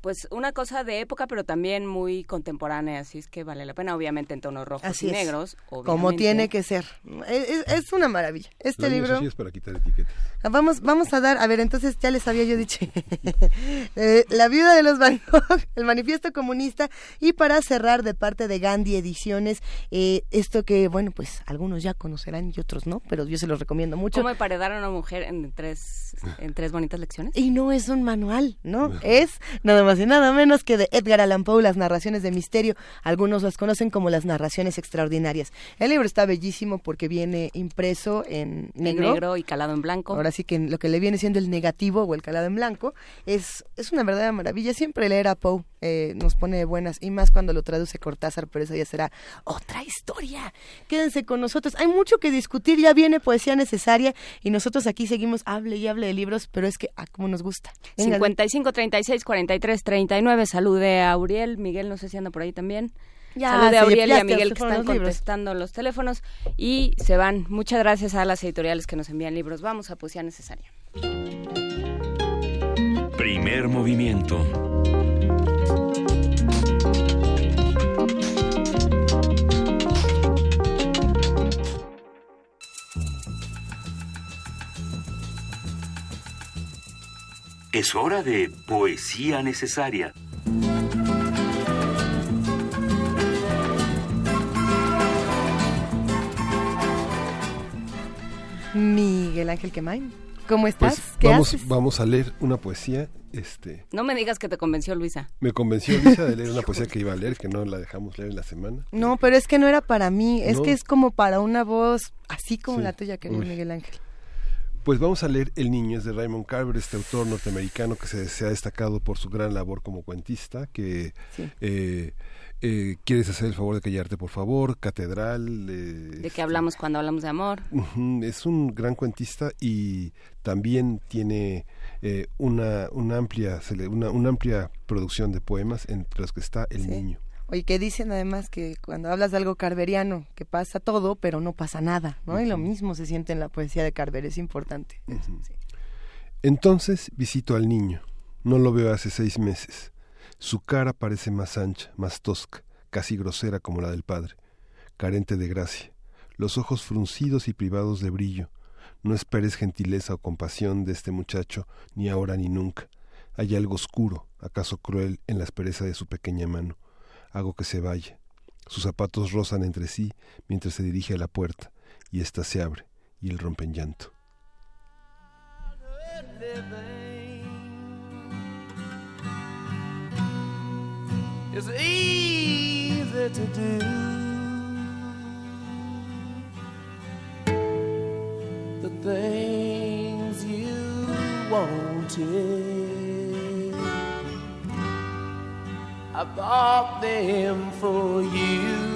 pues una cosa de época, pero también muy contemporánea, así es que vale la pena, obviamente en tonos rojos y negros. Como tiene que ser. Es, una maravilla. Este libro... es para quitar etiquetas. Vamos, vamos a dar, a ver, entonces ya les había yo dicho, eh, La viuda de los Van el manifiesto comunista, y para cerrar de parte de Gandhi Ediciones, eh, esto que, bueno, pues algunos ya conocerán y otros no, pero yo se los recomiendo mucho. ¿Cómo emparedar a una mujer en tres, en tres bonitas lecciones? Y no es un manual, ¿no? Es nada más y nada menos que de Edgar Allan Poe, las narraciones de misterio. Algunos las conocen como las narraciones extraordinarias. El libro está bellísimo porque viene impreso en negro. negro y calado en blanco. Ahora sí que lo que le viene siendo el negativo o el calado en blanco es, es una verdadera maravilla. Siempre leer a Poe eh, nos pone buenas y más cuando lo traduce Cortázar, pero eso ya será otra historia. Quédense con nosotros. Hay mucho que discutir, ya viene poesía necesaria y nosotros aquí seguimos hable y hable de libros, pero es que a ah, como nos gusta. 55 36 43 39. Salude a Uriel, Miguel, no sé si anda por ahí también. Ya, Salude a Uriel y a Miguel que están contestando los teléfonos y se van. Muchas gracias a las editoriales que nos envían libros. Vamos a poesía necesaria. Primer movimiento. Es hora de poesía necesaria. Miguel Ángel Quemain, ¿cómo estás? Pues ¿Qué vamos, haces? vamos a leer una poesía. Este, no me digas que te convenció Luisa. Me convenció Luisa de leer una poesía que iba a leer, que no la dejamos leer en la semana. No, pero es que no era para mí, es que es como para una voz así como la tuya, querido Miguel Ángel. Pues vamos a leer El Niño, es de Raymond Carver, este autor norteamericano que se, ha destacado por su gran labor como cuentista, que eh, eh, quieres hacer el favor de callarte, por favor, Catedral. de que este, hablamos cuando hablamos de amor. es un gran cuentista y también tiene eh, una, una, amplia, una, una, amplia producción de poemas entre los que está El Niño. Oye, que dicen además que cuando hablas de algo carveriano, que pasa todo, pero no pasa nada, ¿no? Y lo mismo se siente en la poesía de Carver, es importante. Entonces visito al niño. No lo veo hace seis meses. Su cara parece más ancha, más tosca, casi grosera como la del padre, carente de gracia, los ojos fruncidos y privados de brillo. No esperes gentileza o compasión de este muchacho, ni ahora ni nunca. Hay algo oscuro, acaso cruel, en la aspereza de su pequeña mano hago que se vaya. Sus zapatos rozan entre sí mientras se dirige a la puerta, y ésta se abre, y él rompe en llanto. The things you wanted, I bought them for you.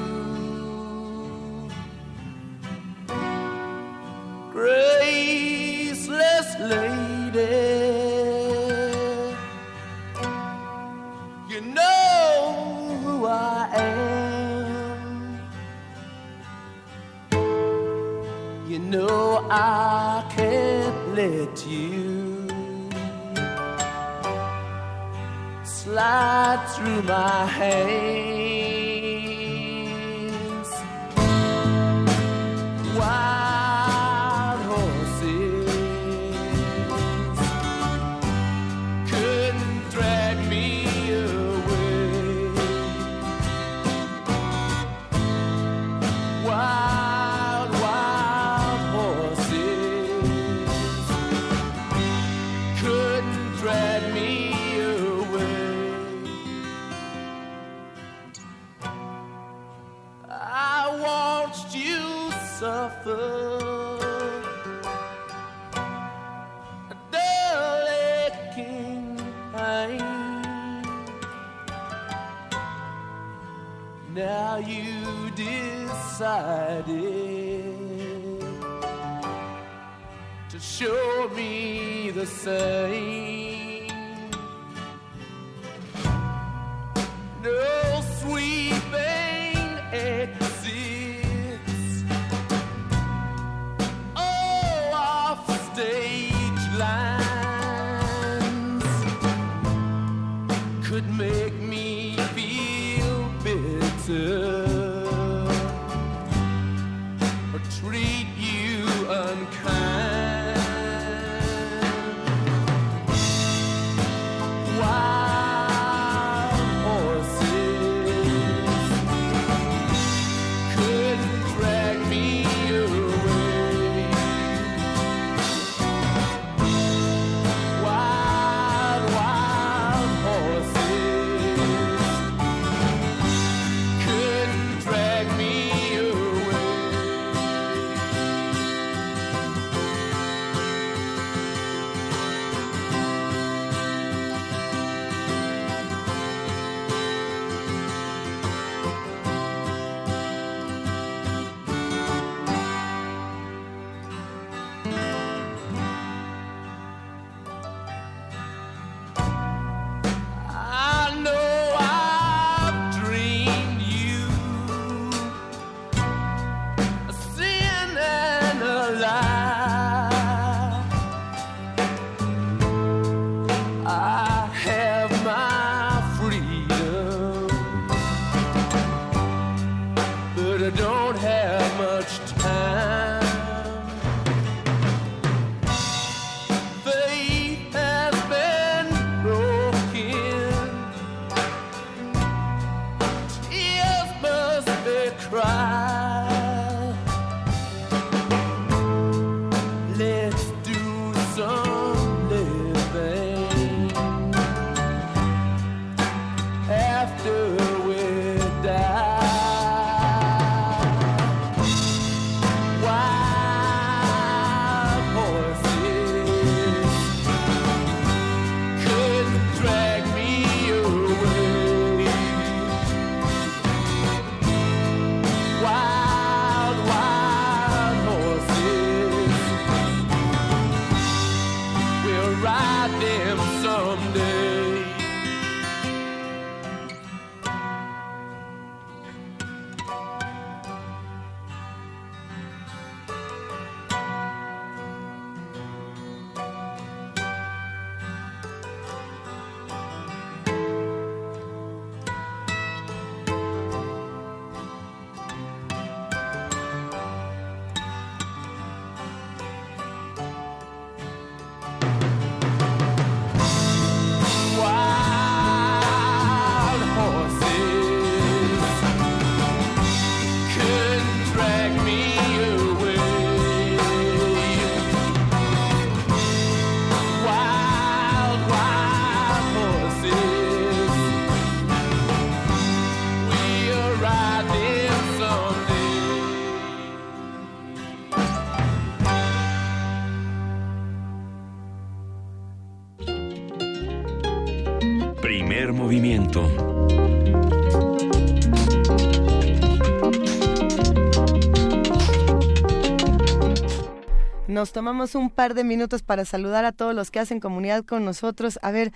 Nos tomamos un par de minutos para saludar a todos los que hacen comunidad con nosotros. A ver,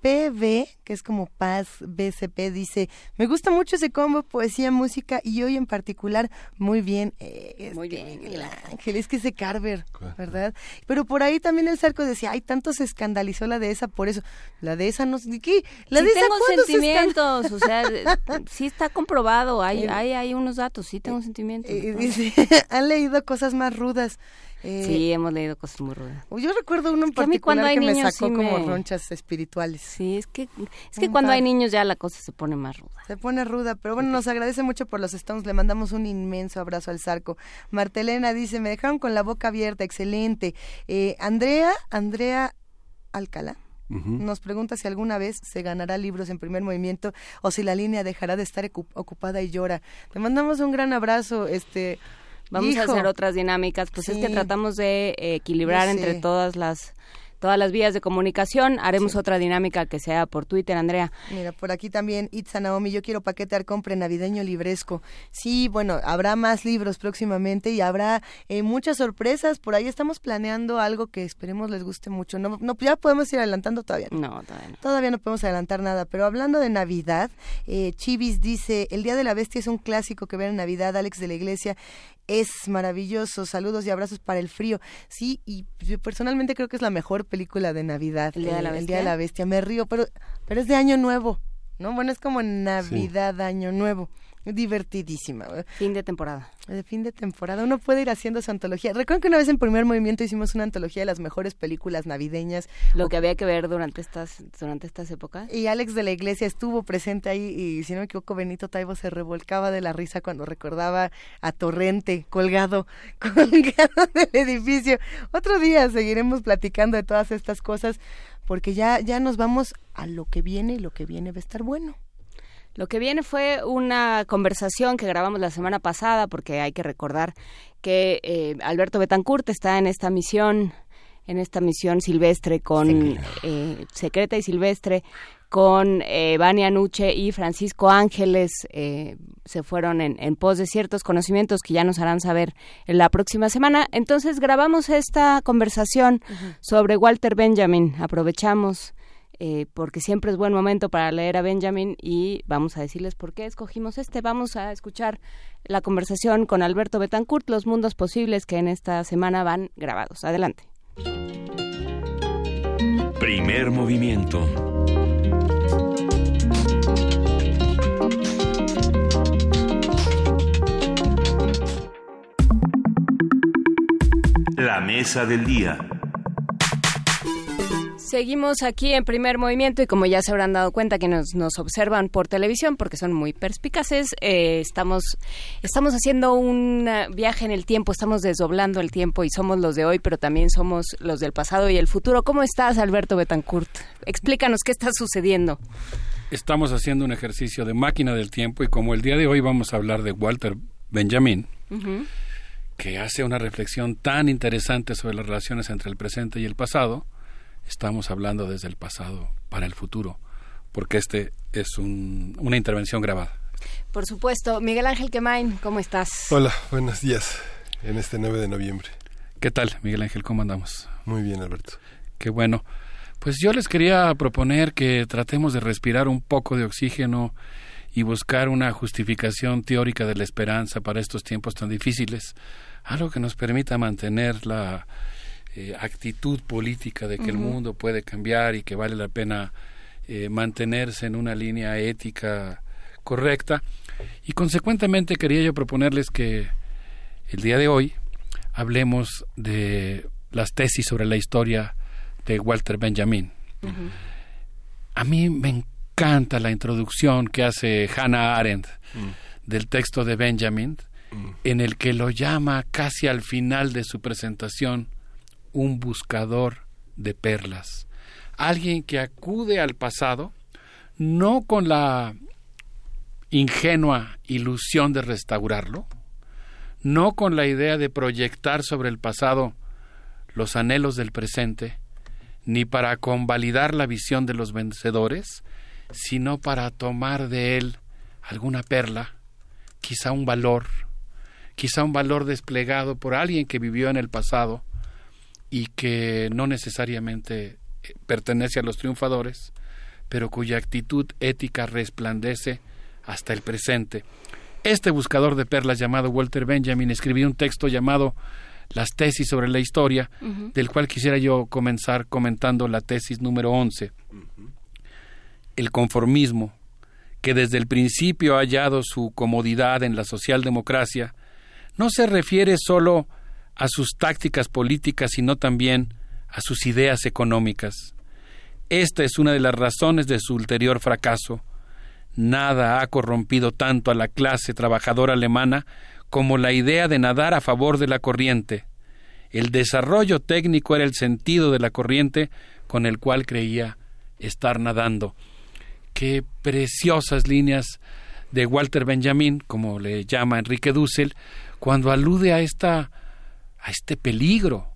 PB, que es como Paz BCP, dice, me gusta mucho ese combo, poesía, música y hoy en particular, muy bien. Eh, muy bien. El ángel, es que ese Carver, ¿verdad? Pero por ahí también el Sarco decía, ay, tanto se escandalizó la de esa por eso. La de esa no sé, ¿qué? La de tengo sentimientos, o sea, sí está comprobado, hay, hay, hay unos datos, sí tengo sentimientos. Eh, dice, han leído cosas más rudas. Eh, sí, hemos leído cosas muy rudas. Yo recuerdo uno en particular que, me sacó como ronchas espirituales. Sí, es que es que cuando hay niños ya la cosa se pone más ruda. Se pone ruda, pero bueno, nos agradece mucho por los stones, le mandamos un inmenso abrazo al Zarco. Martelena dice, me dejaron con la boca abierta, excelente. Eh, Andrea, Andrea Alcalá. Nos pregunta si alguna vez se ganará libros en primer movimiento o si la línea dejará de estar ocupada y llora. Te mandamos un gran abrazo, este Vamos a hacer otras dinámicas, pues es que tratamos de equilibrar entre todas las todas las vías de comunicación. Haremos otra dinámica que sea por Twitter, Andrea. Mira, por aquí también Itza Naomi, yo quiero paquete compre navideño libresco. Sí, bueno, habrá más libros próximamente y habrá eh, muchas sorpresas. Por ahí estamos planeando algo que esperemos les guste mucho. No, no ya podemos ir adelantando todavía. No, todavía no. Todavía no podemos adelantar nada, pero hablando de Navidad, eh, Chivis dice, El Día de la Bestia es un clásico que ven en Navidad, Alex de la Iglesia es maravilloso. Saludos y abrazos para el frío. Sí, y yo personalmente creo que es la mejor película de Navidad. El Día, de, la Bestia. El Día de la Bestia. Me río, pero, pero es de Año Nuevo. ¿no? Bueno, es como Navidad, Año Nuevo divertidísima. Fin de temporada. De fin de temporada. Uno puede ir haciendo su antología. Recuerdo que una vez en primer movimiento hicimos una antología de las mejores películas navideñas. Lo que había que ver durante estas, durante estas épocas. Y Alex de la Iglesia estuvo presente ahí y si no me equivoco Benito Taibo se revolcaba de la risa cuando recordaba a Torrente colgado, colgado del edificio. Otro día seguiremos platicando de todas estas cosas porque ya, ya nos vamos a lo que viene y lo que viene va a estar bueno. Lo que viene fue una conversación que grabamos la semana pasada, porque hay que recordar que eh, Alberto Betancourt está en esta misión, en esta misión silvestre con eh, secreta y silvestre con eh, Vania Nuche y Francisco Ángeles eh, se fueron en, en, pos de ciertos conocimientos que ya nos harán saber en la próxima semana. Entonces grabamos esta conversación sobre Walter Benjamin. Aprovechamos eh, porque siempre es buen momento para leer a Benjamin y vamos a decirles por qué escogimos este. Vamos a escuchar la conversación con Alberto Betancourt, los mundos posibles que en esta semana van grabados. Adelante. Primer movimiento. La mesa del día. Seguimos aquí en primer movimiento y como ya se habrán dado cuenta que nos, nos observan por televisión porque son muy perspicaces, eh, estamos, estamos haciendo un viaje en el tiempo, estamos desdoblando el tiempo y somos los de hoy, pero también somos los del pasado y el futuro. ¿Cómo estás, Alberto Betancourt? Explícanos qué está sucediendo. Estamos haciendo un ejercicio de máquina del tiempo y como el día de hoy vamos a hablar de Walter Benjamin, que hace una reflexión tan interesante sobre las relaciones entre el presente y el pasado, estamos hablando desde el pasado para el futuro, porque este es un, una intervención grabada. Por supuesto. Miguel Ángel Quemain, ¿cómo estás? Hola, buenos días en este 9 de noviembre. ¿Qué tal, Miguel Ángel? ¿Cómo andamos? Muy bien, Alberto. Qué bueno. Pues yo les quería proponer que tratemos de respirar un poco de oxígeno y buscar una justificación teórica de la esperanza para estos tiempos tan difíciles, algo que nos permita mantener la eh, actitud política de que el mundo puede cambiar y que vale la pena eh, mantenerse en una línea ética correcta. Y consecuentemente quería yo proponerles que el día de hoy hablemos de las tesis sobre la historia de Walter Benjamin. A mí me encanta la introducción que hace Hannah Arendt del texto de Benjamin, en el que lo llama casi al final de su presentación un buscador de perlas, alguien que acude al pasado no con la ingenua ilusión de restaurarlo, no con la idea de proyectar sobre el pasado los anhelos del presente, ni para convalidar la visión de los vencedores, sino para tomar de él alguna perla, quizá un valor, quizá un valor desplegado por alguien que vivió en el pasado, y que no necesariamente eh, pertenece a los triunfadores, pero cuya actitud ética resplandece hasta el presente. Este buscador de perlas llamado Walter Benjamin escribió un texto llamado Las tesis sobre la historia, del cual quisiera yo comenzar comentando la tesis número 11. El conformismo, que desde el principio ha hallado su comodidad en la socialdemocracia, no se refiere sólo a sus tácticas políticas, sino también a sus ideas económicas. Esta es una de las razones de su ulterior fracaso. Nada ha corrompido tanto a la clase trabajadora alemana como la idea de nadar a favor de la corriente. El desarrollo técnico era el sentido de la corriente con el cual creía estar nadando. Qué preciosas líneas de Walter Benjamin, como le llama Enrique Dussel, cuando alude a esta a este peligro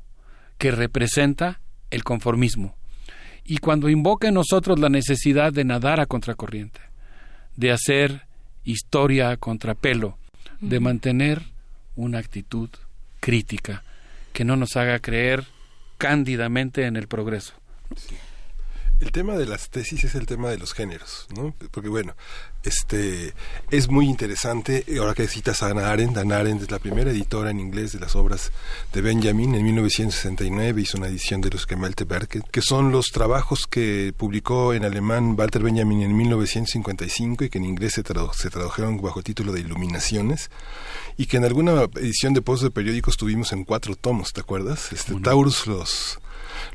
que representa el conformismo. Y cuando invoca en nosotros la necesidad de nadar a contracorriente, de hacer historia a contrapelo, de mantener una actitud crítica que no nos haga creer cándidamente en el progreso. El tema de las tesis es el tema de los géneros, ¿no? Porque bueno, este es muy interesante, ahora que citas a Ana Arendt, Ana Arendt es la primera editora en inglés de las obras de Benjamin, en 1969 hizo una edición de los Gemäldwerke, que son los trabajos que publicó en alemán Walter Benjamin en 1955 y que en inglés se, se tradujeron bajo el título de Iluminaciones y que en alguna edición de post de periódicos tuvimos en cuatro tomos, ¿te acuerdas? Este, Taurus los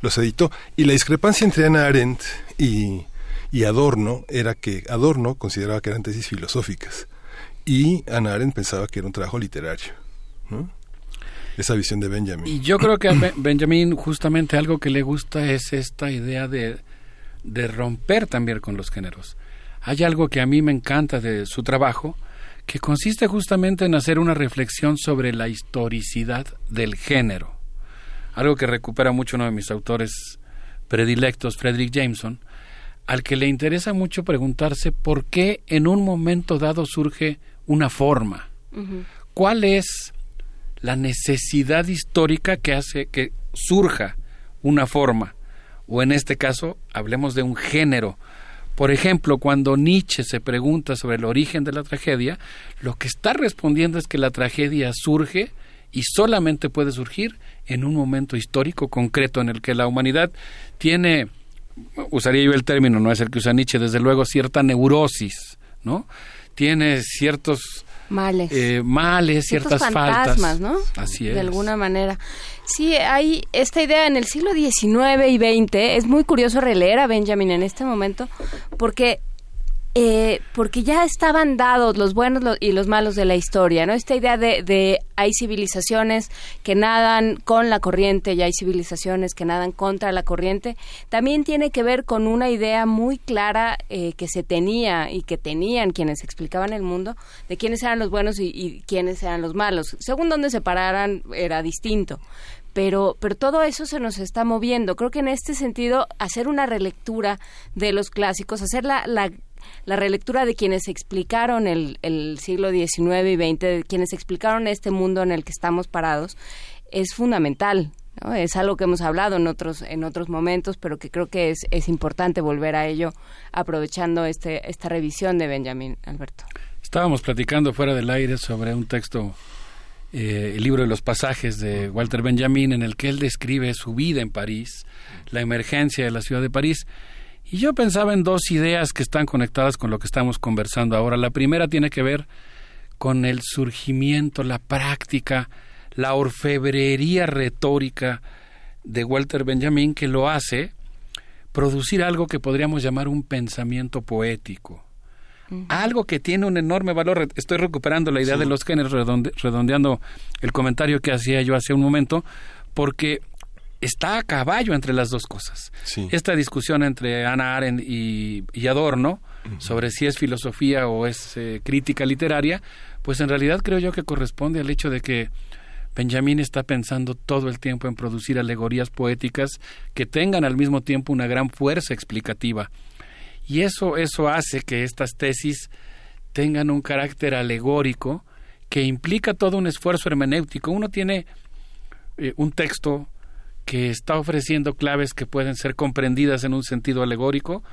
los editó. Y la discrepancia entre Ana Arendt y, y Adorno era que Adorno consideraba que eran tesis filosóficas y Ana Arendt pensaba que era un trabajo literario. Esa visión de Benjamin. Y yo creo que a Benjamin justamente algo que le gusta es esta idea de, de romper también con los géneros. Hay algo que a mí me encanta de su trabajo, que consiste justamente en hacer una reflexión sobre la historicidad del género algo que recupera mucho uno de mis autores predilectos, Frederick Jameson, al que le interesa mucho preguntarse por qué en un momento dado surge una forma. ¿Cuál es la necesidad histórica que hace que surja una forma? O en este caso, hablemos de un género. Por ejemplo, cuando Nietzsche se pregunta sobre el origen de la tragedia, lo que está respondiendo es que la tragedia surge y solamente puede surgir en un momento histórico concreto en el que la humanidad tiene, usaría yo el término, no es el que usa Nietzsche, desde luego cierta neurosis, ¿no? Tiene ciertos males, eh, males ciertas fantasmas, ¿no? Así es. De alguna manera. Sí, hay esta idea en el siglo XIX y XX. Es muy curioso releer a Benjamin en este momento porque eh, porque ya estaban dados los buenos y los malos de la historia, ¿no? Esta idea de, de, hay civilizaciones que nadan con la corriente y hay civilizaciones que nadan contra la corriente, también tiene que ver con una idea muy clara eh, que se tenía y que tenían quienes explicaban el mundo de quiénes eran los buenos y, quiénes eran los malos. Según donde se pararan era distinto pero, pero todo eso se nos está moviendo. Creo que en este sentido, hacer una relectura de los clásicos, hacer la, la relectura de quienes explicaron el, el siglo XIX y XX, de quienes explicaron este mundo en el que estamos parados, es fundamental. ¿no? Es algo que hemos hablado en otros, en otros momentos, pero que creo que es, es importante volver a ello aprovechando este, esta revisión de Benjamin Alberto. Estábamos platicando fuera del aire sobre un texto, eh, el libro de los pasajes de Walter Benjamin, en el que él describe su vida en París, la emergencia de la ciudad de París. Y yo pensaba en dos ideas que están conectadas con lo que estamos conversando ahora. La primera tiene que ver con el surgimiento, la práctica, la orfebrería retórica de Walter Benjamin que lo hace producir algo que podríamos llamar un pensamiento poético. Algo que tiene un enorme valor. Estoy recuperando la idea de los géneros, redondeando el comentario que hacía yo hace un momento, porque está a caballo entre las dos cosas. Esta discusión entre Ana Arendt y, Adorno sobre si es filosofía o es eh, crítica literaria, pues en realidad creo yo que corresponde al hecho de que Benjamin está pensando todo el tiempo en producir alegorías poéticas que tengan al mismo tiempo una gran fuerza explicativa. Y eso, eso hace que estas tesis tengan un carácter alegórico que implica todo un esfuerzo hermenéutico. Uno tiene eh, un texto que está ofreciendo claves que pueden ser comprendidas en un sentido alegórico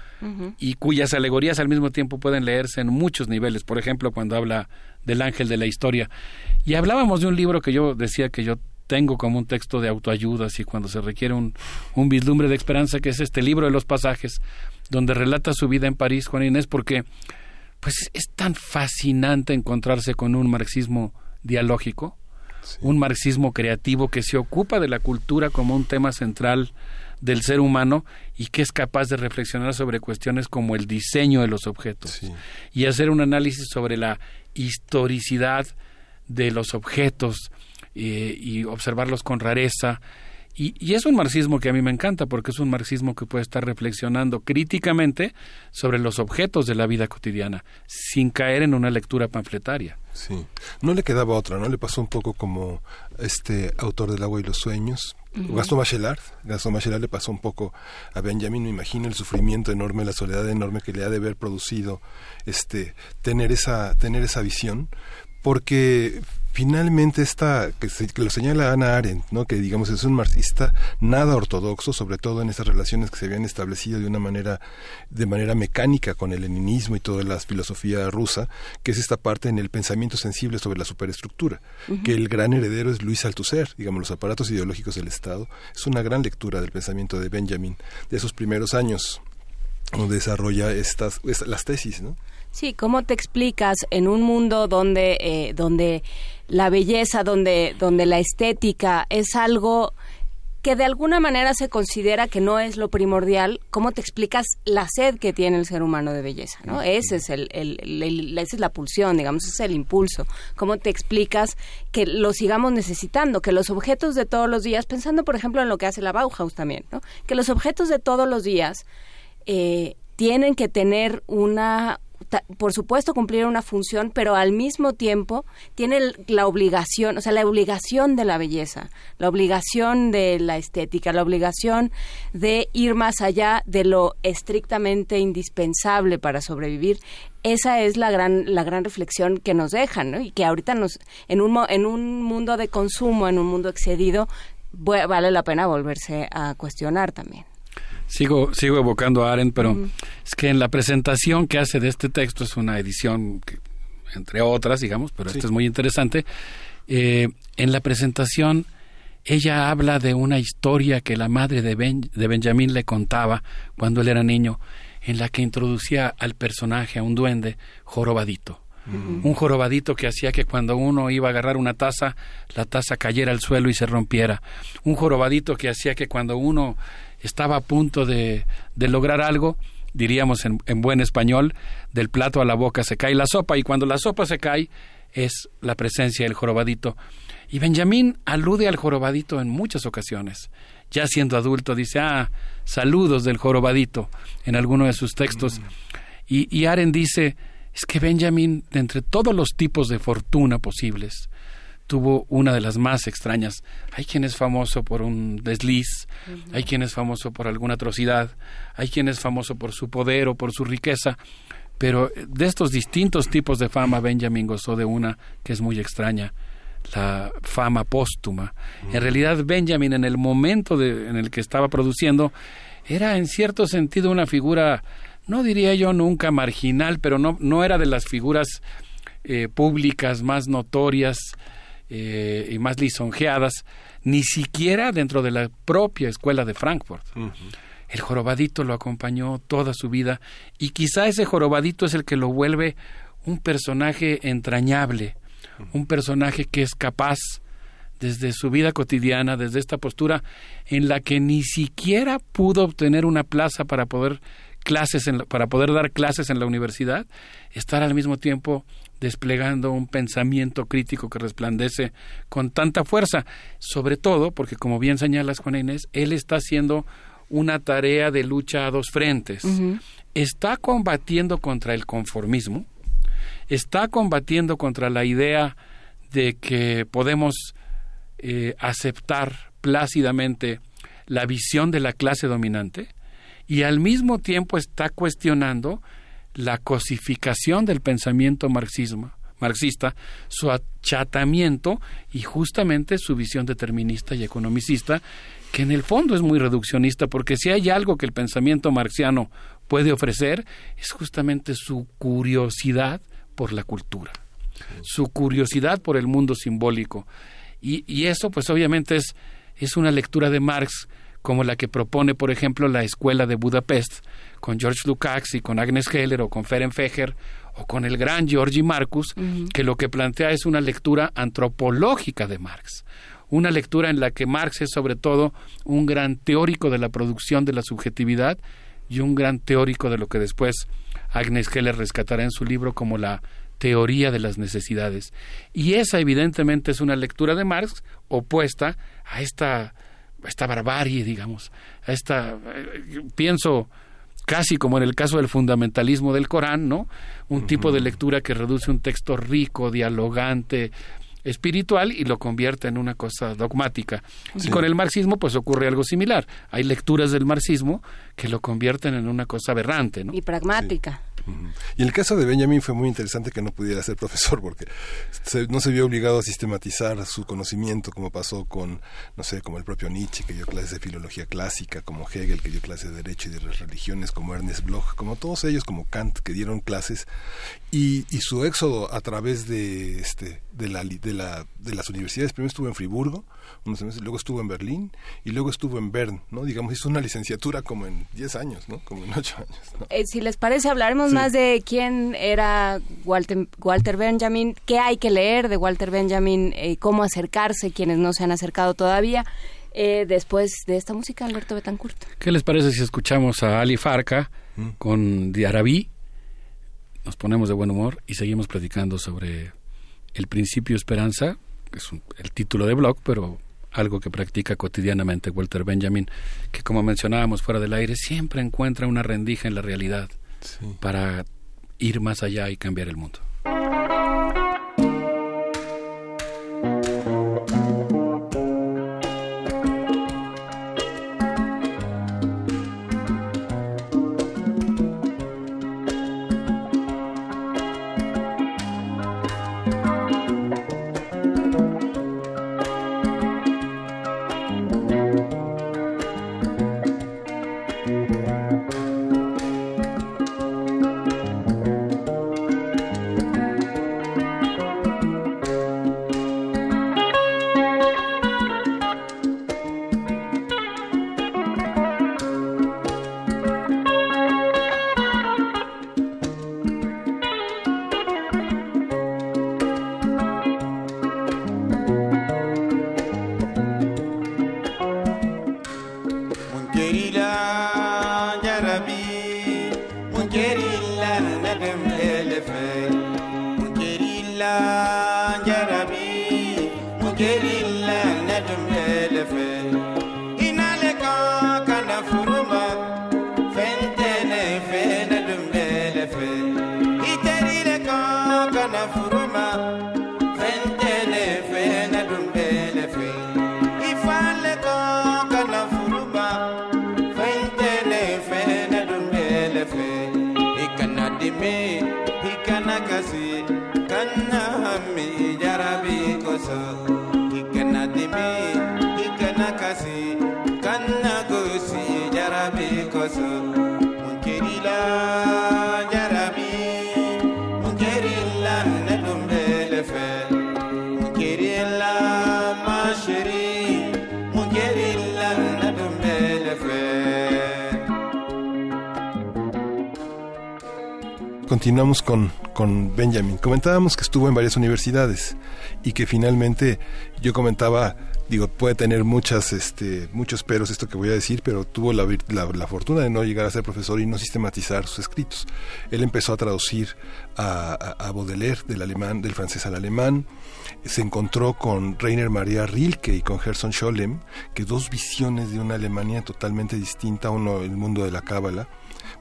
y cuyas alegorías al mismo tiempo pueden leerse en muchos niveles. Por ejemplo, cuando habla del ángel de la historia. Y hablábamos de un libro que yo decía que yo tengo como un texto de autoayuda, así cuando se requiere un, un vislumbre de esperanza, que es este libro de los pasajes, donde relata su vida en París, Juan Inés, porque pues es tan fascinante encontrarse con un marxismo dialógico, un marxismo creativo que se ocupa de la cultura como un tema central del ser humano y que es capaz de reflexionar sobre cuestiones como el diseño de los objetos y hacer un análisis sobre la historicidad de los objetos eh, y observarlos con rareza y, es un marxismo que a mí me encanta porque es un marxismo que puede estar reflexionando críticamente sobre los objetos de la vida cotidiana sin caer en una lectura panfletaria. Sí, no le quedaba otra, ¿no? Le pasó un poco como este autor del agua y los sueños, Gastón Bachelard. Gastón Bachelard le pasó un poco a Benjamin, me imagino el sufrimiento enorme, la soledad enorme que le ha de haber producido este tener esa tener esa visión, porque finalmente esta, que, lo señala Ana Arendt, ¿no? que digamos es un marxista nada ortodoxo, sobre todo en esas relaciones que se habían establecido de una manera, de manera mecánica con el leninismo y toda la filosofía rusa, que es esta parte en el pensamiento sensible sobre la superestructura, que el gran heredero es Luis Althusser, digamos, los aparatos ideológicos del Estado, es una gran lectura del pensamiento de Benjamin de esos primeros años desarrolla estas, las tesis, ¿no? Sí, ¿cómo te explicas en un mundo donde, eh, donde la belleza, donde, donde la estética es algo que de alguna manera se considera que no es lo primordial, ¿cómo te explicas la sed que tiene el ser humano de belleza? ¿no? Ese es el, el, esa es la pulsión, digamos, ese es el impulso. ¿Cómo te explicas que lo sigamos necesitando? Que los objetos de todos los días, pensando por ejemplo en lo que hace la Bauhaus también, ¿no? que los objetos de todos los días eh, tienen que tener una, por supuesto cumplir una función, pero al mismo tiempo tiene la obligación, o sea, la obligación de la belleza, la obligación de la estética, la obligación de ir más allá de lo estrictamente indispensable para sobrevivir. Esa es la gran la gran reflexión que nos dejan. Y que ahorita nos en un en un mundo de consumo, en un mundo excedido, vale la pena volverse a cuestionar también. Sigo, sigo evocando a Arendt, pero es que en la presentación que hace de este texto, es una edición, que, entre otras, digamos, pero esta es muy interesante, eh, en la presentación ella habla de una historia que la madre de, de Benjamín le contaba cuando él era niño, en la que introducía al personaje, a un duende, jorobadito. Un jorobadito que hacía que cuando uno iba a agarrar una taza, la taza cayera al suelo y se rompiera. Un jorobadito que hacía que cuando uno estaba a punto de, de lograr algo, diríamos en, en, buen español, del plato a la boca se cae la sopa y cuando la sopa se cae es la presencia del jorobadito. Y Benjamín alude al jorobadito en muchas ocasiones. Ya siendo adulto dice, ah, saludos del jorobadito en alguno de sus textos. Y, y Aren dice, es que Benjamín, de entre todos los tipos de fortuna posibles, tuvo una de las más extrañas. Hay quien es famoso por un desliz, hay quien es famoso por alguna atrocidad, hay quien es famoso por su poder o por su riqueza, pero de estos distintos tipos de fama Benjamin gozó de una que es muy extraña, la fama póstuma. En realidad Benjamin en el momento de, en el que estaba produciendo era en cierto sentido una figura, no diría yo nunca marginal, pero no, no era de las figuras eh, públicas más notorias eh, y más lisonjeadas, ni siquiera dentro de la propia escuela de Frankfurt. El jorobadito lo acompañó toda su vida y quizá ese jorobadito es el que lo vuelve un personaje entrañable, un personaje que es capaz desde su vida cotidiana, desde esta postura en la que ni siquiera pudo obtener una plaza para poder clases para poder dar clases en la universidad, estar al mismo tiempo desplegando un pensamiento crítico que resplandece con tanta fuerza, sobre todo porque, como bien señalas, Juana Inés, él está haciendo una tarea de lucha a dos frentes. Está combatiendo contra el conformismo, está combatiendo contra la idea de que podemos eh, aceptar plácidamente la visión de la clase dominante y al mismo tiempo está cuestionando la cosificación del pensamiento marxismo, marxista, su achatamiento y justamente su visión determinista y economicista, que en el fondo es muy reduccionista, porque si hay algo que el pensamiento marxiano puede ofrecer, es justamente su curiosidad por la cultura, su curiosidad por el mundo simbólico. Y, y eso, pues obviamente es, es una lectura de Marx como la que propone, por ejemplo, la Escuela de Budapest, con George Lukács y con Agnes Heller o con Ferenc Fejer o con el gran Georgi Marcus, que lo que plantea es una lectura antropológica de Marx, una lectura en la que Marx es sobre todo un gran teórico de la producción de la subjetividad y un gran teórico de lo que después Agnes Heller rescatará en su libro como la teoría de las necesidades. Y esa evidentemente es una lectura de Marx opuesta a esta esta barbarie, digamos, a esta, eh, pienso casi como en el caso del fundamentalismo del Corán, ¿no? Un tipo de lectura que reduce un texto rico, dialogante, espiritual y lo convierte en una cosa dogmática. Y con el marxismo pues ocurre algo similar. Hay lecturas del marxismo que lo convierten en una cosa aberrante, ¿no? Y pragmática. Y el caso de Benjamin fue muy interesante que no pudiera ser profesor porque no se vio obligado a sistematizar su conocimiento como pasó con, no sé, como el propio Nietzsche que dio clases de filología clásica, como Hegel que dio clases de derecho y de religiones, como Ernest Bloch, como todos ellos, como Kant que dieron clases. Y, y su éxodo a través de, este, de, la, de, la, de las universidades, primero estuvo en Friburgo, unos meses, luego estuvo en Berlín y luego estuvo en Bern, ¿no? Digamos, hizo una licenciatura como en 10 años, ¿no? Como en 8 años. Eh, si les parece, hablaremos más de quién era Walter, Walter Benjamin, qué hay que leer de Walter Benjamin, eh, cómo acercarse, quienes no se han acercado todavía. Eh, después de esta música, Alberto Betancourt. ¿Qué les parece si escuchamos a Ali Farca mm. con Diarabí? Nos ponemos de buen humor y seguimos platicando sobre el principio esperanza, es el título de blog, pero algo que practica cotidianamente Walter Benjamin, que como mencionábamos fuera del aire, siempre encuentra una rendija en la realidad para ir más allá y cambiar el mundo. Comentábamos que estuvo en varias universidades y que finalmente yo comentaba, digo, puede tener muchas, este, muchos peros esto que voy a decir, pero tuvo la, la, fortuna de no llegar a ser profesor y no sistematizar sus escritos. Él empezó a traducir a, a, Baudelaire del alemán, del francés al alemán. Se encontró con Rainer Maria Rilke y con Gerson Scholem, que dos visiones de una Alemania totalmente distinta, uno el mundo de la cábala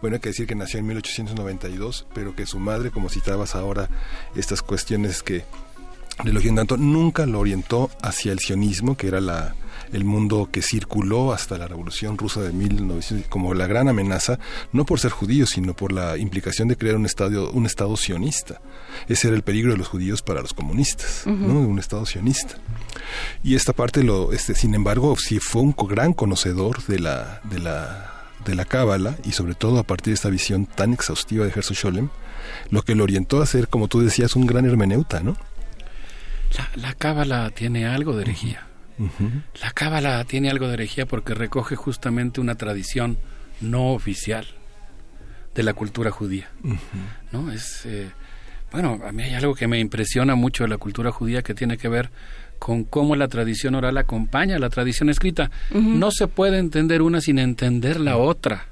bueno, hay que decir que nació en 1892, pero que su madre, como citabas ahora, estas cuestiones que le elogian tanto, nunca lo orientó hacia el sionismo, que era la, el mundo que circuló hasta la Revolución Rusa de 1900 como la gran amenaza, no por ser judíos, sino por la implicación de crear un estado, un estado sionista. Ese era el peligro de los judíos para los comunistas, ¿no? un estado sionista. Y esta parte, lo, este, sin embargo, sí fue un gran conocedor de la, de la de la Cábala y sobre todo a partir de esta visión tan exhaustiva de Scholem, lo que lo orientó a ser, como tú decías, un gran hermeneuta, ¿no? La, Cábala tiene algo de herejía. La Cábala tiene algo de herejía porque recoge justamente una tradición no oficial de la cultura judía. ¿No? Es eh, bueno, a mí hay algo que me impresiona mucho de la cultura judía que tiene que ver con cómo la tradición oral acompaña a la tradición escrita. No se puede entender una sin entender la otra.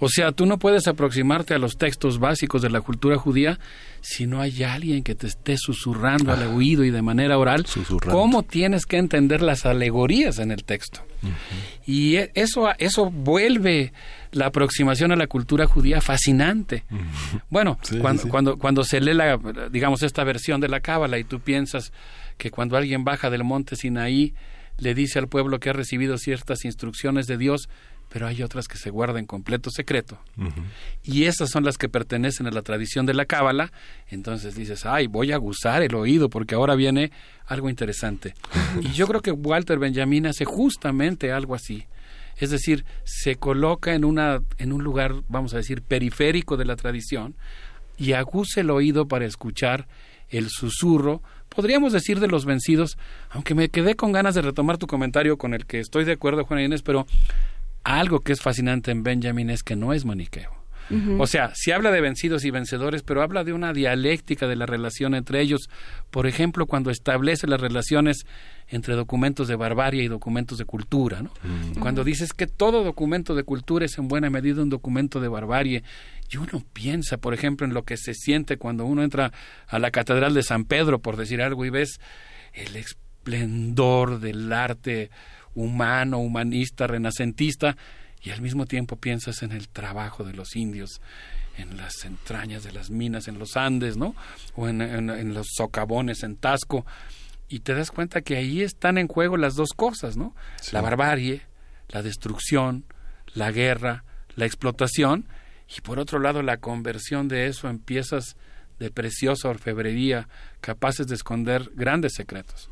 O sea, tú no puedes aproximarte a los textos básicos de la cultura judía si no hay alguien que te esté susurrando al ah. oído y de manera oral cómo tienes que entender las alegorías en el texto. Y e, eso, eso vuelve la aproximación a la cultura judía fascinante. Bueno, cuando, cuando, cuando se lee la, digamos, esta versión de la Cábala y tú piensas que cuando alguien baja del monte Sinaí le dice al pueblo que ha recibido ciertas instrucciones de Dios, pero hay otras que se guardan en completo secreto. Y esas son las que pertenecen a la tradición de la cábala. Entonces dices, ay, voy a gozar el oído porque ahora viene algo interesante. y yo creo que Walter Benjamin hace justamente algo así. Es decir, se coloca en, una, en un lugar, vamos a decir, periférico de la tradición y aguza el oído para escuchar el susurro, podríamos decir de los vencidos, aunque me quedé con ganas de retomar tu comentario con el que estoy de acuerdo, Juan Inés, pero algo que es fascinante en Benjamin es que no es maniqueo. O sea, si habla de vencidos y vencedores, pero habla de una dialéctica de la relación entre ellos. Por ejemplo, cuando establece las relaciones entre documentos de barbarie y documentos de cultura, ¿no? Cuando dices que todo documento de cultura es en buena medida un documento de barbarie, y uno piensa, por ejemplo, en lo que se siente cuando uno entra a la Catedral de San Pedro, por decir algo, y ves el esplendor del arte humano, humanista, renacentista, y al mismo tiempo piensas en el trabajo de los indios, en las entrañas de las minas en los Andes, ¿no? O en, los socavones en Tasco, y te das cuenta que ahí están en juego las dos cosas, ¿no? La barbarie, la destrucción, la guerra, la explotación, y por otro lado la conversión de eso en piezas de preciosa orfebrería capaces de esconder grandes secretos.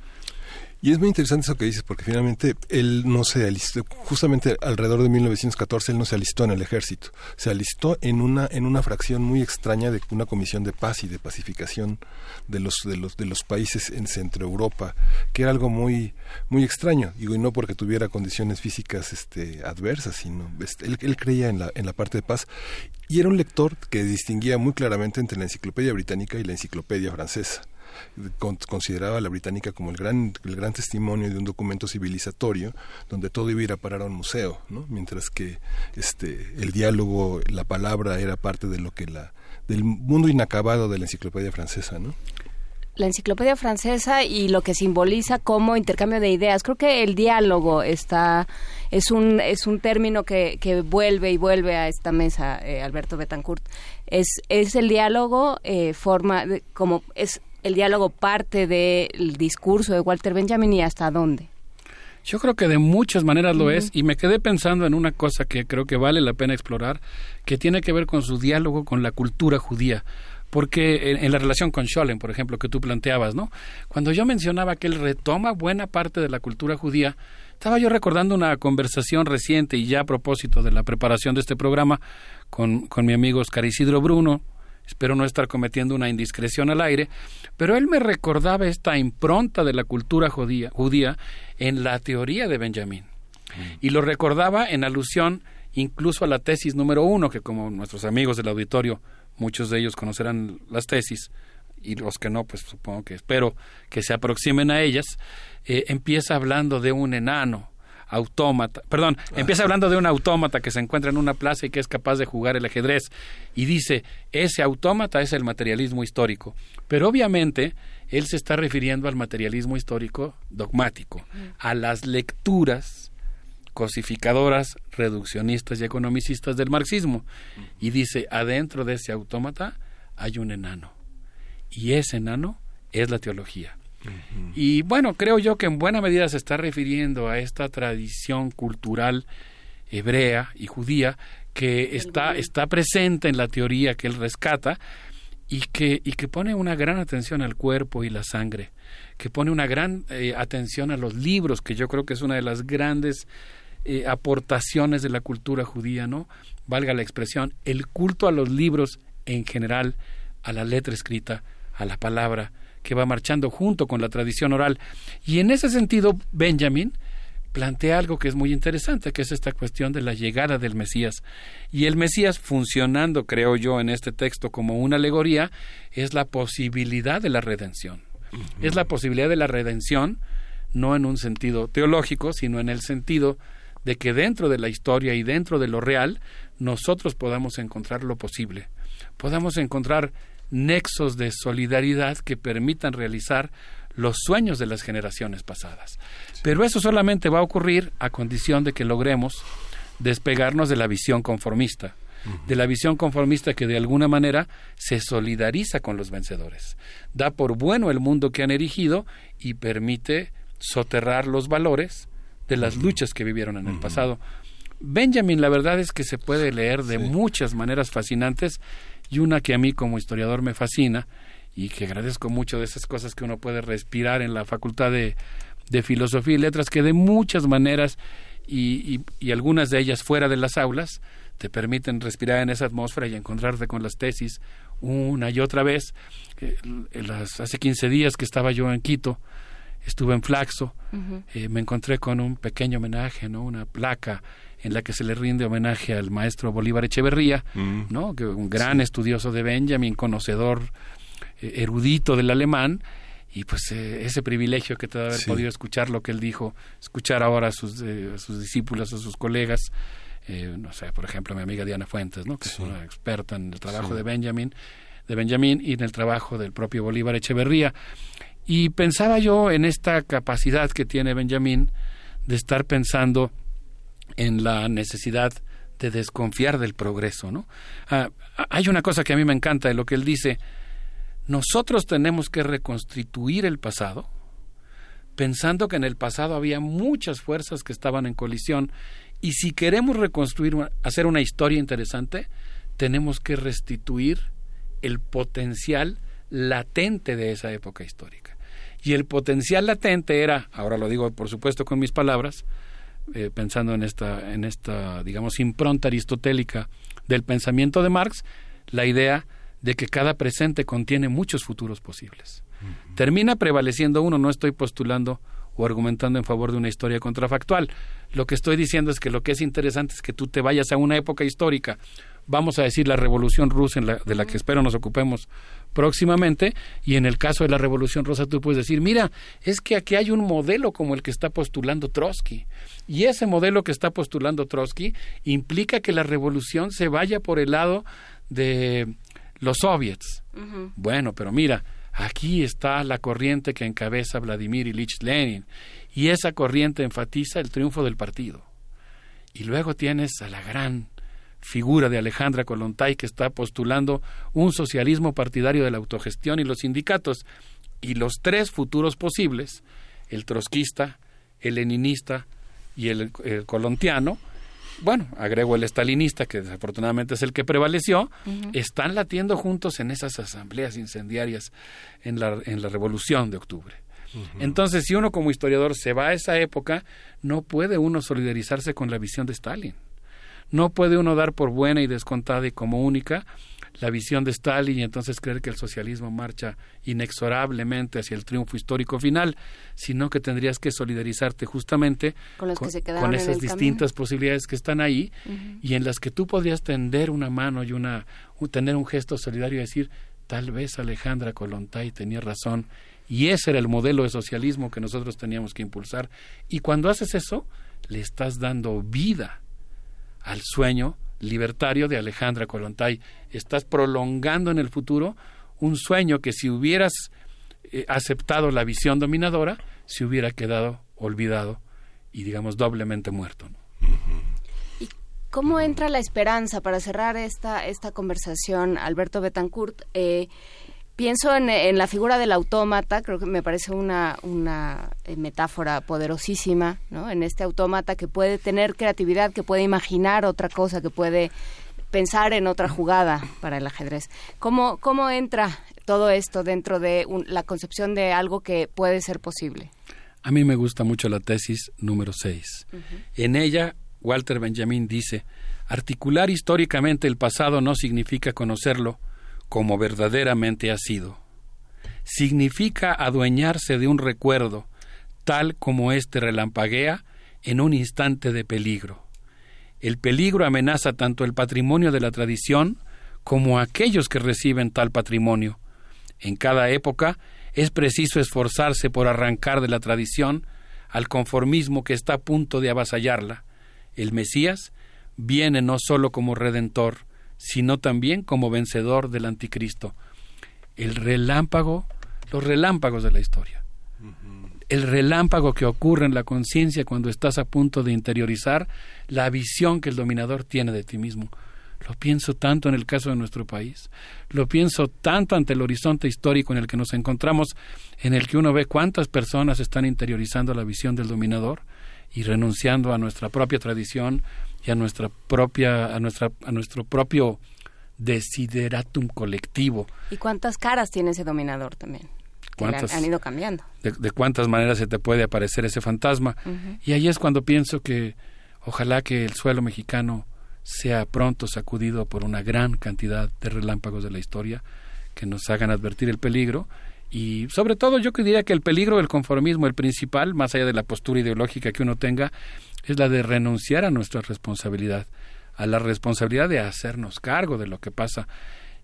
Y es muy interesante eso que dices, porque finalmente él no se alistó, justamente alrededor de 1914 él no se alistó en el ejército, se alistó en una, en una fracción muy extraña de una comisión de paz y de pacificación de los, de los, de los países en Centro Europa, que era algo muy, muy extraño, y no porque tuviera condiciones físicas este, adversas, sino este, él, él creía en la, en la parte de paz. Y era un lector que distinguía muy claramente entre la enciclopedia británica y la enciclopedia francesa consideraba a la británica como el gran, el gran testimonio de un documento civilizatorio donde todo iba a ir a parar a un museo, ¿no? mientras que este, el diálogo, la palabra era parte de lo que la, del mundo inacabado de la enciclopedia francesa. ¿no? la enciclopedia francesa y lo que simboliza como intercambio de ideas. Creo que el diálogo está es un es un término que, que vuelve y vuelve a esta mesa, eh, Alberto Betancourt. Es es el diálogo eh, forma como es el diálogo parte del discurso de Walter Benjamin y hasta dónde? Yo creo que de muchas maneras lo es y me quedé pensando en una cosa que creo que vale la pena explorar, que tiene que ver con su diálogo con la cultura judía. Porque en, la relación con Scholem, por ejemplo, que tú planteabas, ¿no? Cuando yo mencionaba que él retoma buena parte de la cultura judía, estaba yo recordando una conversación reciente y ya a propósito de la preparación de este programa con, con mi amigo Oscar Isidro Bruno, espero no estar cometiendo una indiscreción al aire, pero él me recordaba esta impronta de la cultura judía, judía en la teoría de Benjamín. Y lo recordaba en alusión incluso a la tesis número uno, que como nuestros amigos del auditorio, muchos de ellos conocerán las tesis, y los que no, pues supongo que espero que se aproximen a ellas, eh, empieza hablando de un enano autómata, perdón, empieza hablando de un autómata que se encuentra en una plaza y que es capaz de jugar el ajedrez y dice, ese autómata es el materialismo histórico. Pero obviamente él se está refiriendo al materialismo histórico dogmático, a las lecturas cosificadoras, reduccionistas y economicistas del marxismo. Y dice, adentro de ese autómata hay un enano. Y ese enano es la teología. Y bueno, creo yo que en buena medida se está refiriendo a esta tradición cultural hebrea y judía que está, está presente en la teoría que él rescata y que, y que pone una gran atención al cuerpo y la sangre, que pone una gran eh, atención a los libros, que yo creo que es una de las grandes eh, aportaciones de la cultura judía, ¿no? Valga la expresión, el culto a los libros en general, a la letra escrita, a la palabra, que va marchando junto con la tradición oral. Y en ese sentido, Benjamin plantea algo que es muy interesante, que es esta cuestión de la llegada del Mesías. Y el Mesías, funcionando, creo yo, en este texto como una alegoría, es la posibilidad de la redención. Es la posibilidad de la redención, no en un sentido teológico, sino en el sentido de que dentro de la historia y dentro de lo real, nosotros podamos encontrar lo posible. Podamos encontrar nexos de solidaridad que permitan realizar los sueños de las generaciones pasadas. Pero eso solamente va a ocurrir a condición de que logremos despegarnos de la visión conformista, de la visión conformista que de alguna manera se solidariza con los vencedores, da por bueno el mundo que han erigido y permite soterrar los valores de las luchas que vivieron en el pasado. Benjamin, la verdad es que se puede leer de muchas maneras fascinantes y una que a mí como historiador me fascina y que agradezco mucho de esas cosas que uno puede respirar en la Facultad de, de Filosofía y Letras, que de muchas maneras y, y, algunas de ellas fuera de las aulas te permiten respirar en esa atmósfera y encontrarte con las tesis una y otra vez. Eh, las, hace 15 días que estaba yo en Quito, estuve en Flaxo, eh, me encontré con un pequeño homenaje, ¿no? una placa en la que se le rinde homenaje al maestro Bolívar Echeverría, mm. ¿no? que un gran estudioso de Benjamin, conocedor eh, erudito del alemán, y pues eh, ese privilegio que te da haber podido escuchar lo que él dijo, escuchar ahora a sus, a sus discípulos, a sus colegas, no sé, por ejemplo, mi amiga Diana Fuentes, ¿no? que es una experta en el trabajo de Benjamin, de Benjamin y en el trabajo del propio Bolívar Echeverría. Y pensaba yo en esta capacidad que tiene Benjamín de estar pensando en la necesidad de desconfiar del progreso, ¿no? Ah, hay una cosa que a mí me encanta de lo que él dice, nosotros tenemos que reconstituir el pasado, pensando que en el pasado había muchas fuerzas que estaban en colisión y si queremos reconstruir, hacer una historia interesante, tenemos que restituir el potencial latente de esa época histórica. Y el potencial latente era, ahora lo digo por supuesto con mis palabras, eh, pensando en esta, en esta, digamos, impronta aristotélica del pensamiento de Marx, la idea de que cada presente contiene muchos futuros posibles. Termina prevaleciendo uno, no estoy postulando o argumentando en favor de una historia contrafactual. Lo que estoy diciendo es que lo que es interesante es que tú te vayas a una época histórica vamos a decir, la revolución rusa en la, de la que espero nos ocupemos próximamente, y en el caso de la revolución rusa tú puedes decir, mira, es que aquí hay un modelo como el que está postulando Trotsky, y ese modelo que está postulando Trotsky implica que la revolución se vaya por el lado de los soviets. Bueno, pero mira, aquí está la corriente que encabeza Vladimir Ilich Lenin, y esa corriente enfatiza el triunfo del partido. Y luego tienes a la gran figura de Alejandra Kolontai que está postulando un socialismo partidario de la autogestión y los sindicatos. Y los tres futuros posibles, el trotskista, el leninista y el, colontiano, bueno, agrego el estalinista, que desafortunadamente es el que prevaleció, están latiendo juntos en esas asambleas incendiarias en la, en la Revolución de Octubre. Entonces, si uno como historiador se va a esa época, no puede uno solidarizarse con la visión de Stalin. No puede uno dar por buena y descontada y como única la visión de Stalin y entonces creer que el socialismo marcha inexorablemente hacia el triunfo histórico final, sino que tendrías que solidarizarte justamente con, esas distintas posibilidades que están ahí y en las que tú podrías tender una mano y una tener un gesto solidario y decir tal vez Alejandra Kolontai tenía razón y ese era el modelo de socialismo que nosotros teníamos que impulsar y cuando haces eso le estás dando vida al sueño libertario de Alejandra Kolontai. Estás prolongando en el futuro un sueño que si hubieras eh, aceptado la visión dominadora, se hubiera quedado olvidado y digamos doblemente muerto. ¿Y cómo entra la esperanza para cerrar esta, esta conversación, Alberto Betancourt? Eh, pienso en, la figura del autómata, creo que me parece una, una eh, metáfora poderosísima, ¿no? En este autómata que puede tener creatividad, que puede imaginar otra cosa, que puede pensar en otra jugada para el ajedrez. ¿Cómo, cómo entra todo esto dentro de la concepción de algo que puede ser posible? A mí me gusta mucho la tesis número 6. En ella, Walter Benjamin dice, articular históricamente el pasado no significa conocerlo, como verdaderamente ha sido. Significa adueñarse de un recuerdo, tal como éste relampaguea en un instante de peligro. El peligro amenaza tanto el patrimonio de la tradición como aquellos que reciben tal patrimonio. En cada época es preciso esforzarse por arrancar de la tradición al conformismo que está a punto de avasallarla. El Mesías viene no sólo como redentor, sino también como vencedor del anticristo. El relámpago, los relámpagos de la historia. El relámpago que ocurre en la conciencia cuando estás a punto de interiorizar la visión que el dominador tiene de ti mismo. Lo pienso tanto en el caso de nuestro país, lo pienso tanto ante el horizonte histórico en el que nos encontramos, en el que uno ve cuántas personas están interiorizando la visión del dominador y renunciando a nuestra propia tradición, y a nuestra propia, a nuestra, a nuestro propio desideratum colectivo. ¿Y cuántas caras tiene ese dominador también? ¿Cuántas, han, ido cambiando. De, cuántas maneras se te puede aparecer ese fantasma. Y ahí es cuando pienso que ojalá que el suelo mexicano sea pronto sacudido por una gran cantidad de relámpagos de la historia que nos hagan advertir el peligro y sobre todo yo diría que el peligro del conformismo, el principal, más allá de la postura ideológica que uno tenga, es la de renunciar a nuestra responsabilidad, a la responsabilidad de hacernos cargo de lo que pasa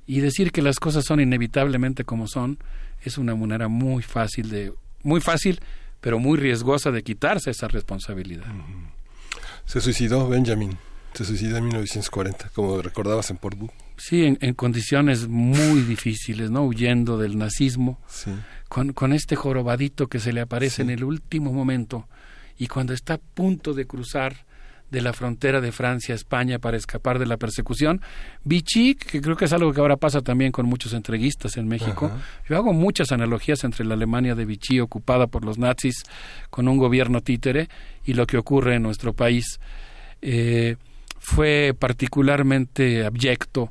y decir que las cosas son inevitablemente como son es una manera muy fácil de muy fácil pero muy riesgosa de quitarse esa responsabilidad. Se suicidó Benjamin se suicidó en 1940, como recordabas en Portbú. Sí, en, condiciones muy difíciles, ¿no? Huyendo del nazismo, sí. con, con este jorobadito que se le aparece en el último momento y cuando está a punto de cruzar de la frontera de Francia a España para escapar de la persecución. Vichy, que creo que es algo que ahora pasa también con muchos entreguistas en México. Yo hago muchas analogías entre la Alemania de Vichy ocupada por los nazis con un gobierno títere y lo que ocurre en nuestro país. Eh, fue particularmente abyecto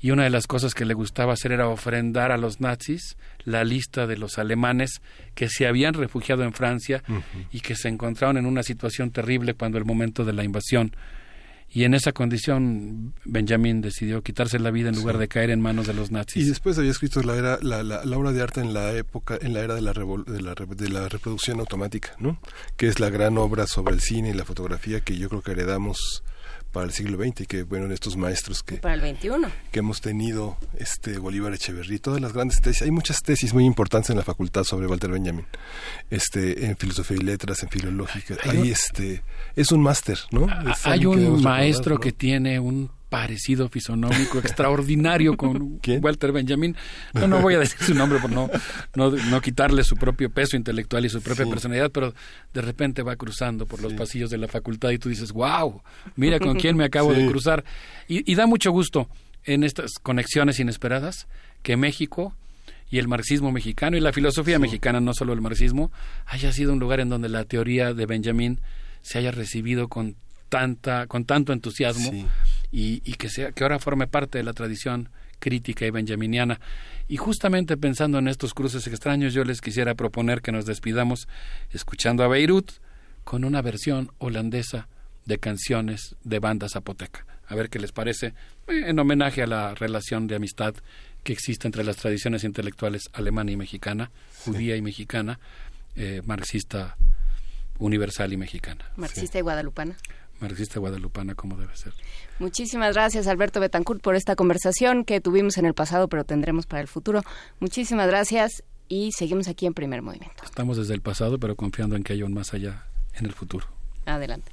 y una de las cosas que le gustaba hacer era ofrendar a los nazis la lista de los alemanes que se habían refugiado en Francia y que se encontraron en una situación terrible cuando el momento de la invasión. Y en esa condición Benjamin decidió quitarse la vida en lugar de caer en manos de los nazis. Y después había escrito la, era, la, la, obra de arte en la época, en la era de la, de la, de la reproducción automática, ¿no? Que es la gran obra sobre el cine y la fotografía que yo creo que heredamos para el siglo XX y que bueno estos maestros que para el XXI que hemos tenido este Bolívar Echeverry todas las grandes tesis. Hay muchas tesis muy importantes en la facultad sobre Walter Benjamin este en filosofía y letras en filológica. Ahí este es un máster no hay un maestro que tiene un parecido fisonómico extraordinario con Walter Benjamin. No, no voy a decir su nombre por no, no, quitarle su propio peso intelectual y su propia personalidad, pero de repente va cruzando por los pasillos de la facultad y tú dices, wow, mira con quién me acabo de cruzar. Y, da mucho gusto en estas conexiones inesperadas que México y el marxismo mexicano y la filosofía mexicana, no solo el marxismo, haya sido un lugar en donde la teoría de Benjamin se haya recibido con tanta con tanto entusiasmo y, que, sea, que ahora forme parte de la tradición crítica y benjaminiana. Y justamente pensando en estos cruces extraños, yo les quisiera proponer que nos despidamos escuchando a Beirut con una versión holandesa de canciones de banda zapoteca. A ver qué les parece, eh, en homenaje a la relación de amistad que existe entre las tradiciones intelectuales alemana y mexicana, judía y mexicana, eh, marxista universal y mexicana. Marxista y guadalupana marxista guadalupana como debe ser. Muchísimas gracias Alberto Betancourt por esta conversación que tuvimos en el pasado pero tendremos para el futuro. Muchísimas gracias y seguimos aquí en primer movimiento. Estamos desde el pasado pero confiando en que haya un más allá en el futuro. Adelante.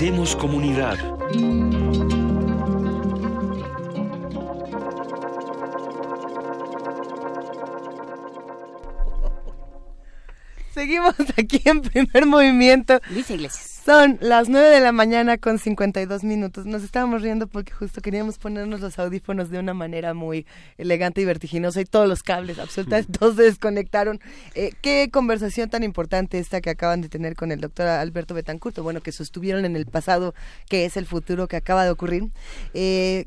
Hacemos comunidad. Seguimos aquí en primer movimiento. Luis Iglesias. Son las 9 de la mañana con 52 minutos. Nos estábamos riendo porque justo queríamos ponernos los audífonos de una manera muy elegante y vertiginosa y todos los cables, absolutamente todos se desconectaron. Eh, qué conversación tan importante esta que acaban de tener con el doctor Alberto Betancurto, bueno, que sostuvieron en el pasado, que es el futuro que acaba de ocurrir. Eh,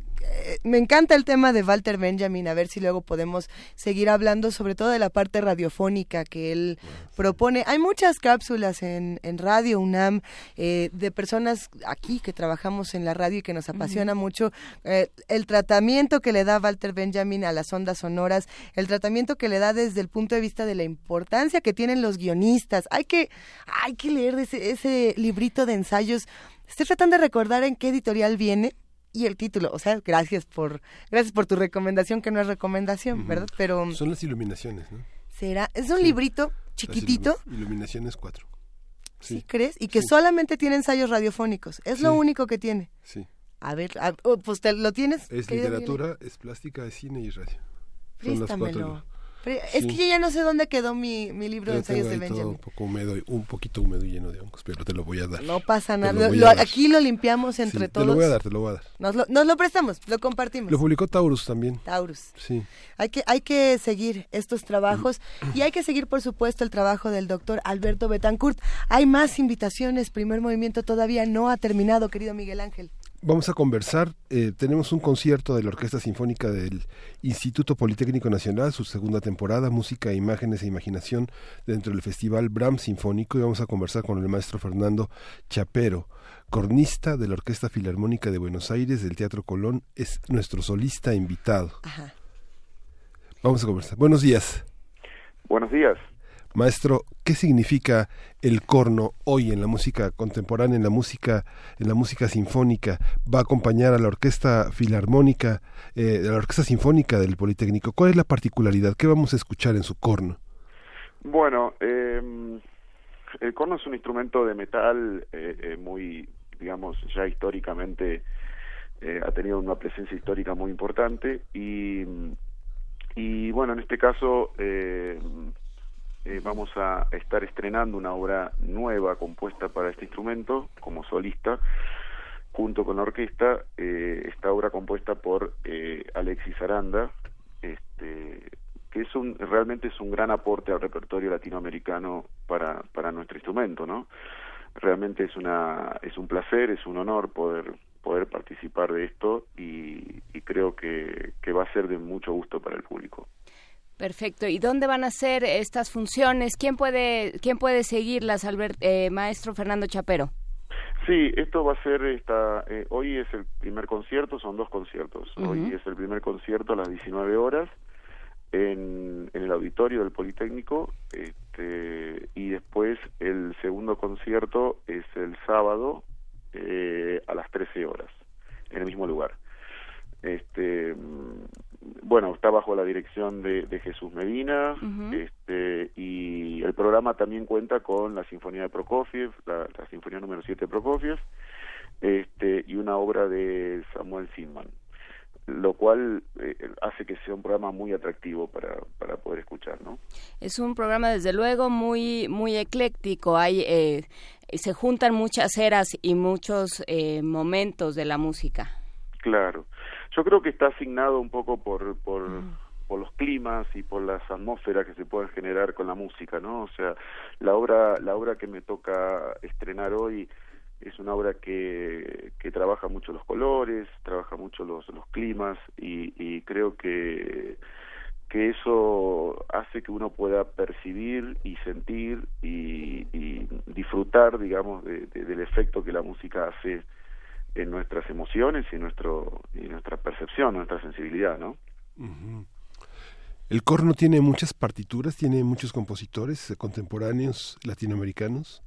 me encanta el tema de Walter Benjamin, a ver si luego podemos seguir hablando sobre todo de la parte radiofónica que él propone. Hay muchas cápsulas en, en Radio UNAM eh, de personas aquí que trabajamos en la radio y que nos apasiona mucho eh, el tratamiento que le da Walter Benjamin a las ondas sonoras, el tratamiento que le da desde el punto de vista de la importancia que tienen los guionistas. Hay que, hay que leer ese, ese librito de ensayos. Estoy tratando de recordar en qué editorial viene, y el título. O sea, gracias por gracias por tu recomendación, que no es recomendación, ¿verdad? Pero Son las iluminaciones, ¿no? será es un librito chiquitito. iluminaciones 4. Sí. crees? Y que solamente tiene ensayos radiofónicos. Es lo único que tiene. Sí. A ver, oh, pues te, lo tienes. Es literatura, es plástica, es cine y radio. Son es que yo ya no sé dónde quedó mi, mi libro de ensayos de Benjamin. un poco húmedo, un poquito húmedo y lleno de hongos, pero te lo voy a dar. No pasa nada. aquí lo limpiamos entre todos. Te lo voy a dar, te lo voy a dar. Nos lo, nos lo prestamos, lo compartimos. Lo publicó Taurus también. Taurus. Sí. Hay que, hay que seguir estos trabajos y hay que seguir, por supuesto, el trabajo del doctor Alberto Betancourt. Hay más invitaciones. Primer movimiento todavía no ha terminado, querido Miguel Ángel vamos a conversar. Eh, tenemos un concierto de la Orquesta Sinfónica del Instituto Politécnico Nacional, su segunda temporada, Música, Imágenes e Imaginación, dentro del Festival Bram Sinfónico. Y vamos a conversar con el maestro Fernando Chapero, cornista de la Orquesta Filarmónica de Buenos Aires del Teatro Colón. Es nuestro solista invitado. Vamos a conversar. Buenos días. Buenos días. Maestro, ¿qué significa el corno hoy en la música contemporánea, en la música, en la música sinfónica? Va a acompañar a la orquesta filarmónica, eh, la orquesta sinfónica del Politécnico. ¿Cuál es la particularidad? ¿Qué vamos a escuchar en su corno? Bueno, eh, el corno es un instrumento de metal eh, eh, muy, digamos, ya históricamente ha tenido una presencia histórica muy importante y y bueno, en este caso eh, vamos a estar estrenando una obra nueva compuesta para este instrumento como solista junto con la orquesta eh, esta obra compuesta por eh, Alexis Aranda este que es un realmente es un gran aporte al repertorio latinoamericano para para nuestro instrumento no realmente es una es un placer es un honor poder poder participar de esto y, y creo que, que va a ser de mucho gusto para el público Perfecto. ¿Y dónde van a ser estas funciones? ¿Quién puede, quién puede seguirlas, Albert, eh, maestro Fernando Chapero? Sí, esto va a ser esta. Eh, hoy es el primer concierto, son dos conciertos. Hoy es el primer concierto a las 19 horas en, en el auditorio del Politécnico, este, y después el segundo concierto es el sábado eh, a las 13 horas en el mismo lugar. Este, bueno, está bajo la dirección de, Jesús Medina, este, y el programa también cuenta con la Sinfonía de Prokofiev, la, Sinfonía número 7 de Prokofiev, este, y una obra de Samuel Sinman, lo cual eh, hace que sea un programa muy atractivo para, para poder escuchar, ¿no? Es un programa, desde luego, muy, muy ecléctico, hay... Eh, se juntan muchas eras y muchos eh, momentos de la música. Claro. Yo creo que está asignado un poco por, por, mm. por los climas y por las atmósferas que se pueden generar con la música, ¿no? O sea, la obra, la obra que me toca estrenar hoy es una obra que, que trabaja mucho los colores, trabaja mucho los, los climas y, y creo que que eso hace que uno pueda percibir y sentir y, y disfrutar, digamos, de, del efecto que la música hace en nuestras emociones y nuestro y nuestra percepción, nuestra sensibilidad, ¿no? El corno tiene muchas partituras, tiene muchos compositores contemporáneos latinoamericanos.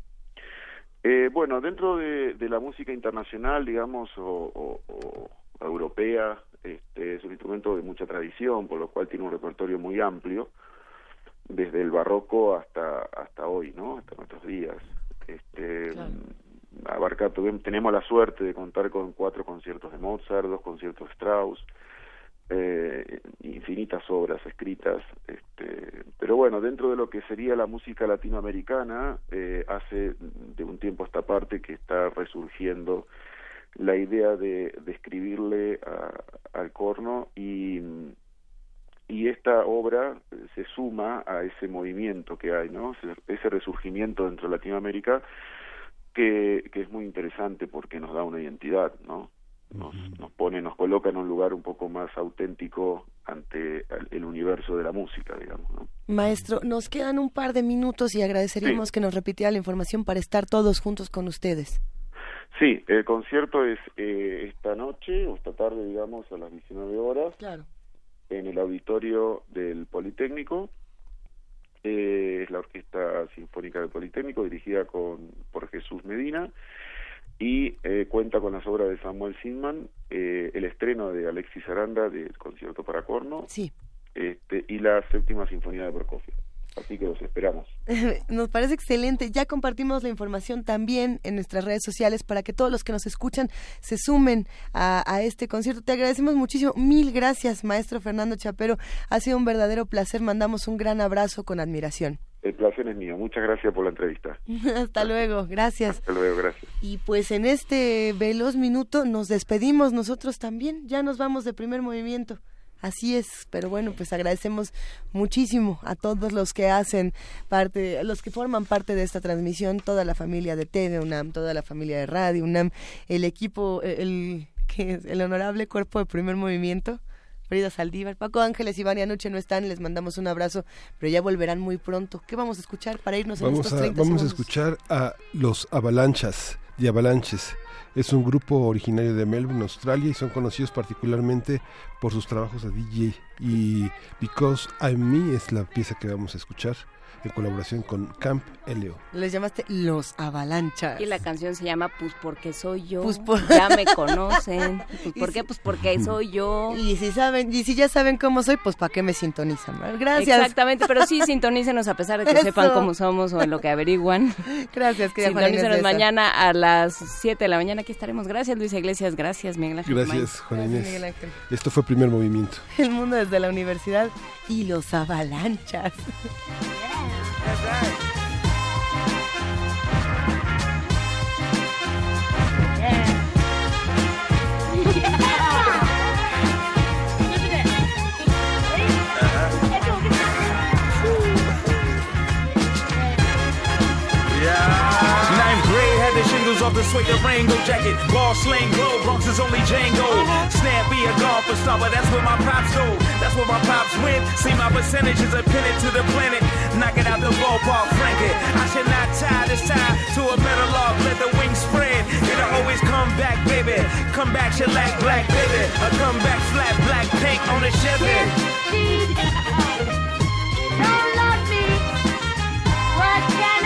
Eh, bueno, dentro de, de, la música internacional, digamos, o, o, europea, este, es un instrumento de mucha tradición, por lo cual tiene un repertorio muy amplio, desde el barroco hasta hasta hoy, ¿no? Hasta nuestros días. Este, abarcar, tenemos la suerte de contar con cuatro conciertos de Mozart, dos conciertos de Strauss, eh, infinitas obras escritas, este, pero bueno, dentro de lo que sería la música latinoamericana, eh, hace de un tiempo a esta parte que está resurgiendo la idea de, escribirle al corno y, y esta obra se suma a ese movimiento que hay, ¿no? Ese resurgimiento dentro de Latinoamérica que, que es muy interesante porque nos da una identidad, ¿no? nos, nos pone, nos coloca en un lugar un poco más auténtico ante el universo de la música, digamos. ¿no? Maestro, nos quedan un par de minutos y agradeceríamos que nos repitiera la información para estar todos juntos con ustedes. Sí, el concierto es eh, esta noche o esta tarde, digamos, a las 19 horas. Claro. En el auditorio del Politécnico. Eh, es la Orquesta Sinfónica del Politécnico, dirigida con, por Jesús Medina. Y eh, cuenta con las obras de Samuel Sinman, el estreno de Alexis Aranda del concierto para corno. Sí. Este, y la séptima sinfonía de Prokofiev. Así que los esperamos. Nos parece excelente. Ya compartimos la información también en nuestras redes sociales para que todos los que nos escuchan se sumen a, este concierto. Te agradecemos muchísimo. Mil gracias, maestro Fernando Chapero. Ha sido un verdadero placer. Mandamos un gran abrazo con admiración. El placer es mío. Muchas gracias por la entrevista. Hasta luego. Gracias. Hasta luego. Gracias. Y pues en este veloz minuto nos despedimos nosotros también. Ya nos vamos de primer movimiento. Así es, pero bueno, pues agradecemos muchísimo a todos los que hacen parte, los que forman parte de esta transmisión, toda la familia de TV UNAM, toda la familia de Radio UNAM, el equipo, el, que es el honorable cuerpo de primer movimiento. Frida Saldívar, Paco Ángeles y Vania Noche no están, les mandamos un abrazo, pero ya volverán muy pronto. ¿Qué vamos a escuchar para irnos vamos en estos 30 a, Vamos a escuchar a los Avalanchas y Avalanches es un grupo originario de Melbourne, Australia, y son conocidos particularmente por sus trabajos de DJ. Y Because I'm Me es la pieza que vamos a escuchar en colaboración con Camp Eleo. Les llamaste Los Avalanchas. Y la canción se llama Pues porque soy yo. Pues Ya me conocen. Pues ¿Por qué? Pues porque soy yo. Y si saben, y si ya saben cómo soy, pues ¿para qué me sintonizan? Gracias. Exactamente, pero sí sintonícenos a pesar de que sepan cómo somos o en lo que averiguan. Gracias, que Sintonícenos mañana a las 7 de la mañana. Aquí estaremos. Gracias, Luis Iglesias. Gracias, Miguel Ángel. Gracias, Juan Inés. Esto fue Primer Movimiento. El mundo desde la universidad y los avalanchas. É verdade. The suede Rango jacket. Ball sling glow, Bronx is only Django. Uh-huh. Snap be a golfer star, but that's where my pops go. That's where my pops win. See my percentages are pinned to the planet. Knock it out the ballpark, frank it. I should not tie this tie to a metal log. Let the wings spread. It'll always come back, baby. Come back, shellac black, baby. A come back flat black pink on the Chevy. Don't love me. What can